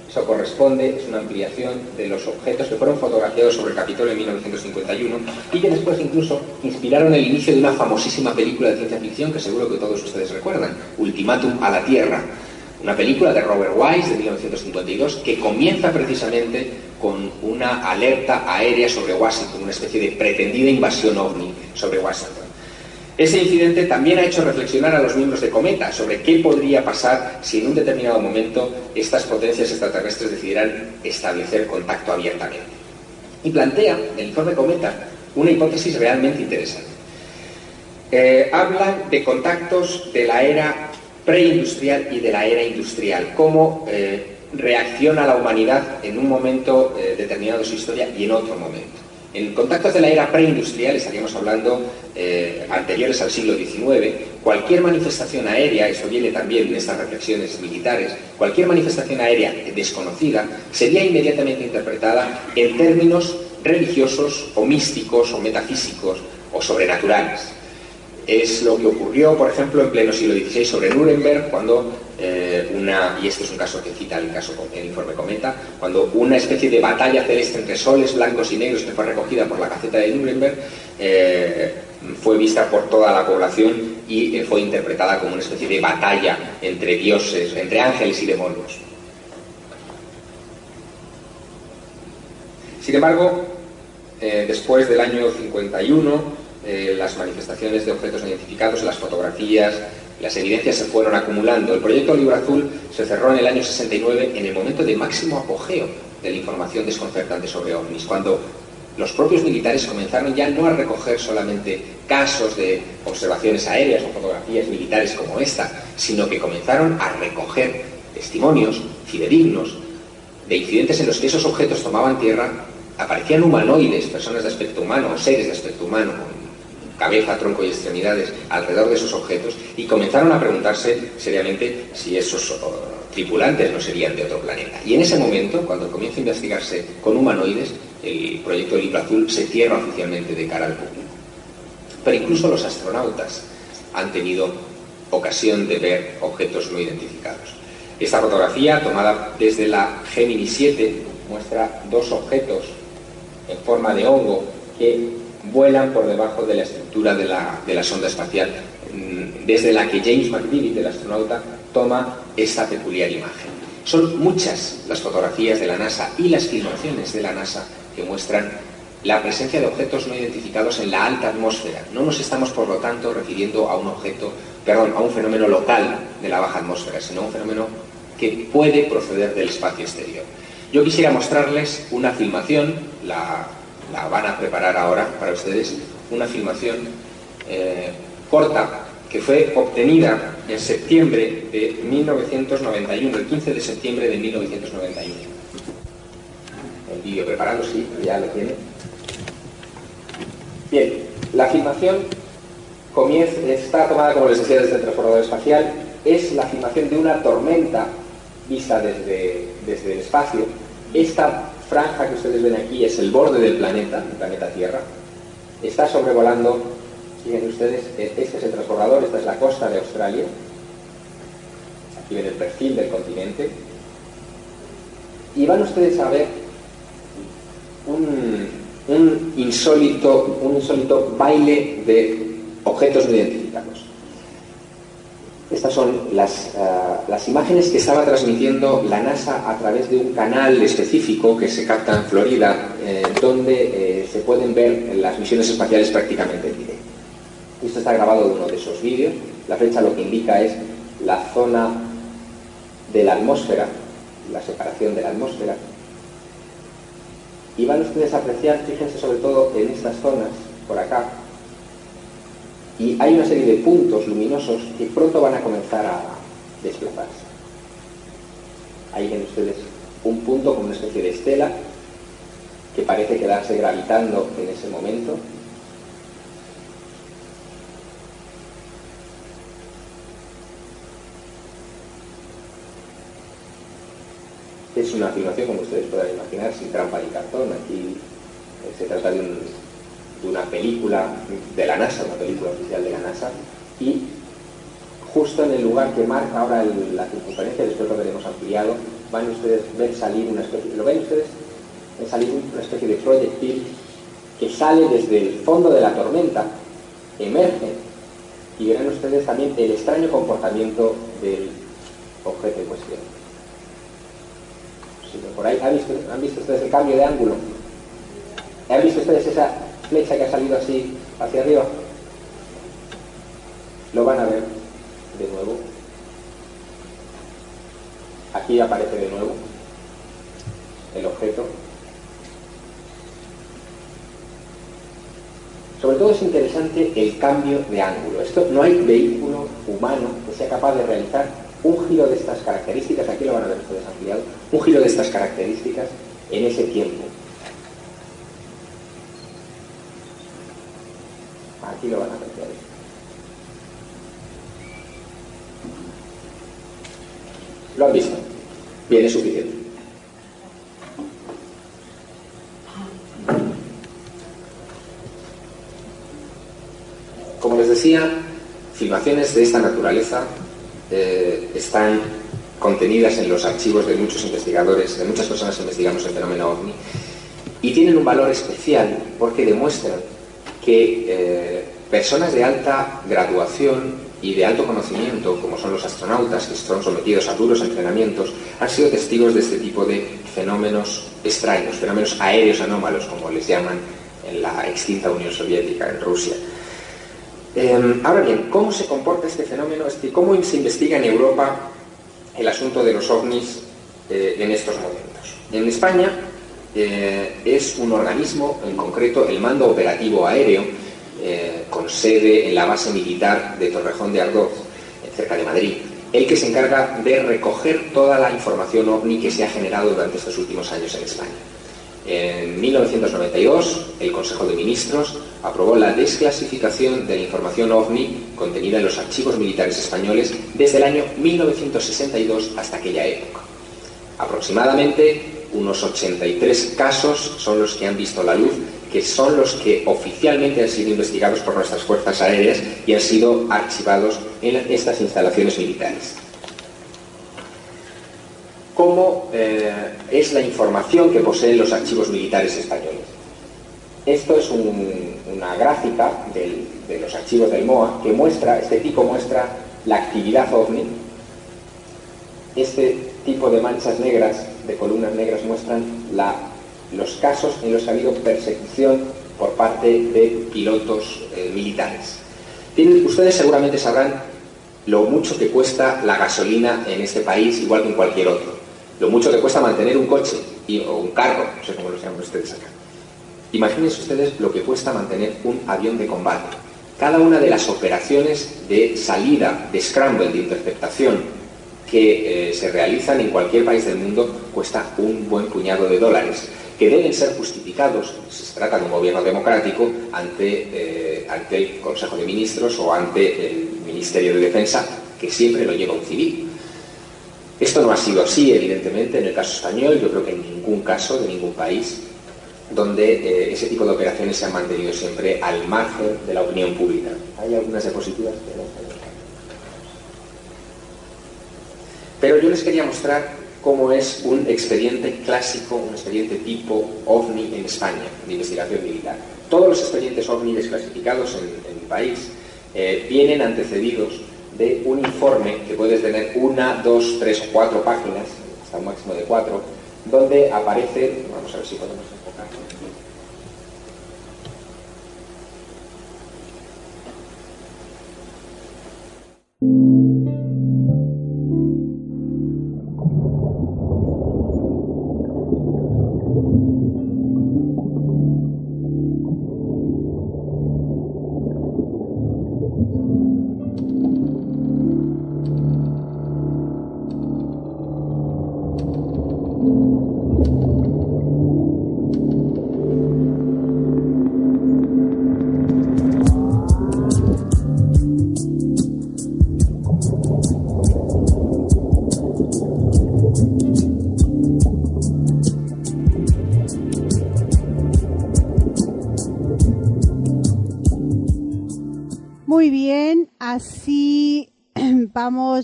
eso corresponde, es una ampliación de los objetos que fueron fotografiados sobre el Capitolio en 1951 y que después incluso inspiraron el inicio de una famosísima película de ciencia ficción que seguro que todos ustedes recuerdan, Ultimátum a la Tierra. Una película de Robert Wise de 1952 que comienza precisamente con una alerta aérea sobre Washington, una especie de pretendida invasión ovni sobre Washington. Ese incidente también ha hecho reflexionar a los miembros de Cometa sobre qué podría pasar si en un determinado momento estas potencias extraterrestres decidieran establecer contacto abiertamente. Y plantea, el informe Cometa, una hipótesis realmente interesante. Eh, habla de contactos de la era preindustrial y de la era industrial, cómo eh, reacciona la humanidad en un momento eh, determinado de su historia y en otro momento. En contactos de la era preindustrial, estaríamos hablando eh, anteriores al siglo XIX, cualquier manifestación aérea, eso viene también en estas reflexiones militares, cualquier manifestación aérea desconocida sería inmediatamente interpretada en términos religiosos o místicos o metafísicos o sobrenaturales. Es lo que ocurrió, por ejemplo, en pleno siglo XVI sobre Nuremberg, cuando eh, una, y este es un caso que cita el, caso, el informe Cometa, cuando una especie de batalla celeste entre soles blancos y negros que fue recogida por la caceta de Nuremberg eh, fue vista por toda la población y eh, fue interpretada como una especie de batalla entre dioses, entre ángeles y demonios. Sin embargo, después del año 51, eh, las manifestaciones de objetos identificados, las fotografías, las evidencias se fueron acumulando. El proyecto Libro Azul se cerró en el año 69 en el momento de máximo apogeo de la información desconcertante sobre ovnis, cuando los propios militares comenzaron ya no a recoger solamente casos de observaciones aéreas o fotografías militares como esta, sino que comenzaron a recoger testimonios fidedignos de incidentes en los que esos objetos tomaban tierra, aparecían humanoides, personas de aspecto humano, o seres de aspecto humano, cabeza, tronco y extremidades alrededor de esos objetos, y comenzaron a preguntarse seriamente si esos oh, tripulantes no serían de otro planeta. Y en ese momento, cuando comienza a investigarse con humanoides, el proyecto Libro Azul se cierra oficialmente de cara al público. Pero incluso los astronautas han tenido ocasión de ver objetos no identificados. Esta fotografía, tomada desde la Gemini 7, muestra dos objetos en forma de hongo que vuelan por debajo de la estructura de la, de la sonda espacial, mm, desde la que James McDivitt, el astronauta, toma esta peculiar imagen. Son muchas las fotografías de la NASA y las filmaciones de la NASA que muestran la presencia de objetos no identificados en la alta atmósfera. No nos estamos, por lo tanto, refiriendo a un objeto, perdón, a un fenómeno local de la baja atmósfera, sino a un fenómeno que puede proceder del espacio exterior. Yo quisiera mostrarles una filmación, la, la van a preparar ahora para ustedes, una filmación eh, corta que fue obtenida en septiembre de 1991, el 15 de septiembre de 1991. El vídeo preparado, sí, ya lo tiene. Bien, la filmación comienza, está tomada, como les decía, desde el transbordador espacial. Es la filmación de una tormenta vista desde, desde el espacio. Esta franja que ustedes ven aquí es el borde del planeta, el planeta Tierra. Está sobrevolando, fíjense ustedes, este es el transbordador, esta es la costa de Australia. Aquí ven el perfil del continente. Y van ustedes a ver un, insólito, un insólito baile de objetos no. Estas son las, uh, las, imágenes que estaba transmitiendo la NASA a través de un canal específico que se capta en Florida, eh, donde eh, se pueden ver las misiones espaciales prácticamente en directo. Esto está grabado de uno de esos vídeos. La flecha lo que indica es la zona de la atmósfera, la separación de la atmósfera, y van ustedes a apreciar, fíjense sobre todo en estas zonas, por acá, y hay una serie de puntos luminosos que pronto van a comenzar a desplazarse. Ahí ven ustedes un punto como una especie de estela que parece quedarse gravitando en ese momento. Es una afirmación, como ustedes podrán imaginar, sin trampa ni cartón. Aquí se trata de, un, de, una película de la NASA, una película oficial de la NASA, y justo en el lugar que marca ahora la circunferencia, después lo veremos ampliado, van ustedes a ver salir una especie, ¿lo ven ustedes? Ven salir una especie de proyectil que sale desde el fondo de la tormenta, emerge, y verán ustedes también el extraño comportamiento del objeto en cuestión. por ahí, ¿han visto, ¿han visto ustedes el cambio de ángulo? ¿Han visto ustedes esa flecha que ha salido así hacia arriba? Lo van a ver de nuevo. Aquí aparece de nuevo el objeto. Sobre todo es interesante el cambio de ángulo. Esto no hay vehículo humano que sea capaz de realizar un giro de estas características, aquí lo van a ver ustedes ampliado, un giro de estas características en ese tiempo. Aquí lo van a apreciar. ¿Lo han visto? Bien, es suficiente. Como les decía, filmaciones de esta naturaleza eh, están contenidas en los archivos de muchos investigadores, de muchas personas que investigamos el fenómeno ovni, y tienen un valor especial porque demuestran que eh, personas de alta graduación y de alto conocimiento, como son los astronautas, que son sometidos a duros entrenamientos, han sido testigos de este tipo de fenómenos extraños, fenómenos aéreos anómalos, como les llaman en la extinta Unión Soviética, en Rusia. Eh, ahora bien, ¿cómo se comporta este fenómeno? ¿cómo se investiga en Europa el asunto de los ovnis eh, en estos momentos? En España eh, es un organismo, en concreto el Mando Operativo Aéreo, eh, con sede en la base militar de Torrejón de Ardoz, cerca de Madrid, el que se encarga de recoger toda la información ovni que se ha generado durante estos últimos años en España. En 1992, el Consejo de Ministros aprobó la desclasificación de la información OVNI contenida en los archivos militares españoles desde el año 1962 hasta aquella época. Aproximadamente unos 83 casos son los que han visto la luz, que son los que oficialmente han sido investigados por nuestras fuerzas aéreas y han sido archivados en estas instalaciones militares cómo eh, es la información que poseen los archivos militares españoles. Esto es un- una gráfica de los archivos del MOA que muestra, este tipo muestra la actividad OVNI. Este tipo de manchas negras, de columnas negras, muestran los casos en los que ha habido persecución por parte de pilotos eh, militares. Ustedes seguramente sabrán lo mucho que cuesta la gasolina en este país, igual que en cualquier otro. Lo mucho que cuesta mantener un coche o un carro, no sé cómo lo llaman ustedes acá. Imagínense ustedes lo que cuesta mantener un avión de combate. Cada una de las operaciones de salida, de scramble, de interceptación, que eh, se realizan en cualquier país del mundo cuesta un buen puñado de dólares, que deben ser justificados, si se trata de un gobierno democrático, ante, eh, ante el Consejo de Ministros o ante el Ministerio de Defensa, que siempre lo lleva un civil. Esto no ha sido así, evidentemente, en el caso español, yo creo que en ningún caso de ningún país donde eh, ese tipo de operaciones se han mantenido siempre al margen de la opinión pública. Hay algunas diapositivas que no están acá. Pero yo les quería mostrar cómo es un expediente clásico, un expediente tipo OVNI en España, de investigación militar. Todos los expedientes OVNI desclasificados en, en mi país eh, vienen antecedidos de un informe que puedes tener una, dos, tres o cuatro páginas, hasta un máximo de cuatro, donde aparece, vamos a ver si podemos enfocar.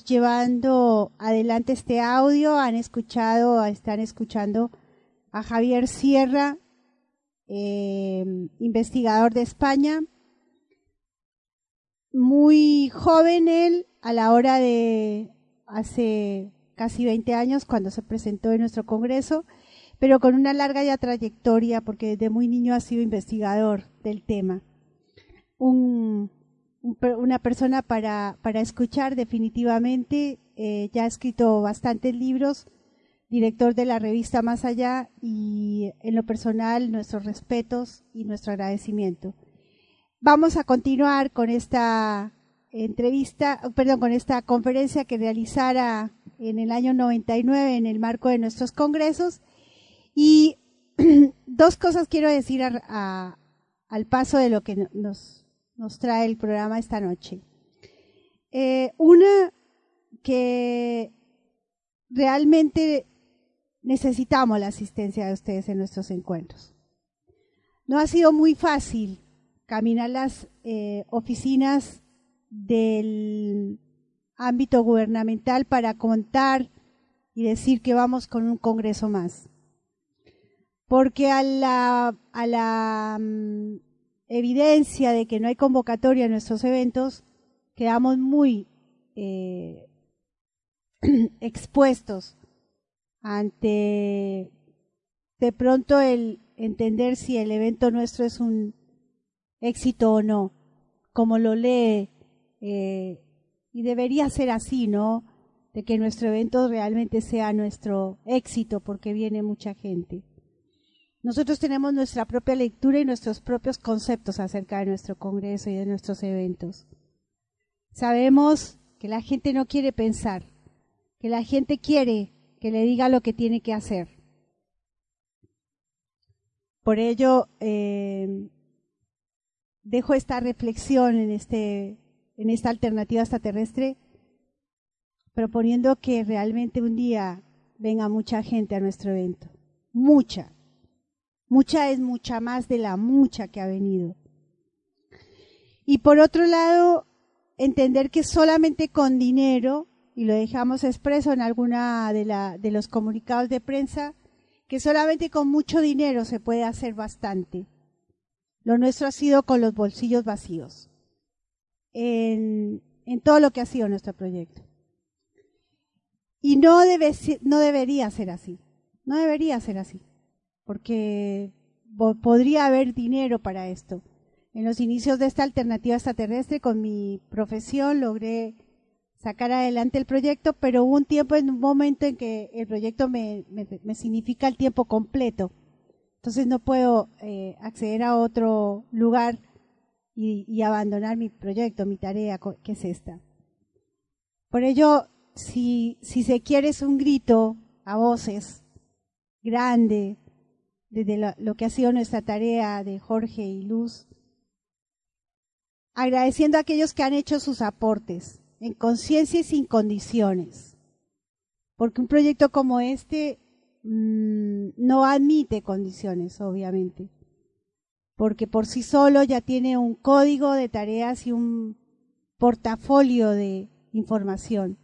Llevando adelante este audio. Han escuchado, están escuchando a Javier Sierra, eh, investigador de España. Muy joven él, a la hora de hace casi 20 años, cuando se presentó en nuestro congreso, pero con una larga ya trayectoria, porque desde muy niño ha sido investigador del tema. Un, una persona para, para escuchar definitivamente. eh, ya ha escrito bastantes libros, director de la revista Más Allá y en lo personal nuestros respetos y nuestro agradecimiento. Vamos a continuar con esta entrevista, perdón, con esta conferencia que realizara en el año 99 en el marco de nuestros congresos. Y dos cosas quiero decir al paso de lo que no- nos, nos trae el programa esta noche. Eh, una, que realmente necesitamos la asistencia de ustedes en nuestros encuentros. No ha sido muy fácil caminar las eh, oficinas del ámbito gubernamental para contar y decir que vamos con un congreso más. Porque a la, a la mm, evidencia de que no hay convocatoria en nuestros eventos, quedamos muy eh, expuestos ante de pronto el entender si el evento nuestro es un éxito o no, como lo lee, eh, y debería ser así, ¿no? De que nuestro evento realmente sea nuestro éxito porque viene mucha gente. Nosotros tenemos nuestra propia lectura y nuestros propios conceptos acerca de nuestro congreso y de nuestros eventos. Sabemos que la gente no quiere pensar, que la gente quiere que le diga lo que tiene que hacer. Por ello, eh, dejo esta reflexión en, este, en esta alternativa extraterrestre, proponiendo que realmente un día venga mucha gente a nuestro evento. Mucha. Mucha es mucha más de la mucha que ha venido. Y por otro lado, entender que solamente con dinero, y lo dejamos expreso en alguna de, los comunicados de prensa, que solamente con mucho dinero se puede hacer bastante. Lo nuestro ha sido con los bolsillos vacíos, en, en todo lo que ha sido nuestro proyecto. Y no, debe, no debería ser así, no debería ser así, porque podría haber dinero para esto. En los inicios de esta alternativa extraterrestre, con mi profesión, logré sacar adelante el proyecto, pero hubo un tiempo, en un momento en que el proyecto me, significa el tiempo completo. Entonces no puedo eh, acceder a otro lugar y, y, abandonar mi proyecto, mi tarea, que es esta. Por ello, si, si se quiere es un grito a voces grande desde lo, que ha sido nuestra tarea de Jorge y Luz, agradeciendo a aquellos que han hecho sus aportes, en conciencia y sin condiciones. Porque un proyecto como este mmm, no admite condiciones, obviamente. Porque por sí solo ya tiene un código de tareas y un portafolio de información.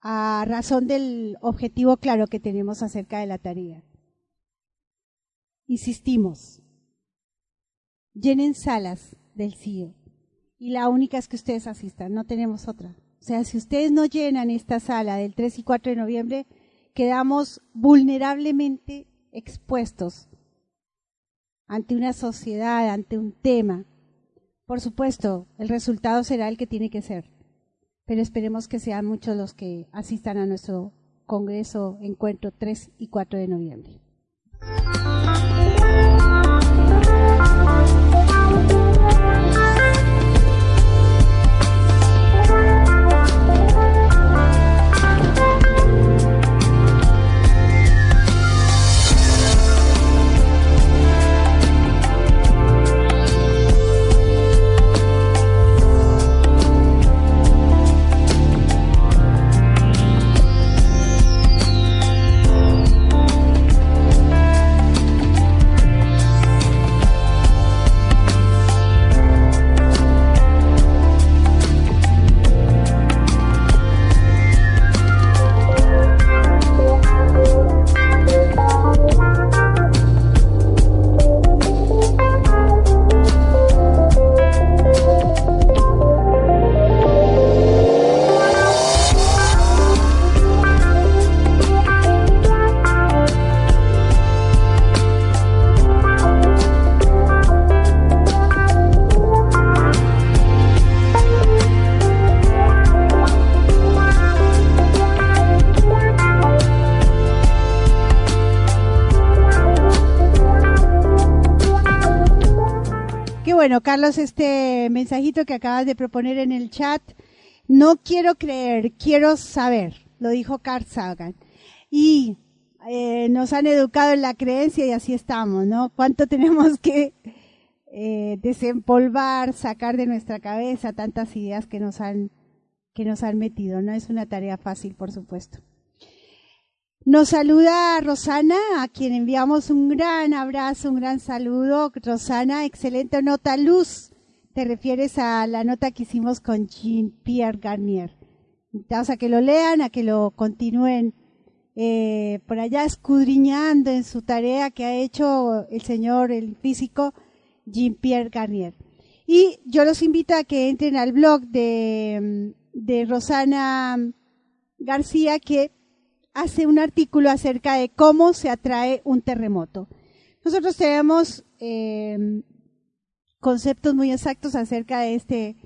A razón del objetivo claro que tenemos acerca de la tarea. Insistimos. Llenen salas del CIO y la única es que ustedes asistan, no tenemos otra. O sea, si ustedes no llenan esta sala del 3 y 4 de noviembre, quedamos vulnerablemente expuestos ante una sociedad, ante un tema. Por supuesto, el resultado será el que tiene que ser, pero esperemos que sean muchos los que asistan a nuestro Congreso Encuentro 3 y 4 de noviembre. Bueno, Carlos, este mensajito que acabas de proponer en el chat, no quiero creer, quiero saber, lo dijo Carl Sagan. Y eh, nos han educado en la creencia y así estamos, ¿no? ¿Cuánto tenemos que eh, desempolvar, sacar de nuestra cabeza tantas ideas que nos han que nos han metido? No es una tarea fácil, por supuesto. Nos saluda Rosana, a quien enviamos un gran abrazo, un gran saludo. Rosana, excelente nota. Luz, te refieres a la nota que hicimos con Jean-Pierre Garnier. Invitamos a que lo lean, a que lo continúen eh, por allá escudriñando en su tarea que ha hecho el señor, el físico Jean-Pierre Garnier. Y yo los invito a que entren al blog de, de Rosana García, que hace un artículo acerca de cómo se atrae un terremoto. Nosotros tenemos eh, conceptos muy exactos acerca de este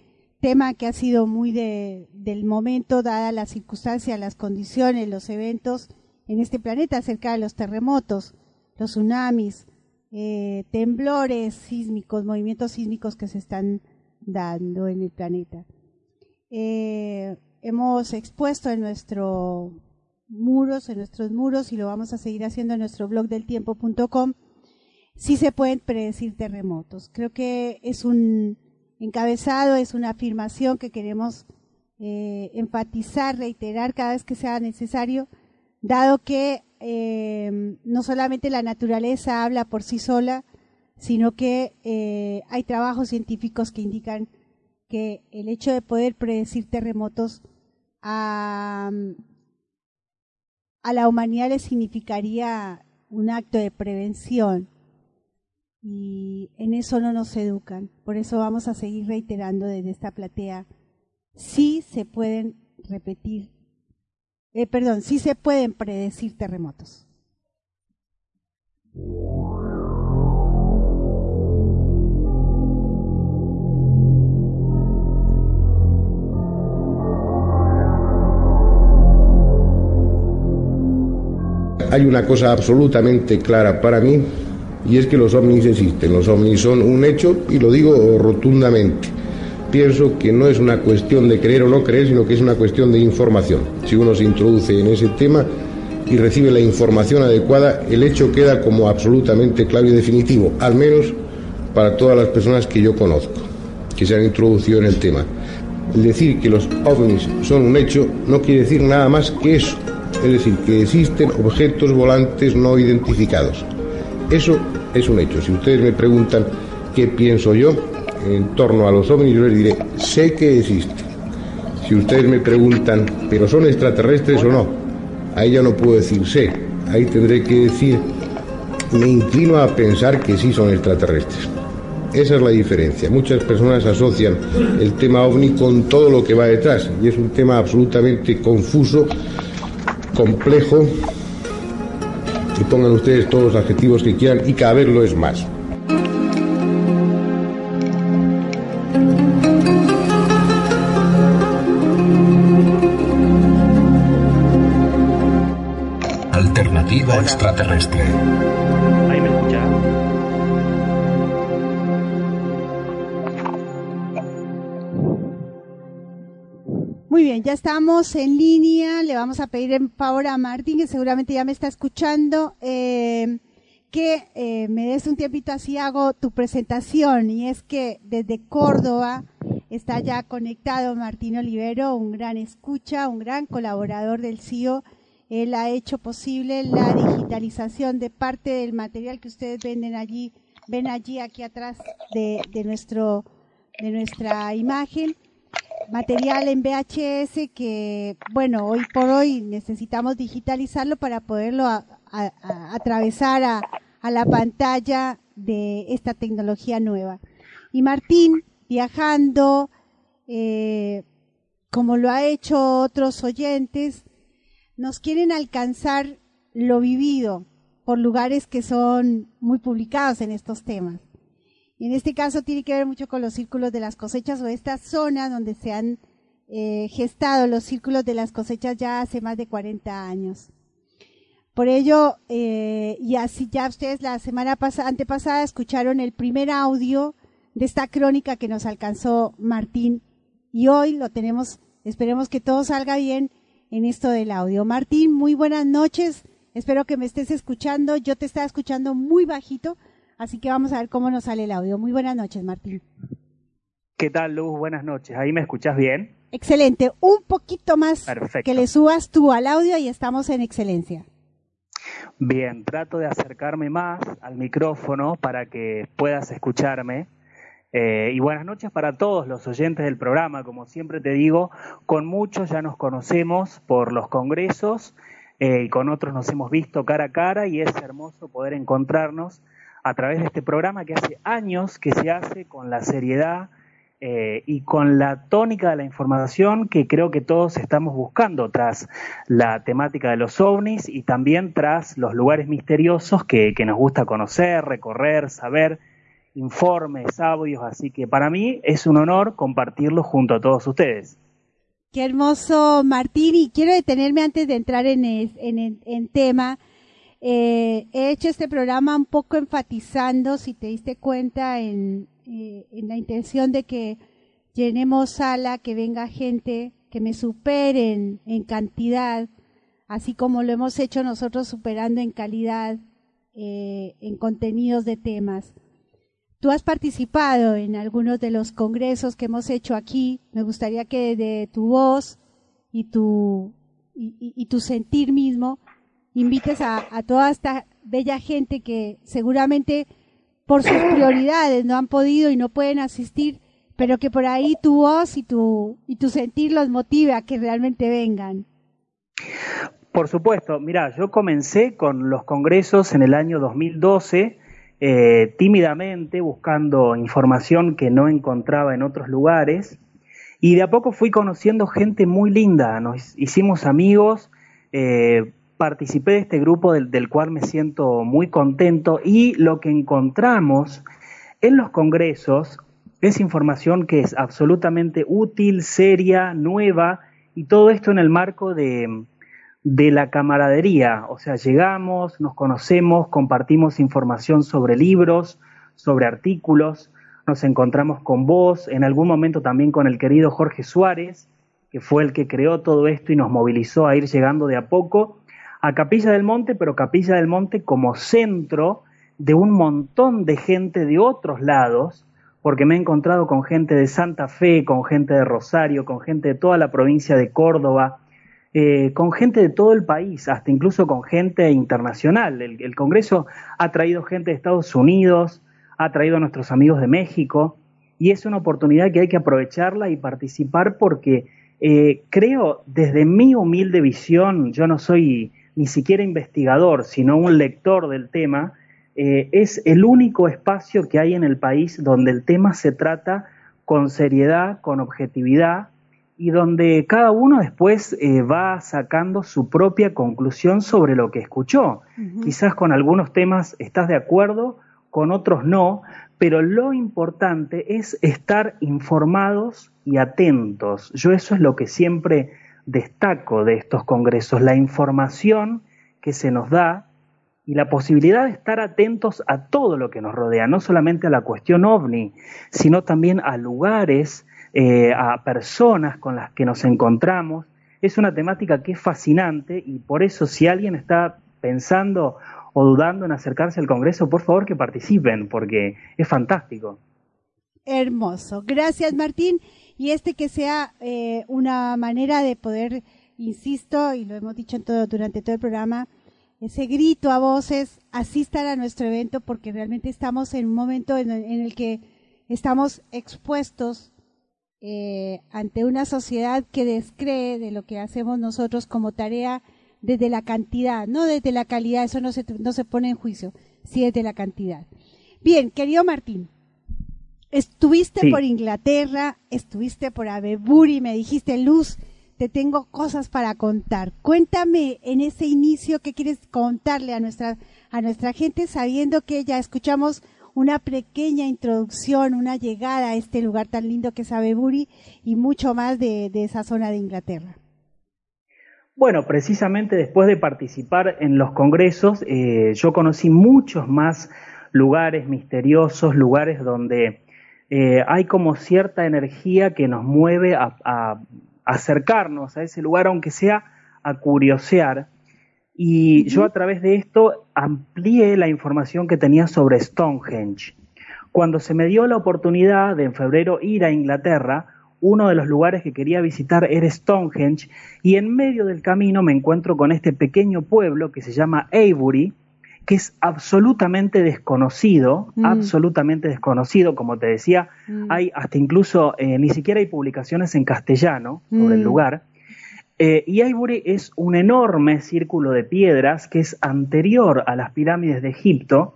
tema que ha sido muy de, del momento, dada las circunstancias, las condiciones, los eventos en este planeta, acerca de los terremotos, los tsunamis, eh, temblores sísmicos, movimientos sísmicos que se están dando en el planeta. Eh, hemos expuesto en nuestros muros, en nuestros muros, y lo vamos a seguir haciendo en nuestro blog del tiempo.com, si se pueden predecir terremotos. Creo que es un encabezado, es una afirmación que queremos eh, enfatizar, reiterar cada vez que sea necesario, dado que eh, no solamente la naturaleza habla por sí sola, sino que eh, hay trabajos científicos que indican que el hecho de poder predecir terremotos a, a la humanidad le significaría un acto de prevención y en eso no nos educan. Por eso vamos a seguir reiterando desde esta platea, sí se pueden repetir, eh, perdón, sí se pueden predecir terremotos. Hay una cosa absolutamente clara para mí y es que los ovnis existen. Los ovnis son un hecho y lo digo rotundamente. Pienso que no es una cuestión de creer o no creer, sino que es una cuestión de información. Si uno se introduce en ese tema y recibe la información adecuada, el hecho queda como absolutamente claro y definitivo, al menos para todas las personas que yo conozco, que se han introducido en el tema. Decir que los ovnis son un hecho no quiere decir nada más que eso, es decir, que existen objetos volantes no identificados. Eso es un hecho. Si ustedes me preguntan qué pienso yo en torno a los ovnis, yo les diré, sé que existen. Si ustedes me preguntan, ¿pero son extraterrestres o no? Ahí ya no puedo decir sé. Ahí tendré que decir, me inclino a pensar que sí son extraterrestres. Esa es la diferencia. Muchas personas asocian el tema ovni con todo lo que va detrás y es un tema absolutamente confuso, complejo y pongan ustedes todos los adjetivos que quieran y cada vez lo es más. Alternativa extraterrestre. Ya estamos en línea. Le vamos a pedir en favor a Martín, que seguramente ya me está escuchando, eh, que eh, me des un tiempito así hago tu presentación. Y es que desde Córdoba está ya conectado Martín Olivero, un gran escucha, un gran colaborador del CIO. Él ha hecho posible la digitalización de parte del material que ustedes venden allí, ven allí aquí atrás de, nuestro de nuestra imagen material en VHS que, bueno, hoy por hoy necesitamos digitalizarlo para poderlo atravesar a, a la pantalla de esta tecnología nueva. Y Martín, viajando, eh, como lo ha hecho otros oyentes, nos quieren alcanzar lo vivido por lugares que son muy publicados en estos temas. En este caso tiene que ver mucho con los círculos de las cosechas o esta zona donde se han eh, gestado los círculos de las cosechas ya hace más de 40 años. Por ello, eh, y así ya ustedes la semana pasada, antepasada escucharon el primer audio de esta crónica que nos alcanzó Martín y hoy lo tenemos, esperemos que todo salga bien en esto del audio. Martín, muy buenas noches, espero que me estés escuchando, yo te estaba escuchando muy bajito, así que vamos a ver cómo nos sale el audio. Muy buenas noches, Martín. ¿Qué tal, Luz? Buenas noches. ¿Ahí me escuchás bien? Excelente, un poquito más Perfecto. que le subas tú al audio y estamos en excelencia. Bien, trato de acercarme más al micrófono para que puedas escucharme. Eh, y buenas noches para todos los oyentes del programa. Como siempre te digo, con muchos ya nos conocemos por los congresos eh, y con otros nos hemos visto cara a cara y es hermoso poder encontrarnos a través de este programa que hace años que se hace con la seriedad eh, y con la tónica de la información que creo que todos estamos buscando tras la temática de los ovnis y también tras los lugares misteriosos que, nos gusta conocer, recorrer, saber informes, audios, así que para mí es un honor compartirlo junto a todos ustedes. Qué hermoso, Martín. Y quiero detenerme antes de entrar en, en, el- en tema. Eh, he hecho este programa un poco enfatizando, si te diste cuenta, en, eh, en la intención de que llenemos sala, que venga gente que me supere en, cantidad, así como lo hemos hecho nosotros superando en calidad eh, en contenidos de temas. Tú has participado en algunos de los congresos que hemos hecho aquí. Me gustaría que de tu voz y tu, y tu sentir mismo invites a, toda esta bella gente que seguramente por sus prioridades no han podido y no pueden asistir, pero que por ahí tu voz y tu, y tu sentir los motive a que realmente vengan. Por supuesto, mira, yo comencé con los congresos en el año 2012, eh, tímidamente buscando información que no encontraba en otros lugares, y de a poco fui conociendo gente muy linda, nos hicimos amigos, eh, participé de este grupo del, del cual me siento muy contento, y lo que encontramos en los congresos es información que es absolutamente útil, seria, nueva, y todo esto en el marco de, de la camaradería, o sea, llegamos, nos conocemos, compartimos información sobre libros, sobre artículos, nos encontramos con vos, en algún momento también con el querido Jorge Suárez, que fue el que creó todo esto y nos movilizó a ir llegando de a poco a Capilla del Monte, pero Capilla del Monte como centro de un montón de gente de otros lados, porque me he encontrado con gente de Santa Fe, con gente de Rosario, con gente de toda la provincia de Córdoba, eh, con gente de todo el país, hasta incluso con gente internacional. El, Congreso ha traído gente de Estados Unidos, ha traído a nuestros amigos de México, y es una oportunidad que hay que aprovecharla y participar porque eh, creo, desde mi humilde visión, yo no soy ni siquiera investigador, sino un lector del tema, eh, es el único espacio que hay en el país donde el tema se trata con seriedad, con objetividad, y donde cada uno después eh, va sacando su propia conclusión sobre lo que escuchó. Quizás con algunos temas estás de acuerdo, con otros no, pero lo importante es estar informados y atentos. Yo eso es lo que siempre destaco de estos congresos, la información que se nos da y la posibilidad de estar atentos a todo lo que nos rodea, no solamente a la cuestión ovni, sino también a lugares, eh, a personas con las que nos encontramos. Es una temática que es fascinante y por eso si alguien está pensando o dudando en acercarse al Congreso, por favor que participen, porque es fantástico. Hermoso. Gracias, Martín. Y este que sea eh, una manera de poder, insisto, y lo hemos dicho en todo, durante todo el programa, ese grito a voces, asistan a nuestro evento porque realmente estamos en un momento en, el- que estamos expuestos eh, ante una sociedad que descree de lo que hacemos nosotros como tarea desde la cantidad, no desde la calidad, eso no se, no se pone en juicio, sí desde la cantidad. Bien, querido Martín, estuviste Sí. por Inglaterra, estuviste por Abeburi, me dijiste, Luz, te tengo cosas para contar. Cuéntame en ese inicio qué quieres contarle a nuestra, a nuestra gente, sabiendo que ya escuchamos una pequeña introducción, una llegada a este lugar tan lindo que es Abeburi y mucho más de, de esa zona de Inglaterra. Bueno, precisamente después de participar en los congresos, eh, yo conocí muchos más lugares misteriosos, lugares donde eh, hay como cierta energía que nos mueve a, a acercarnos a ese lugar, aunque sea a curiosear. Y yo a través de esto amplié la información que tenía sobre Stonehenge. Cuando se me dio la oportunidad de en febrero ir a Inglaterra, uno de los lugares que quería visitar era Stonehenge y en medio del camino me encuentro con este pequeño pueblo que se llama Avebury, que es absolutamente desconocido, Mm. absolutamente desconocido, como te decía, Mm. hay hasta incluso, eh, ni siquiera hay publicaciones en castellano sobre el Mm. lugar. Eh, y Avebury es un enorme círculo de piedras que es anterior a las pirámides de Egipto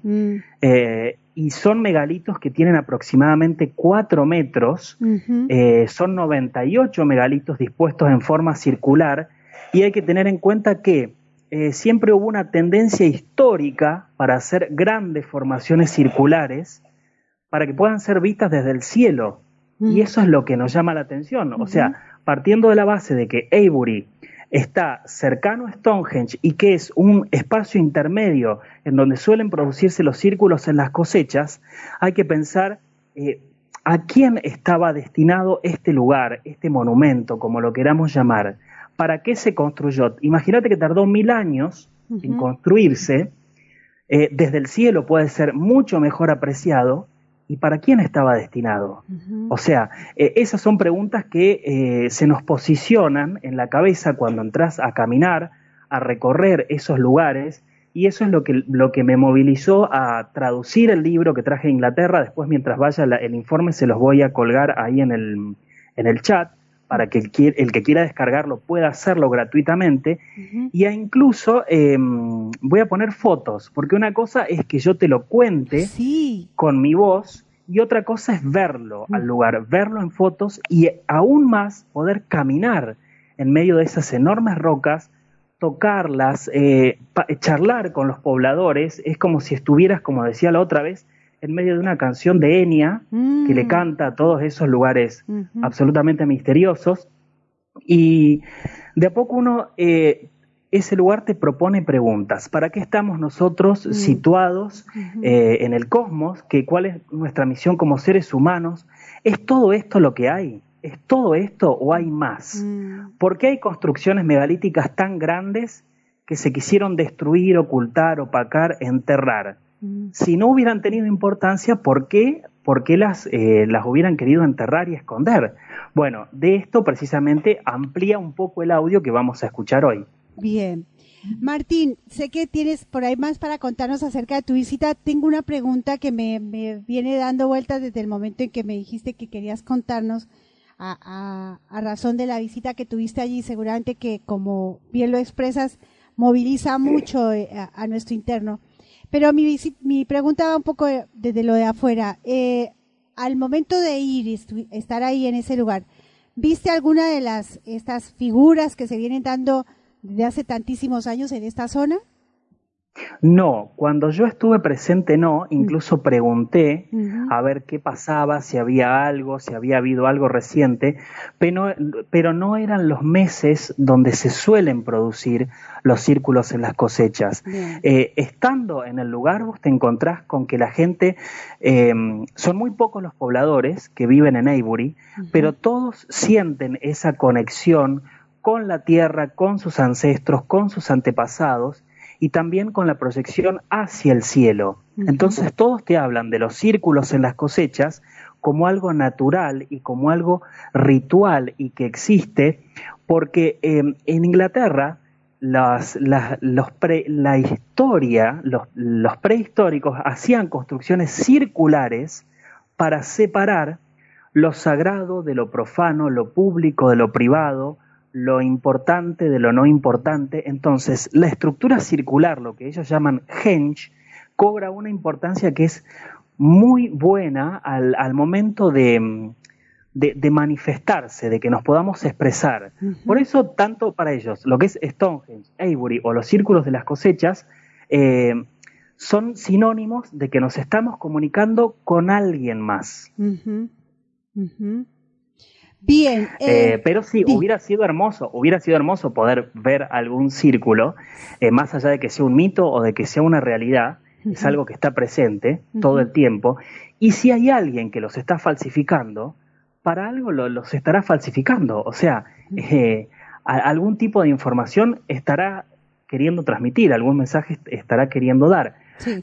eh, y son megalitos que tienen aproximadamente 4 metros. Eh, son 98 megalitos dispuestos en forma circular y hay que tener en cuenta que eh, siempre hubo una tendencia histórica para hacer grandes formaciones circulares para que puedan ser vistas desde el cielo. Y eso es lo que nos llama la atención. O sea, partiendo de la base de que Avebury está cercano a Stonehenge y que es un espacio intermedio en donde suelen producirse los círculos en las cosechas, hay que pensar eh, a quién estaba destinado este lugar, este monumento, como lo queramos llamar, para qué se construyó. Imagínate que tardó mil años en construirse, eh, desde el cielo puede ser mucho mejor apreciado, ¿y para quién estaba destinado? O sea, eh, esas son preguntas que eh, se nos posicionan en la cabeza cuando entras a caminar, a recorrer esos lugares, y eso es lo que, lo que me movilizó a traducir el libro que traje a Inglaterra. Después, mientras vaya la- el informe, se los voy a colgar ahí en el, en el chat para que el, que quiera descargarlo pueda hacerlo gratuitamente. Y incluso eh, voy a poner fotos, porque una cosa es que yo te lo cuente con mi voz y otra cosa es verlo al lugar, verlo en fotos y aún más poder caminar en medio de esas enormes rocas, tocarlas, eh, charlar con los pobladores, es como si estuvieras, como decía la otra vez, en medio de una canción de Enya que le canta a todos esos lugares absolutamente misteriosos. Y de a poco uno, eh, ese lugar te propone preguntas. ¿Para qué estamos nosotros situados eh, en el cosmos? ¿Qué, ¿Cuál es nuestra misión como seres humanos? ¿Es todo esto lo que hay? ¿Es todo esto o hay más? ¿Por qué hay construcciones megalíticas tan grandes que se quisieron destruir, ocultar, opacar, enterrar? Si no hubieran tenido importancia, ¿por qué, por qué las, eh, las hubieran querido enterrar y esconder? Bueno, de esto precisamente amplía un poco el audio que vamos a escuchar hoy. Bien. Martín, sé que tienes por ahí más para contarnos acerca de tu visita. Tengo una pregunta que me, viene dando vueltas desde el momento en que me dijiste que querías contarnos a, razón de la visita que tuviste allí. Seguramente que, como bien lo expresas, moviliza mucho eh, a nuestro interno. Pero mi, mi pregunta va un poco de- desde lo de afuera. Eh, al momento de ir y estar ahí en ese lugar, ¿viste alguna de las estas figuras que se vienen dando desde hace tantísimos años en esta zona? No, cuando yo estuve presente no, incluso pregunté a ver qué pasaba, si había algo, si había habido algo reciente, pero, pero no eran los meses donde se suelen producir los círculos en las cosechas. Eh, estando en el lugar vos te encontrás con que la gente, eh, son muy pocos los pobladores que viven en Avebury, pero todos sienten esa conexión con la tierra, con sus ancestros, con sus antepasados y también con la proyección hacia el cielo. Entonces todos te hablan de los círculos en las cosechas como algo natural y como algo ritual y que existe, porque eh, en Inglaterra las- las- los pre- la historia, los, los prehistóricos hacían construcciones circulares para separar lo sagrado de lo profano, lo público de lo privado, lo importante de lo no importante. Entonces, la estructura circular, lo que ellos llaman henge, cobra una importancia que es muy buena al, al momento de, de- de manifestarse, de que nos podamos expresar. Por eso, tanto para ellos, lo que es Stonehenge, Avebury o los círculos de las cosechas, eh, son sinónimos de que nos estamos comunicando con alguien más. Bien. Eh, eh, pero sí, hubiera sido hermoso, hubiera sido hermoso poder ver algún círculo, eh, más allá de que sea un mito o de que sea una realidad, es algo que está presente todo el tiempo. Y si hay alguien que los está falsificando, para algo lo- los estará falsificando. O sea, eh, a- algún tipo de información estará queriendo transmitir, algún mensaje est- estará queriendo dar.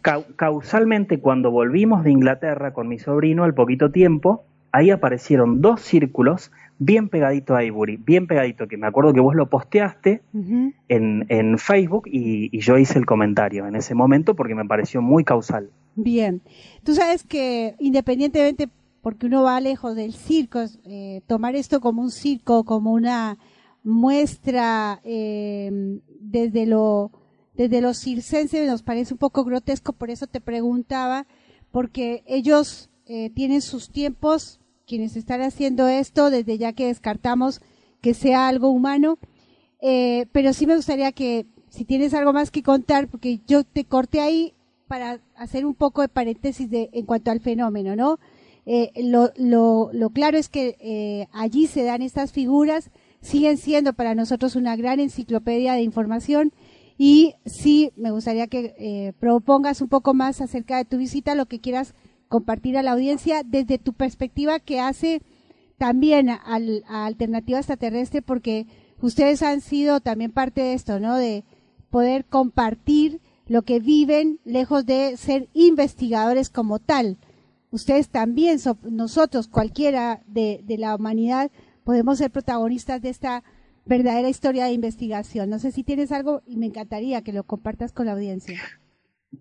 Cau- causalmente, cuando volvimos de Inglaterra con mi sobrino al poquito tiempo, ahí aparecieron dos círculos bien pegadito a Avebury, bien pegadito, que me acuerdo que vos lo posteaste en, en Facebook y, y yo hice el comentario en ese momento porque me pareció muy causal. Bien. Tú sabes que independientemente, porque uno va lejos del circo, eh, tomar esto como un circo, como una muestra eh, desde lo desde los circenses nos parece un poco grotesco, por eso te preguntaba, porque ellos eh, tienen sus tiempos, quienes están haciendo esto, desde ya que descartamos que sea algo humano, eh, pero sí me gustaría que si tienes algo más que contar, porque yo te corté ahí para hacer un poco de paréntesis de, en cuanto al fenómeno, ¿no? Eh, lo, claro es que allí se dan estas figuras, siguen siendo para nosotros una gran enciclopedia de información y sí me gustaría que propongas un poco más acerca de tu visita, lo que quieras compartir a la audiencia desde tu perspectiva que hace también al, a Alternativa Extraterrestre, porque ustedes han sido también parte de esto, ¿no? De poder compartir lo que viven lejos de ser investigadores como tal. Ustedes también, so, nosotros, cualquiera de, de la humanidad, podemos ser protagonistas de esta verdadera historia de investigación. No sé si tienes algo y me encantaría que lo compartas con la audiencia.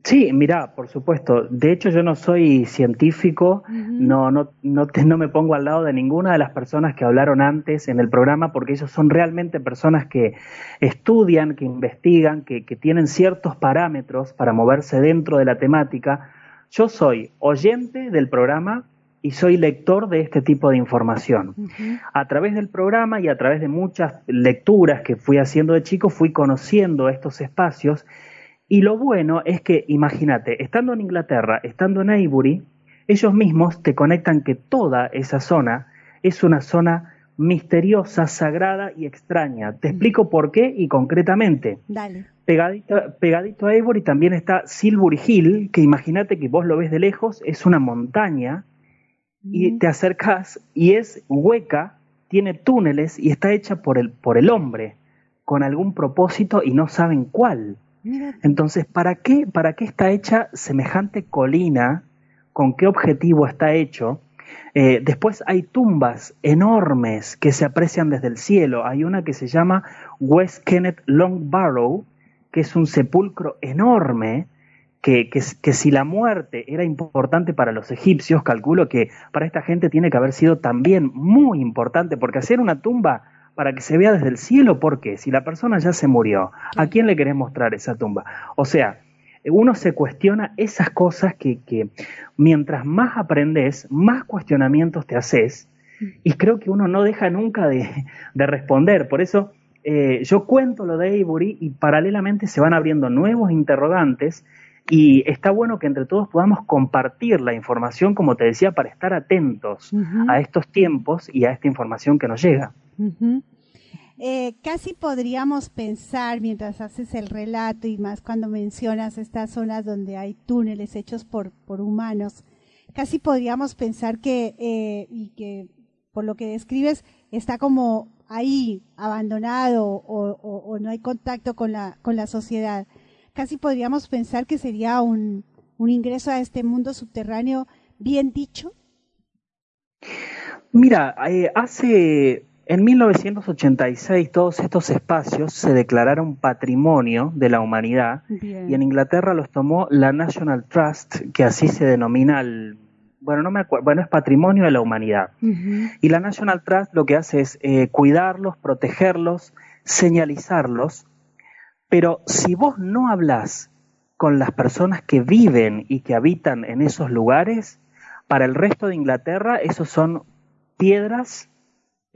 Sí, mira, por supuesto. De hecho, yo no soy científico, uh -huh. no, no, no, te, no me pongo al lado de ninguna de las personas que hablaron antes en el programa, porque ellos son realmente personas que estudian, que investigan, que, que tienen ciertos parámetros para moverse dentro de la temática. Yo soy oyente del programa y soy lector de este tipo de información. Uh -huh. A través del programa y a través de muchas lecturas que fui haciendo de chico, fui conociendo estos espacios y lo bueno es que, imagínate, estando en Inglaterra, estando en Avebury, ellos mismos te conectan que toda esa zona es una zona misteriosa, sagrada y extraña. Te explico por qué y concretamente. Dale. Pegadito, pegadito a Avebury también está Silbury Hill, que imagínate que vos lo ves de lejos, es una montaña y te acercas y es hueca, tiene túneles y está hecha por el, por el hombre, con algún propósito y no saben cuál. Entonces, ¿para qué, ¿para qué está hecha semejante colina? ¿Con qué objetivo está hecho? Eh, después hay tumbas enormes que se aprecian desde el cielo. Hay una que se llama West Kenneth Long Barrow, que es un sepulcro enorme, que, que, que, si la muerte era importante para los egipcios, calculo que para esta gente tiene que haber sido también muy importante, porque hacer una tumba para que se vea desde el cielo, ¿por qué? Si la persona ya se murió, ¿a quién le querés mostrar esa tumba? O sea, uno se cuestiona esas cosas que, que mientras más aprendes, más cuestionamientos te haces, y creo que uno no deja nunca de, de responder. Por eso eh, yo cuento lo de Avery y paralelamente se van abriendo nuevos interrogantes y está bueno que entre todos podamos compartir la información, como te decía, para estar atentos uh -huh. a estos tiempos y a esta información que nos llega. Eh, casi podríamos pensar, mientras haces el relato y más cuando mencionas estas zonas donde hay túneles hechos por, por humanos, casi podríamos pensar que, eh, y que por lo que describes, está como ahí abandonado o, o, o no hay contacto con la, con la sociedad casi podríamos pensar que sería un, un ingreso a este mundo subterráneo bien dicho? Mira, eh, hace en 1986 todos estos espacios se declararon patrimonio de la humanidad Bien. y en Inglaterra los tomó la National Trust, que así se denomina el bueno, no me acuerdo, bueno, es patrimonio de la humanidad. Uh -huh. Y la National Trust lo que hace es eh, cuidarlos, protegerlos, señalizarlos pero si vos no hablas con las personas que viven y que habitan en esos lugares, para el resto de Inglaterra esos son piedras,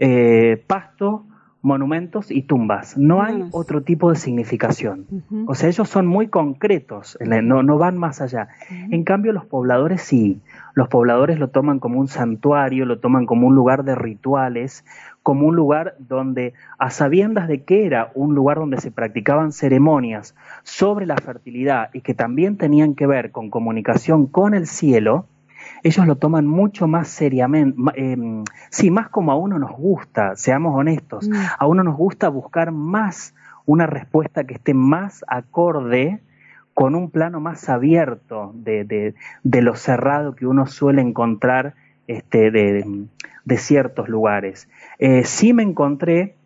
eh, pasto, monumentos y tumbas. No hay otro tipo de significación. Uh -huh. O sea, ellos son muy concretos, no, no van más allá. Uh -huh. En cambio, los pobladores sí. Los pobladores lo toman como un santuario, lo toman como un lugar de rituales, como un lugar donde, a sabiendas de que era un lugar donde se practicaban ceremonias sobre la fertilidad y que también tenían que ver con comunicación con el cielo, ellos lo toman mucho más seriamente, eh, sí, más como a uno nos gusta, seamos honestos, mm. a uno nos gusta buscar más una respuesta que esté más acorde con un plano más abierto de, de, de lo cerrado que uno suele encontrar este, de, de ciertos lugares. Eh, sí me encontré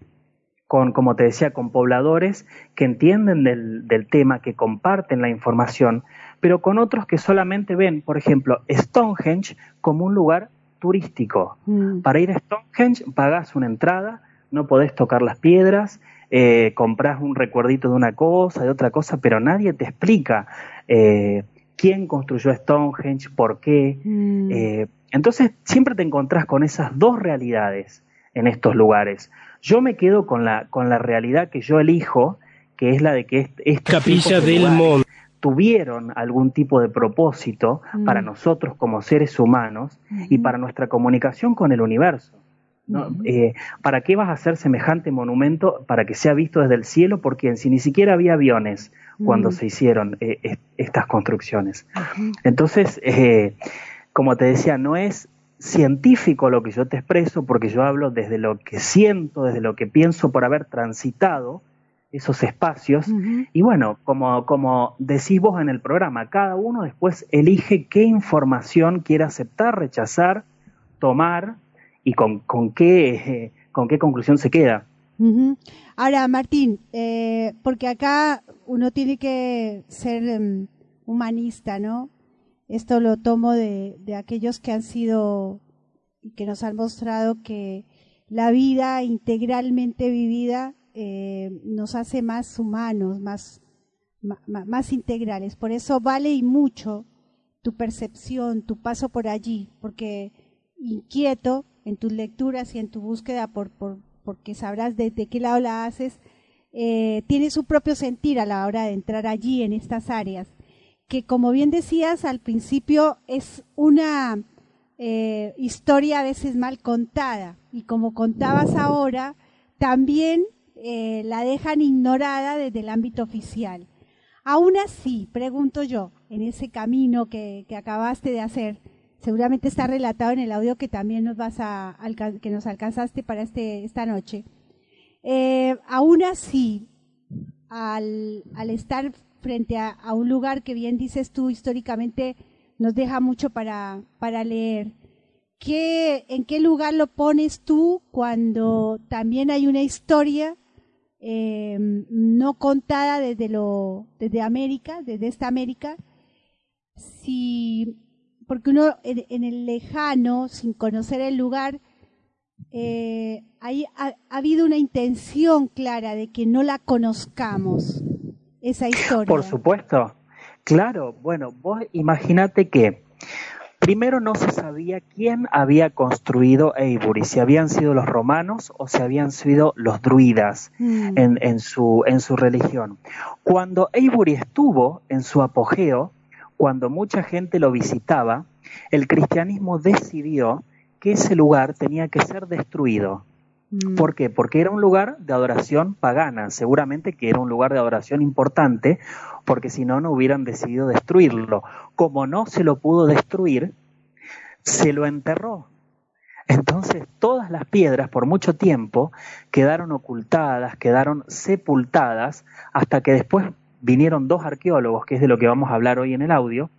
con, como te decía, con pobladores que entienden del, del, tema, que comparten la información, pero con otros que solamente ven, por ejemplo, Stonehenge como un lugar turístico. Mm. Para ir a Stonehenge pagas una entrada, no podés tocar las piedras, eh, compras un recuerdito de una cosa, de otra cosa, pero nadie te explica eh, quién construyó Stonehenge, por qué. Mm. Eh, entonces siempre te encontrás con esas dos realidades en estos lugares. Yo me quedo con la, con la realidad que yo elijo, que es la de que esta Capilla del Monte tuvieron algún tipo de propósito Mm. para nosotros como seres humanos y para nuestra comunicación con el universo. ¿no? Eh, ¿Para qué vas a hacer semejante monumento para que sea visto desde el cielo? Porque si ni siquiera había aviones cuando Mm. se hicieron eh, est- estas construcciones. Entonces, eh, como te decía, no es científico lo que yo te expreso, porque yo hablo desde lo que siento, desde lo que pienso por haber transitado esos espacios. Y bueno, como, como decís vos en el programa, cada uno después elige qué información quiere aceptar, rechazar, tomar y con, con, qué, eh, con qué conclusión se queda. Ahora, Martín, eh, porque acá uno tiene que ser em, humanista, ¿no? Esto lo tomo de, de aquellos que han sido y que nos han mostrado que la vida integralmente vivida eh, nos hace más humanos, más, más integrales. Por eso vale y mucho tu percepción, tu paso por allí, porque inquieto en tus lecturas y en tu búsqueda por, por porque sabrás de, de qué lado la haces, eh, tiene su propio sentir a la hora de entrar allí en estas áreas, que como bien decías al principio es una eh, historia a veces mal contada y como contabas ahora, también eh, la dejan ignorada desde el ámbito oficial. Aún así, pregunto yo, en ese camino que, acabaste de hacer, seguramente está relatado en el audio que también nos vas a que nos alcanzaste para este esta noche. Eh, aún así, al, al estar frente a, a un lugar que bien dices tú históricamente nos deja mucho para, para leer, ¿qué, ¿en qué lugar lo pones tú cuando también hay una historia eh, no contada desde lo desde América, desde esta América? Si porque uno en, en el lejano, sin conocer el lugar, eh, ahí ha, ha habido una intención clara de que no la conozcamos, esa historia. Por supuesto. Claro, bueno, vos imagínate que primero no se sabía quién había construido Avebury, si habían sido los romanos o si habían sido los druidas Mm. en, en su, en su religión. Cuando Avebury estuvo en su apogeo, cuando mucha gente lo visitaba, el cristianismo decidió que ese lugar tenía que ser destruido. ¿Por qué? Porque era un lugar de adoración pagana, seguramente que era un lugar de adoración importante, porque si no, no hubieran decidido destruirlo. Como no se lo pudo destruir, se lo enterró. Entonces todas las piedras por mucho tiempo quedaron ocultadas, quedaron sepultadas, hasta que después vinieron dos arqueólogos, que es de lo que vamos a hablar hoy en el audio,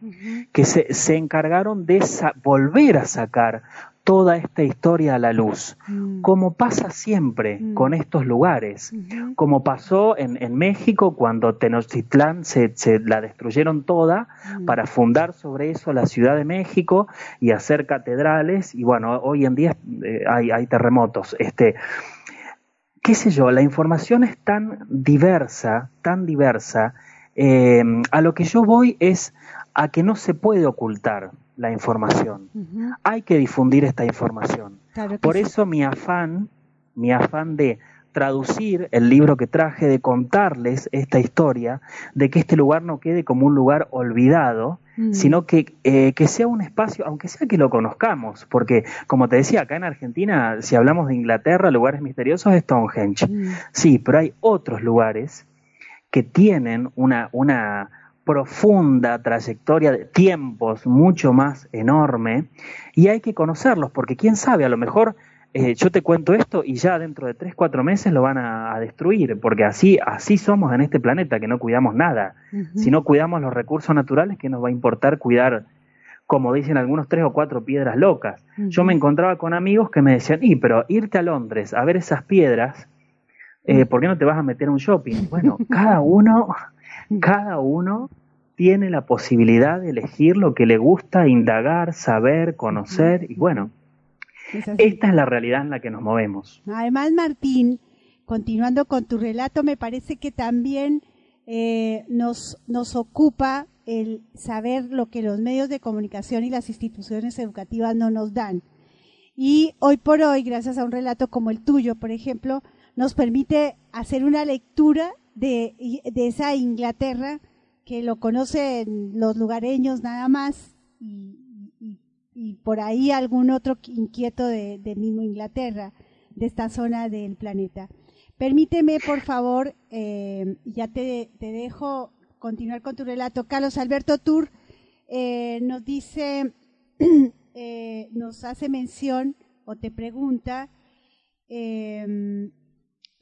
que se, se encargaron de volver a sacar toda esta historia a la luz, como pasa siempre con estos lugares, como pasó en, en México cuando Tenochtitlán se, se la destruyeron toda para fundar sobre eso la Ciudad de México y hacer catedrales, y bueno, hoy en día eh, hay, hay terremotos. Este, qué sé yo, la información es tan diversa, tan diversa, eh, a lo que yo voy es a que no se puede ocultar la información. Hay que difundir esta información. Claro Por sí. eso mi afán, mi afán de traducir el libro que traje, de contarles esta historia, de que este lugar no quede como un lugar olvidado, Mm. sino que, eh, que sea un espacio, aunque sea que lo conozcamos, porque como te decía, acá en Argentina, si hablamos de Inglaterra, lugares misteriosos es Stonehenge. Sí, pero hay otros lugares que tienen una, una profunda trayectoria de tiempos mucho más enorme y hay que conocerlos, porque quién sabe, a lo mejor eh, yo te cuento esto y ya dentro de tres, cuatro meses lo van a, a destruir, porque así, así somos en este planeta, que no cuidamos nada. Si no cuidamos los recursos naturales, ¿qué nos va a importar cuidar, como dicen algunos, tres o cuatro piedras locas? Yo me encontraba con amigos que me decían, y pero irte a Londres a ver esas piedras, eh, ¿por qué no te vas a meter a un shopping? Bueno, cada uno, cada uno tiene la posibilidad de elegir lo que le gusta, indagar, saber, conocer, y bueno, Es esta es la realidad en la que nos movemos. Además, Martín, continuando con tu relato, me parece que también eh, nos, nos ocupa el saber lo que los medios de comunicación y las instituciones educativas no nos dan. Y hoy por hoy, gracias a un relato como el tuyo, por ejemplo, nos permite hacer una lectura de, esa Inglaterra que lo conocen los lugareños nada más y, por ahí algún otro inquieto de, mismo Inglaterra, de esta zona del planeta. Permíteme, por favor, eh, ya te, te dejo continuar con tu relato. Carlos Alberto Tur eh, nos dice, eh, nos hace mención o te pregunta eh,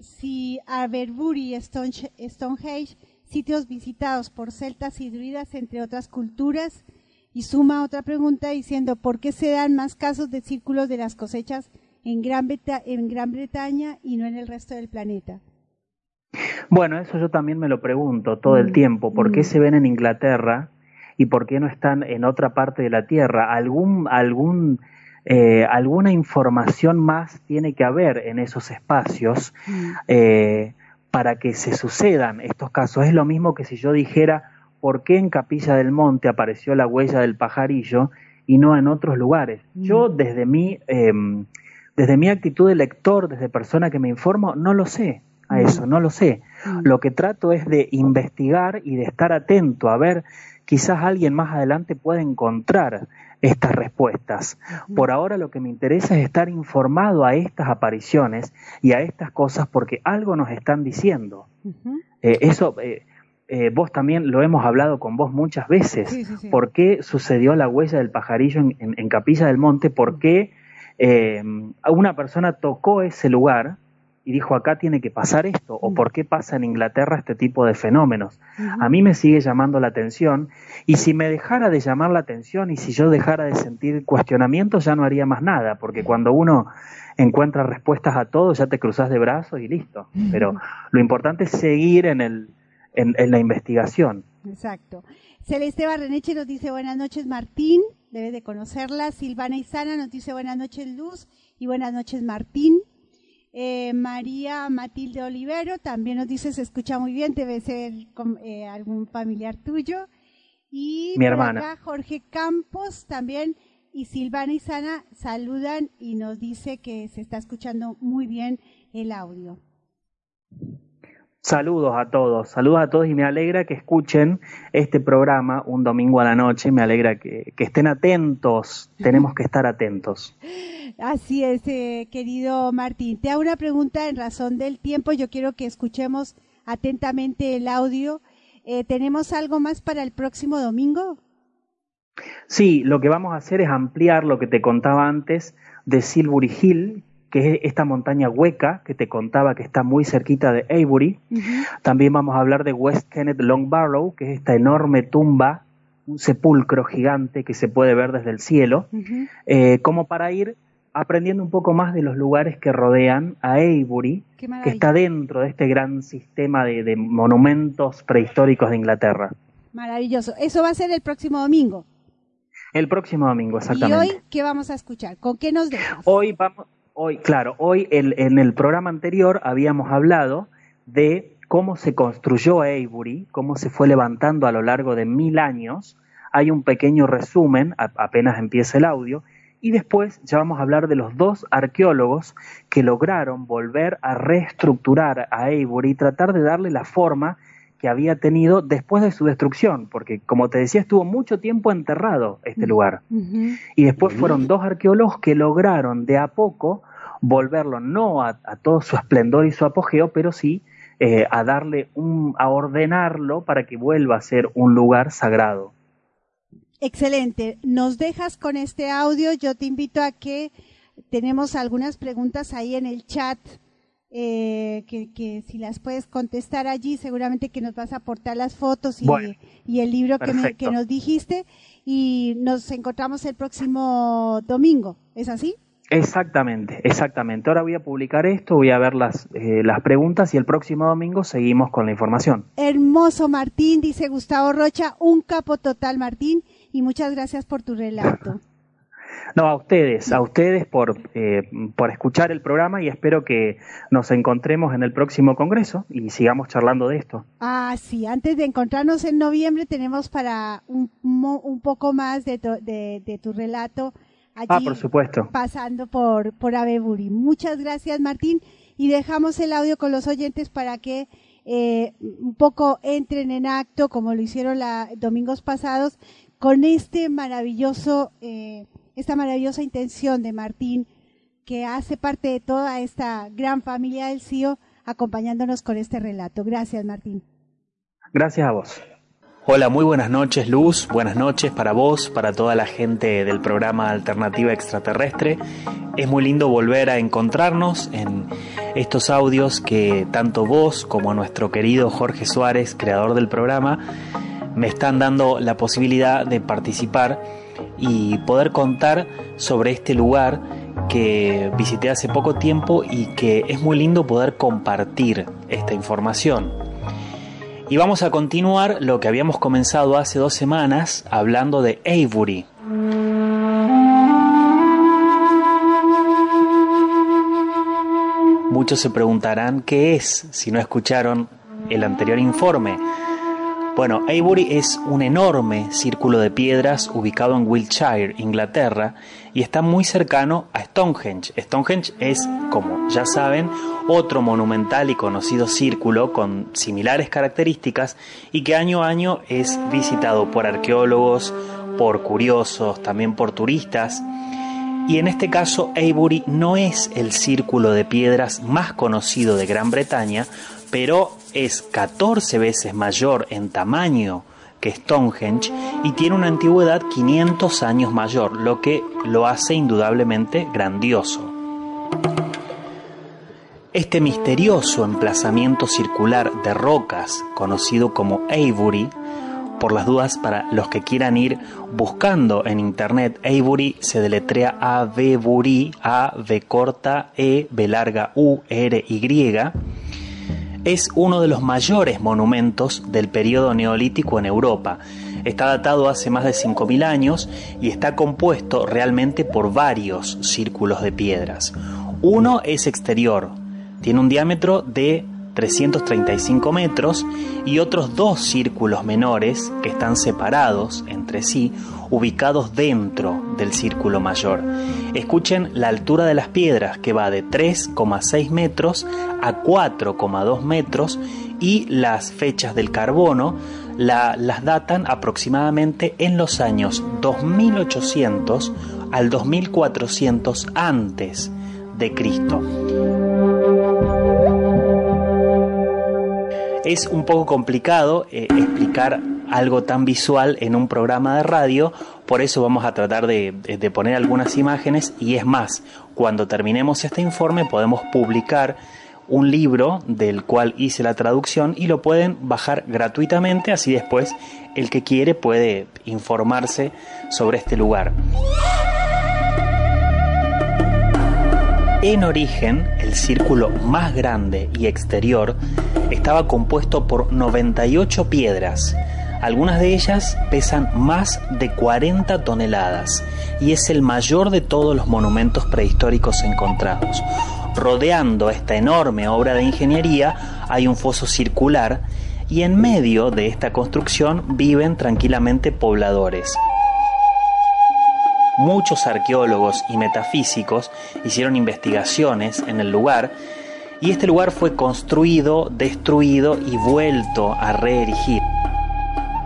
si Aberbury y Stone- Stonehenge, sitios visitados por celtas y druidas, entre otras culturas, y suma otra pregunta diciendo, ¿por qué se dan más casos de círculos de las cosechas en Gran, Breta- en Gran Bretaña y no en el resto del planeta? Bueno, eso yo también me lo pregunto todo el Mm, tiempo. ¿Por qué mm. se ven en Inglaterra y por qué no están en otra parte de la Tierra? ¿Algún, algún, eh, alguna información más tiene que haber en esos espacios eh, para que se sucedan estos casos? Es lo mismo que si yo dijera por qué en Capilla del Monte apareció la huella del pajarillo y no en otros lugares. Yo desde mi, em, desde mi actitud de lector, desde persona que me informo, no lo sé a eso, no lo sé. Lo que trato es de investigar y de estar atento a ver, quizás alguien más adelante pueda encontrar estas respuestas. Por ahora lo que me interesa es estar informado a estas apariciones y a estas cosas porque algo nos están diciendo. Eh, eso, eh, eh, vos también lo hemos hablado con vos muchas veces. Sí, sí, sí. ¿Por qué sucedió la huella del pajarillo en, en- en Capilla del Monte? ¿Por qué una persona tocó ese lugar y dijo acá tiene que pasar esto? ¿O por qué pasa en Inglaterra este tipo de fenómenos? A mí me sigue llamando la atención y si me dejara de llamar la atención y si yo dejara de sentir cuestionamientos ya no haría más nada, porque cuando uno encuentra respuestas a todo ya te cruzas de brazos y listo. Pero lo importante es seguir en, el, en, en la investigación. Exacto. Celeste Barreneche nos dice buenas noches Martín, debes de conocerla. Silvana Izana nos dice buenas noches Luz y buenas noches Martín. Eh, María Matilde Olivero también nos dice se escucha muy bien, debe ser eh, algún familiar tuyo. Y Mi hermana. acá Jorge Campos también y Silvana Izana saludan y nos dice que se está escuchando muy bien el audio. Saludos a todos, saludos a todos y me alegra que escuchen este programa un domingo a la noche, me alegra que, que estén atentos, tenemos que estar atentos. Así es, eh, querido Martín. Te hago una pregunta en razón del tiempo. Yo quiero que escuchemos atentamente el audio. Eh, ¿Tenemos algo más para el próximo domingo? Sí, lo que vamos a hacer es ampliar lo que te contaba antes de Silbury Hill, que es esta montaña hueca que te contaba que está muy cerquita de Avebury. También vamos a hablar de West Kenneth Long Barrow, que es esta enorme tumba, un sepulcro gigante que se puede ver desde el cielo, eh, como para ir aprendiendo un poco más de los lugares que rodean a Avebury, que está dentro de este gran sistema de, de monumentos prehistóricos de Inglaterra. Maravilloso. Eso va a ser el próximo domingo. El próximo domingo, ¿Y exactamente. hoy qué vamos a escuchar? ¿Con qué nos dejas? Hoy vamos, hoy, claro, hoy el- en el programa anterior habíamos hablado de cómo se construyó Avebury, cómo se fue levantando a lo largo de mil años. Hay un pequeño resumen, a- apenas empieza el audio, y después ya vamos a hablar de los dos arqueólogos que lograron volver a reestructurar a Avebury y tratar de darle la forma que había tenido después de su destrucción, porque como te decía, estuvo mucho tiempo enterrado este lugar. Y después fueron dos arqueólogos que lograron de a poco volverlo no a, a todo su esplendor y su apogeo, pero sí eh, a darle un, a ordenarlo para que vuelva a ser un lugar sagrado. Excelente. Nos dejas con este audio. Yo te invito a que tenemos algunas preguntas ahí en el chat. Eh, que, que si las puedes contestar allí, seguramente que nos vas a aportar las fotos y, Bueno, y el libro que, me- que nos dijiste. Y nos encontramos el próximo domingo. ¿Es así? Exactamente, exactamente. Ahora voy a publicar esto, voy a ver las, eh, las preguntas y el próximo domingo seguimos con la información. Hermoso Martín, dice Gustavo Rocha, un capo total Martín, y muchas gracias por tu relato. No, a ustedes, a ustedes por, eh, por escuchar el programa y espero que nos encontremos en el próximo congreso y sigamos charlando de esto. Ah, sí, antes de encontrarnos en noviembre tenemos para un, un poco más de, tu- de, de tu relato allí Ah, por supuesto. pasando por, por Abeburi. Muchas gracias Martín y dejamos el audio con los oyentes para que eh, un poco entren en acto, como lo hicieron la, domingos pasados, con este maravilloso, eh, esta maravillosa intención de Martín, que hace parte de toda esta gran familia del CIO, acompañándonos con este relato. Gracias, Martín. Gracias a vos. Hola, muy buenas noches Luz, buenas noches para vos, para toda la gente del programa Alternativa Extraterrestre. Es muy lindo volver a encontrarnos en estos audios que tanto vos como nuestro querido Jorge Suárez, creador del programa, me están dando la posibilidad de participar y poder contar sobre este lugar que visité hace poco tiempo y que es muy lindo poder compartir esta información. Y vamos a continuar lo que habíamos comenzado hace dos semanas hablando de Avery. Muchos se preguntarán qué es si no escucharon el anterior informe. Bueno, Avery es un enorme círculo de piedras ubicado en Wiltshire, Inglaterra, y está muy cercano a Stonehenge. Stonehenge es, como ya saben, otro monumental y conocido círculo con similares características y que año a año es visitado por arqueólogos, por curiosos, también por turistas. Y en este caso, Avery no es el círculo de piedras más conocido de Gran Bretaña, pero es 14 veces mayor en tamaño que Stonehenge y tiene una antigüedad 500 años mayor, lo que lo hace indudablemente grandioso. Este misterioso emplazamiento circular de rocas, conocido como Avery, por las dudas para los que quieran ir buscando en internet, Avery se deletrea A V Bury, A V corta E B larga U R Y es uno de los mayores monumentos del periodo neolítico en Europa. Está datado hace más de 5.000 años y está compuesto realmente por varios círculos de piedras. Uno es exterior, tiene un diámetro de 335 metros y otros dos círculos menores que están separados entre sí, ubicados dentro del círculo mayor. Escuchen la altura de las piedras que va de 3,6 metros a 4,2 metros y las fechas del carbono las datan aproximadamente en los años 2800 al 2400 antes de Cristo. Es un poco complicado eh, explicar algo tan visual en un programa de radio, por eso vamos a tratar de, de, poner algunas imágenes. Y es más, cuando terminemos este informe podemos publicar un libro del cual hice la traducción y lo pueden bajar gratuitamente, así después el que quiere puede informarse sobre este lugar. En origen, el círculo más grande y exterior estaba compuesto por 98 piedras. Algunas de ellas pesan más de 40 toneladas y es el mayor de todos los monumentos prehistóricos encontrados. Rodeando esta enorme obra de ingeniería hay un foso circular y en medio de esta construcción viven tranquilamente pobladores. Muchos arqueólogos y metafísicos hicieron investigaciones en el lugar y este lugar fue construido, destruido y vuelto a reerigir.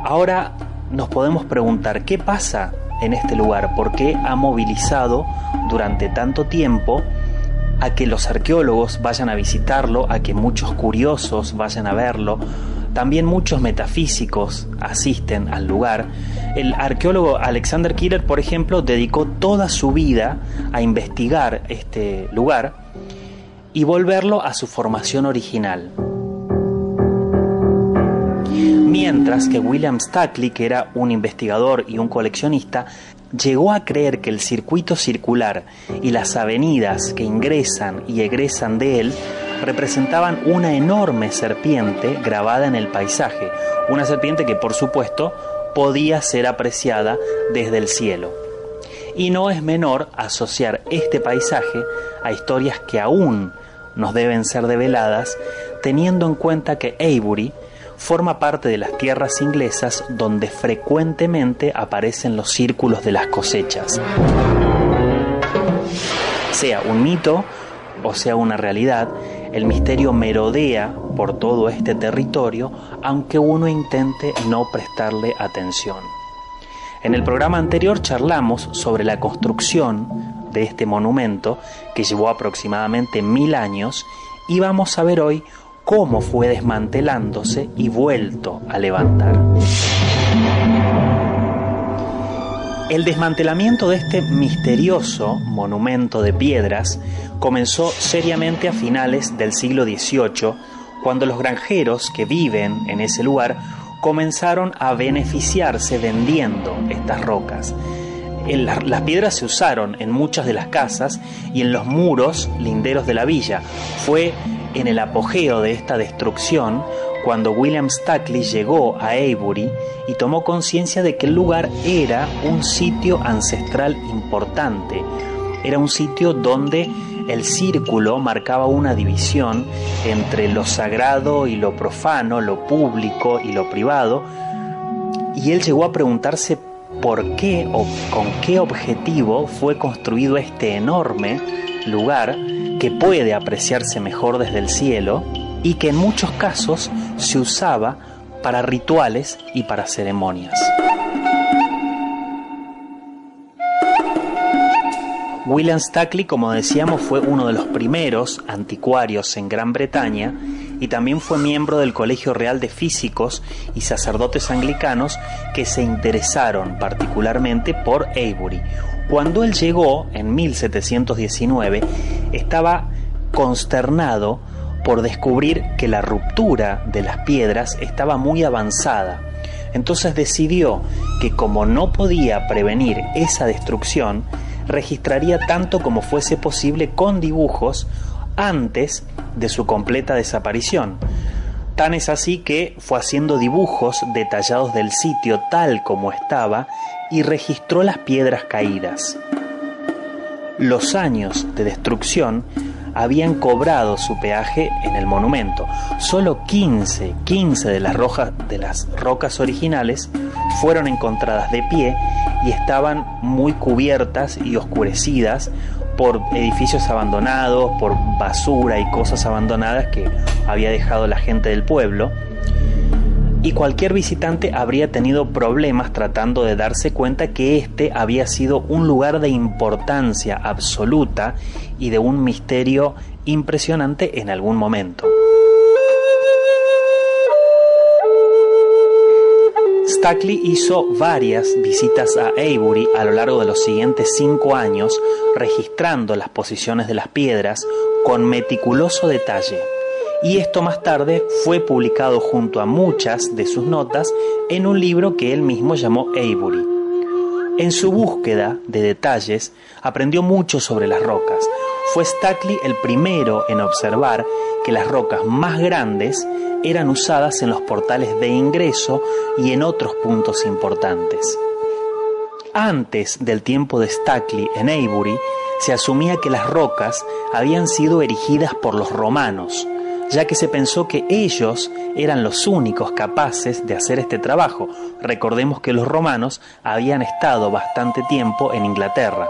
Ahora nos podemos preguntar qué pasa en este lugar, por qué ha movilizado durante tanto tiempo a que los arqueólogos vayan a visitarlo, a que muchos curiosos vayan a verlo, también muchos metafísicos asisten al lugar. El arqueólogo Alexander Killer, por ejemplo, dedicó toda su vida a investigar este lugar y volverlo a su formación original. Mientras que William Stackley, que era un investigador y un coleccionista, llegó a creer que el circuito circular y las avenidas que ingresan y egresan de él representaban una enorme serpiente grabada en el paisaje, una serpiente que por supuesto podía ser apreciada desde el cielo. Y no es menor asociar este paisaje a historias que aún nos deben ser develadas, teniendo en cuenta que Avebury forma parte de las tierras inglesas donde frecuentemente aparecen los círculos de las cosechas. Sea un mito o sea una realidad, el misterio merodea por todo este territorio, aunque uno intente no prestarle atención. En el programa anterior charlamos sobre la construcción de este monumento, que llevó aproximadamente mil años, y vamos a ver hoy cómo fue desmantelándose y vuelto a levantar. El desmantelamiento de este misterioso monumento de piedras comenzó seriamente a finales del siglo XVIII, cuando los granjeros que viven en ese lugar comenzaron a beneficiarse vendiendo estas rocas. Las piedras se usaron en muchas de las casas y en los muros linderos de la villa. Fue en el apogeo de esta destrucción cuando William Stackley llegó a Avebury y tomó conciencia de que el lugar era un sitio ancestral importante. Era un sitio donde el círculo marcaba una división entre lo sagrado y lo profano, lo público y lo privado, y él llegó a preguntarse por qué o con qué objetivo fue construido este enorme lugar que puede apreciarse mejor desde el cielo y que en muchos casos se usaba para rituales y para ceremonias. William Stackley, como decíamos, fue uno de los primeros anticuarios en Gran Bretaña y también fue miembro del Colegio Real de Físicos y sacerdotes anglicanos que se interesaron particularmente por Avebury. Cuando él llegó en 1719, estaba consternado por descubrir que la ruptura de las piedras estaba muy avanzada. Entonces decidió que como no podía prevenir esa destrucción, registraría tanto como fuese posible con dibujos antes de su completa desaparición. Tan es así que fue haciendo dibujos detallados del sitio tal como estaba y registró las piedras caídas. Los años de destrucción habían cobrado su peaje en el monumento. Solo 15, 15 de las, rojas, de las rocas originales fueron encontradas de pie y estaban muy cubiertas y oscurecidas por edificios abandonados, por basura y cosas abandonadas que había dejado la gente del pueblo. Y cualquier visitante habría tenido problemas tratando de darse cuenta que este había sido un lugar de importancia absoluta y de un misterio impresionante en algún momento. Stackley hizo varias visitas a Avebury a lo largo de los siguientes cinco años, registrando las posiciones de las piedras con meticuloso detalle. Y esto más tarde fue publicado junto a muchas de sus notas en un libro que él mismo llamó Avebury. En su búsqueda de detalles aprendió mucho sobre las rocas. Fue Stackley el primero en observar que las rocas más grandes eran usadas en los portales de ingreso y en otros puntos importantes. Antes del tiempo de Stackley en Avebury, se asumía que las rocas habían sido erigidas por los romanos, ya que se pensó que ellos eran los únicos capaces de hacer este trabajo. Recordemos que los romanos habían estado bastante tiempo en Inglaterra.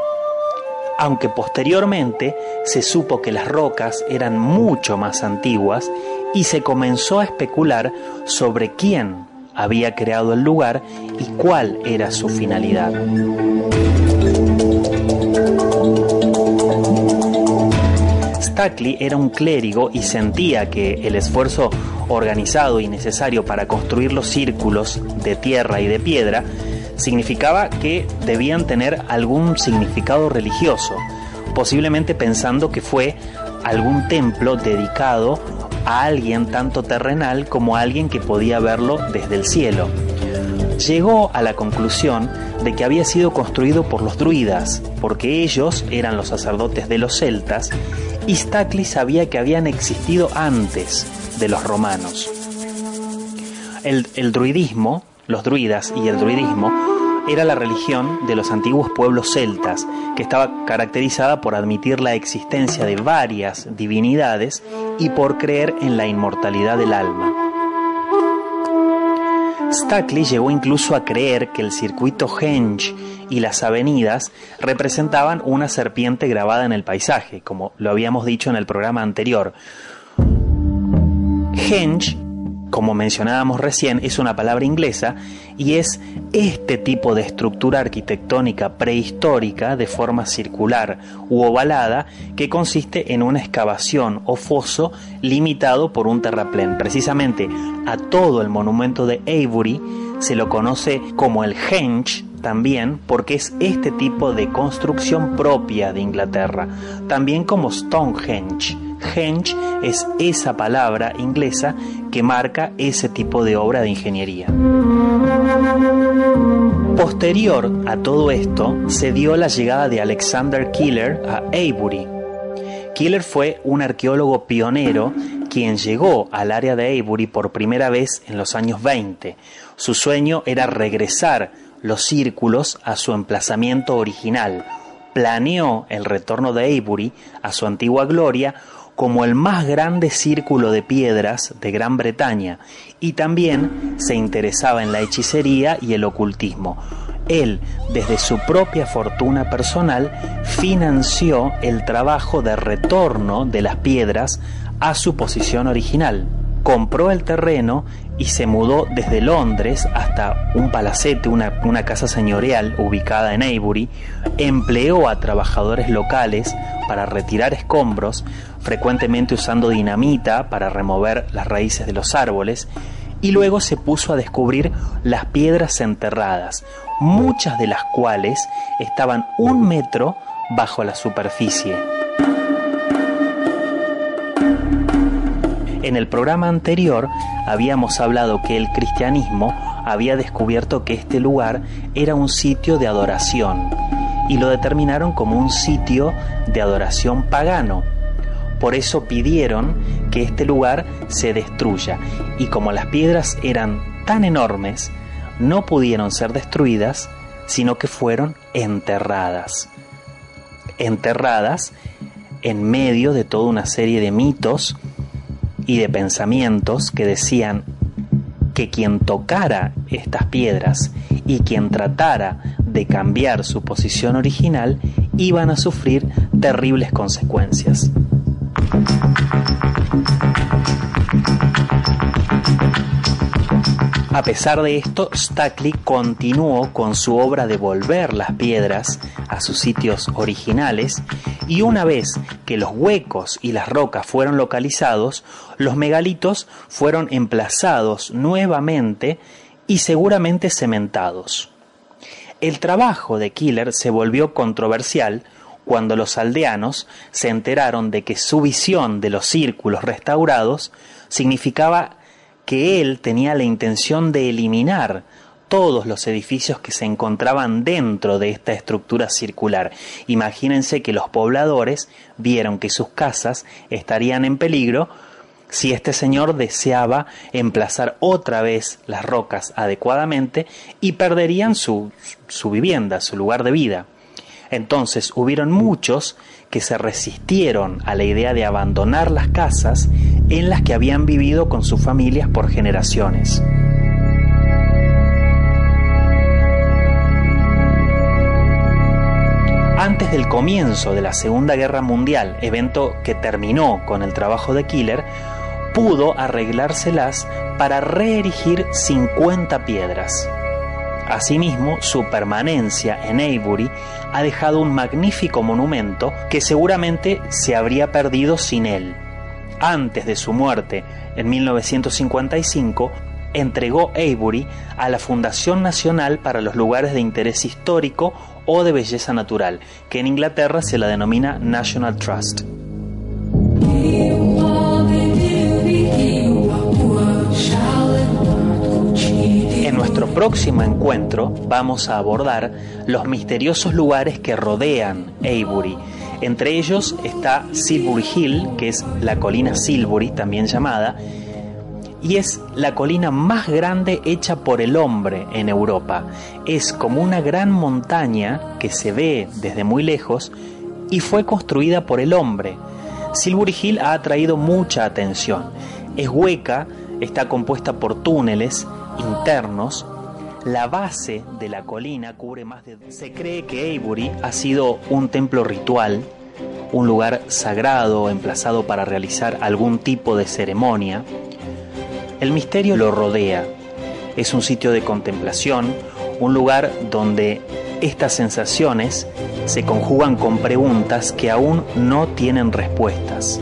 Aunque posteriormente se supo que las rocas eran mucho más antiguas y se comenzó a especular sobre quién había creado el lugar y cuál era su finalidad. Stackley era un clérigo y sentía que el esfuerzo organizado y necesario para construir los círculos de tierra y de piedra significaba que debían tener algún significado religioso, posiblemente pensando que fue algún templo dedicado a alguien tanto terrenal como a alguien que podía verlo desde el cielo. Llegó a la conclusión de que había sido construido por los druidas, porque ellos eran los sacerdotes de los celtas y Stackley sabía que habían existido antes de los romanos. El, el druidismo, los druidas y el druidismo, era la religión de los antiguos pueblos celtas, que estaba caracterizada por admitir la existencia de varias divinidades y por creer en la inmortalidad del alma. Stackley llegó incluso a creer que el circuito Henge y las avenidas representaban una serpiente grabada en el paisaje, como lo habíamos dicho en el programa anterior. Henge, como mencionábamos recién, es una palabra inglesa y es este tipo de estructura arquitectónica prehistórica de forma circular u ovalada que consiste en una excavación o foso limitado por un terraplén. Precisamente a todo el monumento de Avebury se lo conoce como el Henge también porque es este tipo de construcción propia de Inglaterra, también como Stonehenge. Henge es esa palabra inglesa que marca ese tipo de obra de ingeniería. Posterior a todo esto se dio la llegada de Alexander Keeler a Avebury. Keeler fue un arqueólogo pionero quien llegó al área de Avebury por primera vez en los años 20. Su sueño era regresar los círculos a su emplazamiento original. Planeó el retorno de Avebury a su antigua gloria como el más grande círculo de piedras de Gran Bretaña y también se interesaba en la hechicería y el ocultismo. Él, desde su propia fortuna personal, financió el trabajo de retorno de las piedras a su posición original. Compró el terreno y se mudó desde Londres hasta un palacete, una, casa señorial ubicada en Avebury, empleó a trabajadores locales para retirar escombros, frecuentemente usando dinamita para remover las raíces de los árboles, y luego se puso a descubrir las piedras enterradas, muchas de las cuales estaban un metro bajo la superficie. En el programa anterior habíamos hablado que el cristianismo había descubierto que este lugar era un sitio de adoración y lo determinaron como un sitio de adoración pagano. Por eso pidieron que este lugar se destruya y como las piedras eran tan enormes, no pudieron ser destruidas, sino que fueron enterradas. Enterradas en medio de toda una serie de mitos y de pensamientos que decían que quien tocara estas piedras y quien tratara de cambiar su posición original iban a sufrir terribles consecuencias. A pesar de esto, Stackley continuó con su obra de volver las piedras a sus sitios originales y una vez que los huecos y las rocas fueron localizados, los megalitos fueron emplazados nuevamente y seguramente cementados. El trabajo de Killer se volvió controversial cuando los aldeanos se enteraron de que su visión de los círculos restaurados significaba que él tenía la intención de eliminar todos los edificios que se encontraban dentro de esta estructura circular. Imagínense que los pobladores vieron que sus casas estarían en peligro si este señor deseaba emplazar otra vez las rocas adecuadamente y perderían su, su vivienda, su lugar de vida. Entonces hubieron muchos que se resistieron a la idea de abandonar las casas en las que habían vivido con sus familias por generaciones. Antes del comienzo de la Segunda Guerra Mundial, evento que terminó con el trabajo de Killer, pudo arreglárselas para reerigir 50 piedras. Asimismo, su permanencia en Avebury ha dejado un magnífico monumento que seguramente se habría perdido sin él. Antes de su muerte, en 1955, entregó Avebury a la Fundación Nacional para los Lugares de Interés Histórico o de Belleza Natural, que en Inglaterra se la denomina National Trust. En nuestro próximo encuentro vamos a abordar los misteriosos lugares que rodean Avebury. Entre ellos está Silbury Hill, que es la colina Silbury, también llamada, y es la colina más grande hecha por el hombre en Europa. Es como una gran montaña que se ve desde muy lejos y fue construida por el hombre. Silbury Hill ha atraído mucha atención. Es hueca, está compuesta por túneles internos. La base de la colina cubre más de... Se cree que Avebury ha sido un templo ritual, un lugar sagrado emplazado para realizar algún tipo de ceremonia. El misterio lo rodea. Es un sitio de contemplación, un lugar donde estas sensaciones se conjugan con preguntas que aún no tienen respuestas.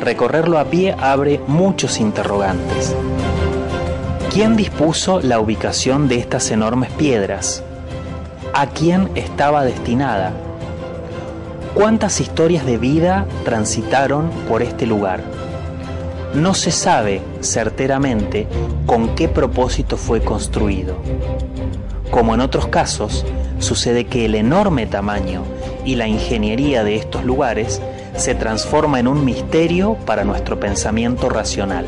Recorrerlo a pie abre muchos interrogantes. ¿Quién dispuso la ubicación de estas enormes piedras? ¿A quién estaba destinada? ¿Cuántas historias de vida transitaron por este lugar? No se sabe certeramente con qué propósito fue construido. Como en otros casos, sucede que el enorme tamaño y la ingeniería de estos lugares se transforma en un misterio para nuestro pensamiento racional.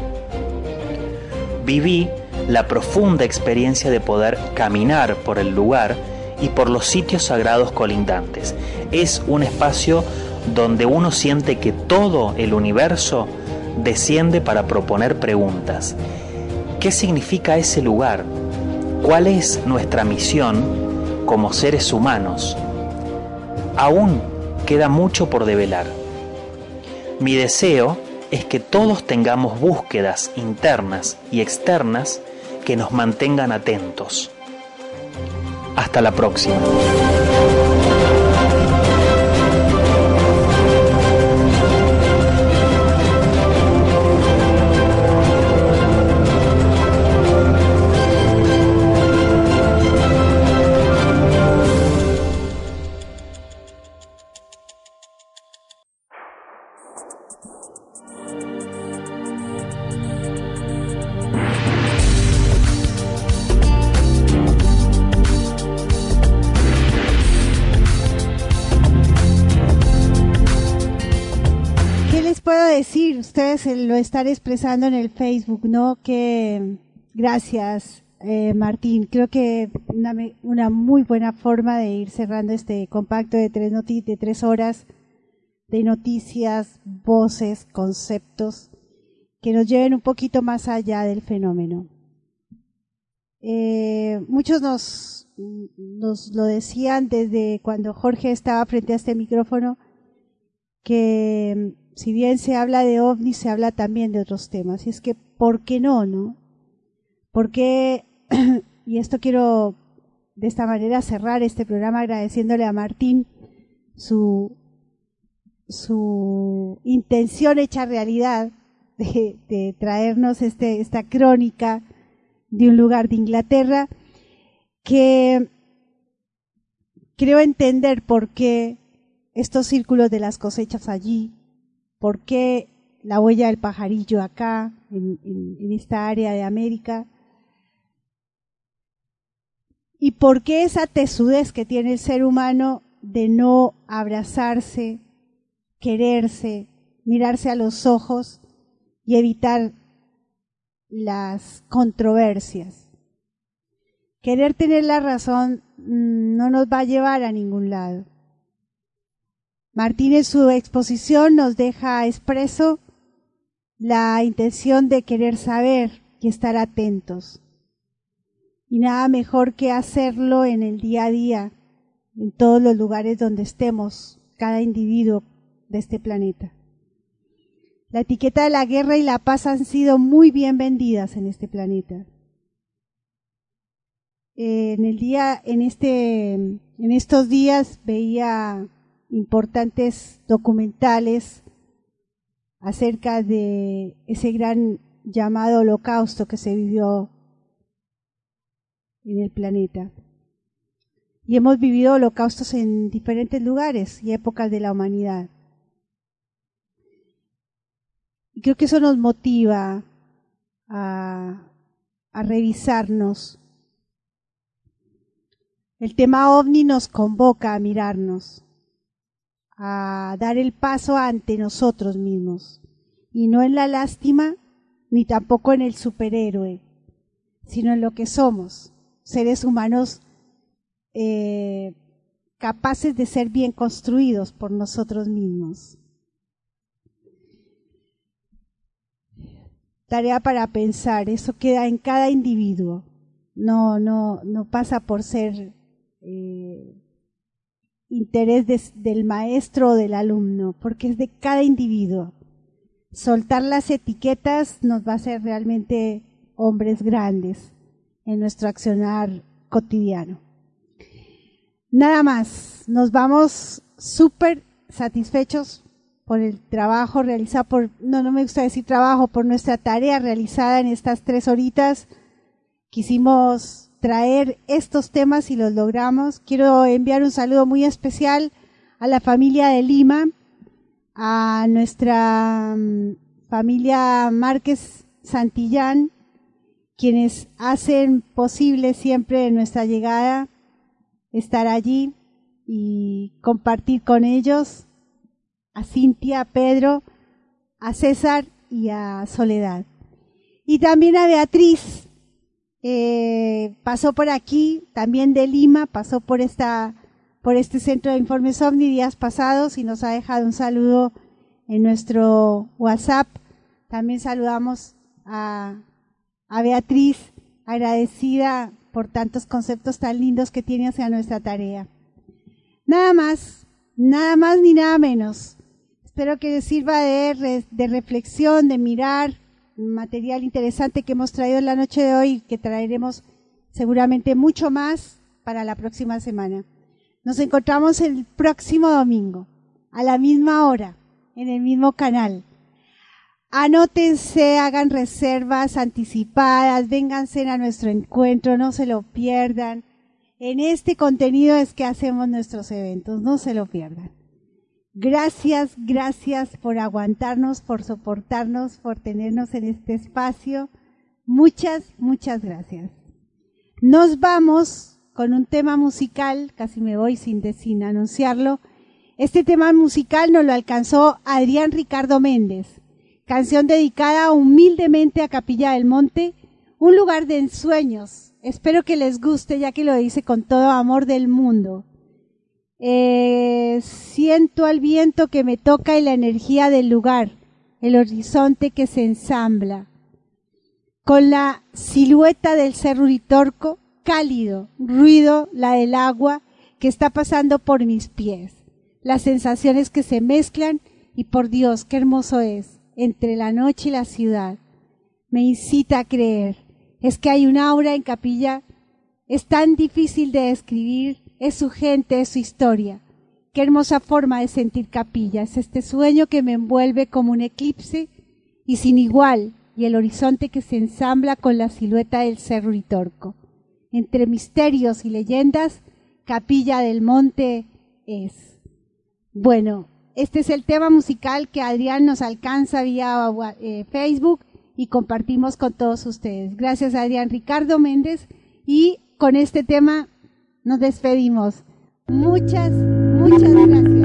Viví la profunda experiencia de poder caminar por el lugar y por los sitios sagrados colindantes. Es un espacio donde uno siente que todo el universo desciende para proponer preguntas. ¿Qué significa ese lugar? ¿Cuál es nuestra misión como seres humanos? Aún queda mucho por develar. Mi deseo es que todos tengamos búsquedas internas y externas que nos mantengan atentos. Hasta la próxima. Eh, lo están expresando en el Facebook, ¿no? Que gracias, eh, Martín. Creo que una, una muy buena forma de ir cerrando este compacto de tres, horas de noticias, voces, conceptos que nos lleven un poquito más allá del fenómeno. Eh, muchos nos, nos lo decían desde cuando Jorge estaba frente a este micrófono que si bien se habla de ovnis, se habla también de otros temas. Y es que, ¿por qué no, no? Porque, y esto quiero de esta manera cerrar este programa agradeciéndole a Martín su, su intención hecha realidad de, de traernos este, esta crónica de un lugar de Inglaterra que creo entender por qué estos círculos de las cosechas allí, por qué la huella del pajarillo acá, en, en- esta área de América, y por qué esa tesudez que tiene el ser humano de no abrazarse, quererse, mirarse a los ojos y evitar las controversias. Querer tener la razón mm, no nos va a llevar a ningún lado. Martín en su exposición nos deja expreso la intención de querer saber y estar atentos. Y nada mejor que hacerlo en el día a día, en todos los lugares donde estemos, cada individuo de este planeta. La etiqueta de la guerra y la paz han sido muy bien vendidas en este planeta. Eh, en el día, en este, en estos días veía importantes documentales acerca de ese gran llamado holocausto que se vivió en el planeta. Y hemos vivido holocaustos en diferentes lugares y épocas de la humanidad. Y creo que eso nos motiva a, a revisarnos. El tema ovni nos convoca a mirarnos, a dar el paso ante nosotros mismos, y no en la lástima, ni tampoco en el superhéroe, sino en lo que somos, seres humanos eh, capaces de ser bien construidos por nosotros mismos. Tarea para pensar, eso queda en cada individuo, no, no, no pasa por ser eh, interés de- del maestro o del alumno, porque es de cada individuo. soltar las etiquetas nos va a hacer realmente hombres grandes en nuestro accionar cotidiano. Nada más, nos vamos súper satisfechos por el trabajo realizado por, no, no me gusta decir trabajo, por nuestra tarea realizada en estas tres horitas. Quisimos traer estos temas y los logramos. Quiero enviar un saludo muy especial a la familia de Lima, a nuestra mm, familia Márquez Santillán, quienes hacen posible siempre nuestra llegada, estar allí y compartir con ellos, a Cintia, a Pedro, a César y a Soledad. Y también a Beatriz, eh, pasó por aquí, también de Lima, pasó por esta, por este centro de informes OVNI días pasados y nos ha dejado un saludo en nuestro WhatsApp. También saludamos a, Beatriz, agradecida por tantos conceptos tan lindos que tiene hacia nuestra tarea. Nada más, nada más ni nada menos. Espero que sirva de, re- de reflexión, de mirar material interesante que hemos traído en la noche de hoy que traeremos seguramente mucho más para la próxima semana. Nos encontramos el próximo domingo, a la misma hora, en el mismo canal. Anótense, hagan reservas anticipadas, vénganse a nuestro encuentro, no se lo pierdan. En este contenido es que hacemos nuestros eventos, no se lo pierdan. Gracias, gracias por aguantarnos, por soportarnos, por tenernos en este espacio. Muchas, muchas gracias. Nos vamos con un tema musical, casi me voy sin, anunciarlo. Este tema musical nos lo alcanzó Adrián Ricardo Méndez, canción dedicada humildemente a Capilla del Monte, un lugar de ensueños. Espero que les guste, ya que lo dice con todo amor del mundo. Eh, siento al viento que me toca y la energía del lugar, el horizonte que se ensambla. Con la silueta del cerro Uritorco, cálido, ruido, la del agua que está pasando por mis pies. Las sensaciones que se mezclan y por Dios, qué hermoso es, entre la noche y la ciudad. Me incita a creer. Es que hay una aura en capilla es tan difícil de describir, es su gente, es su historia. Qué hermosa forma de sentir capilla, es este sueño que me envuelve como un eclipse y sin igual, y el horizonte que se ensambla con la silueta del cerro Uritorco. Entre misterios y leyendas, Capilla del Monte es. Bueno, este es el tema musical que Adrián nos alcanza vía eh, Facebook y compartimos con todos ustedes. Gracias Adrián Ricardo Méndez y con este tema nos despedimos. Muchas, muchas gracias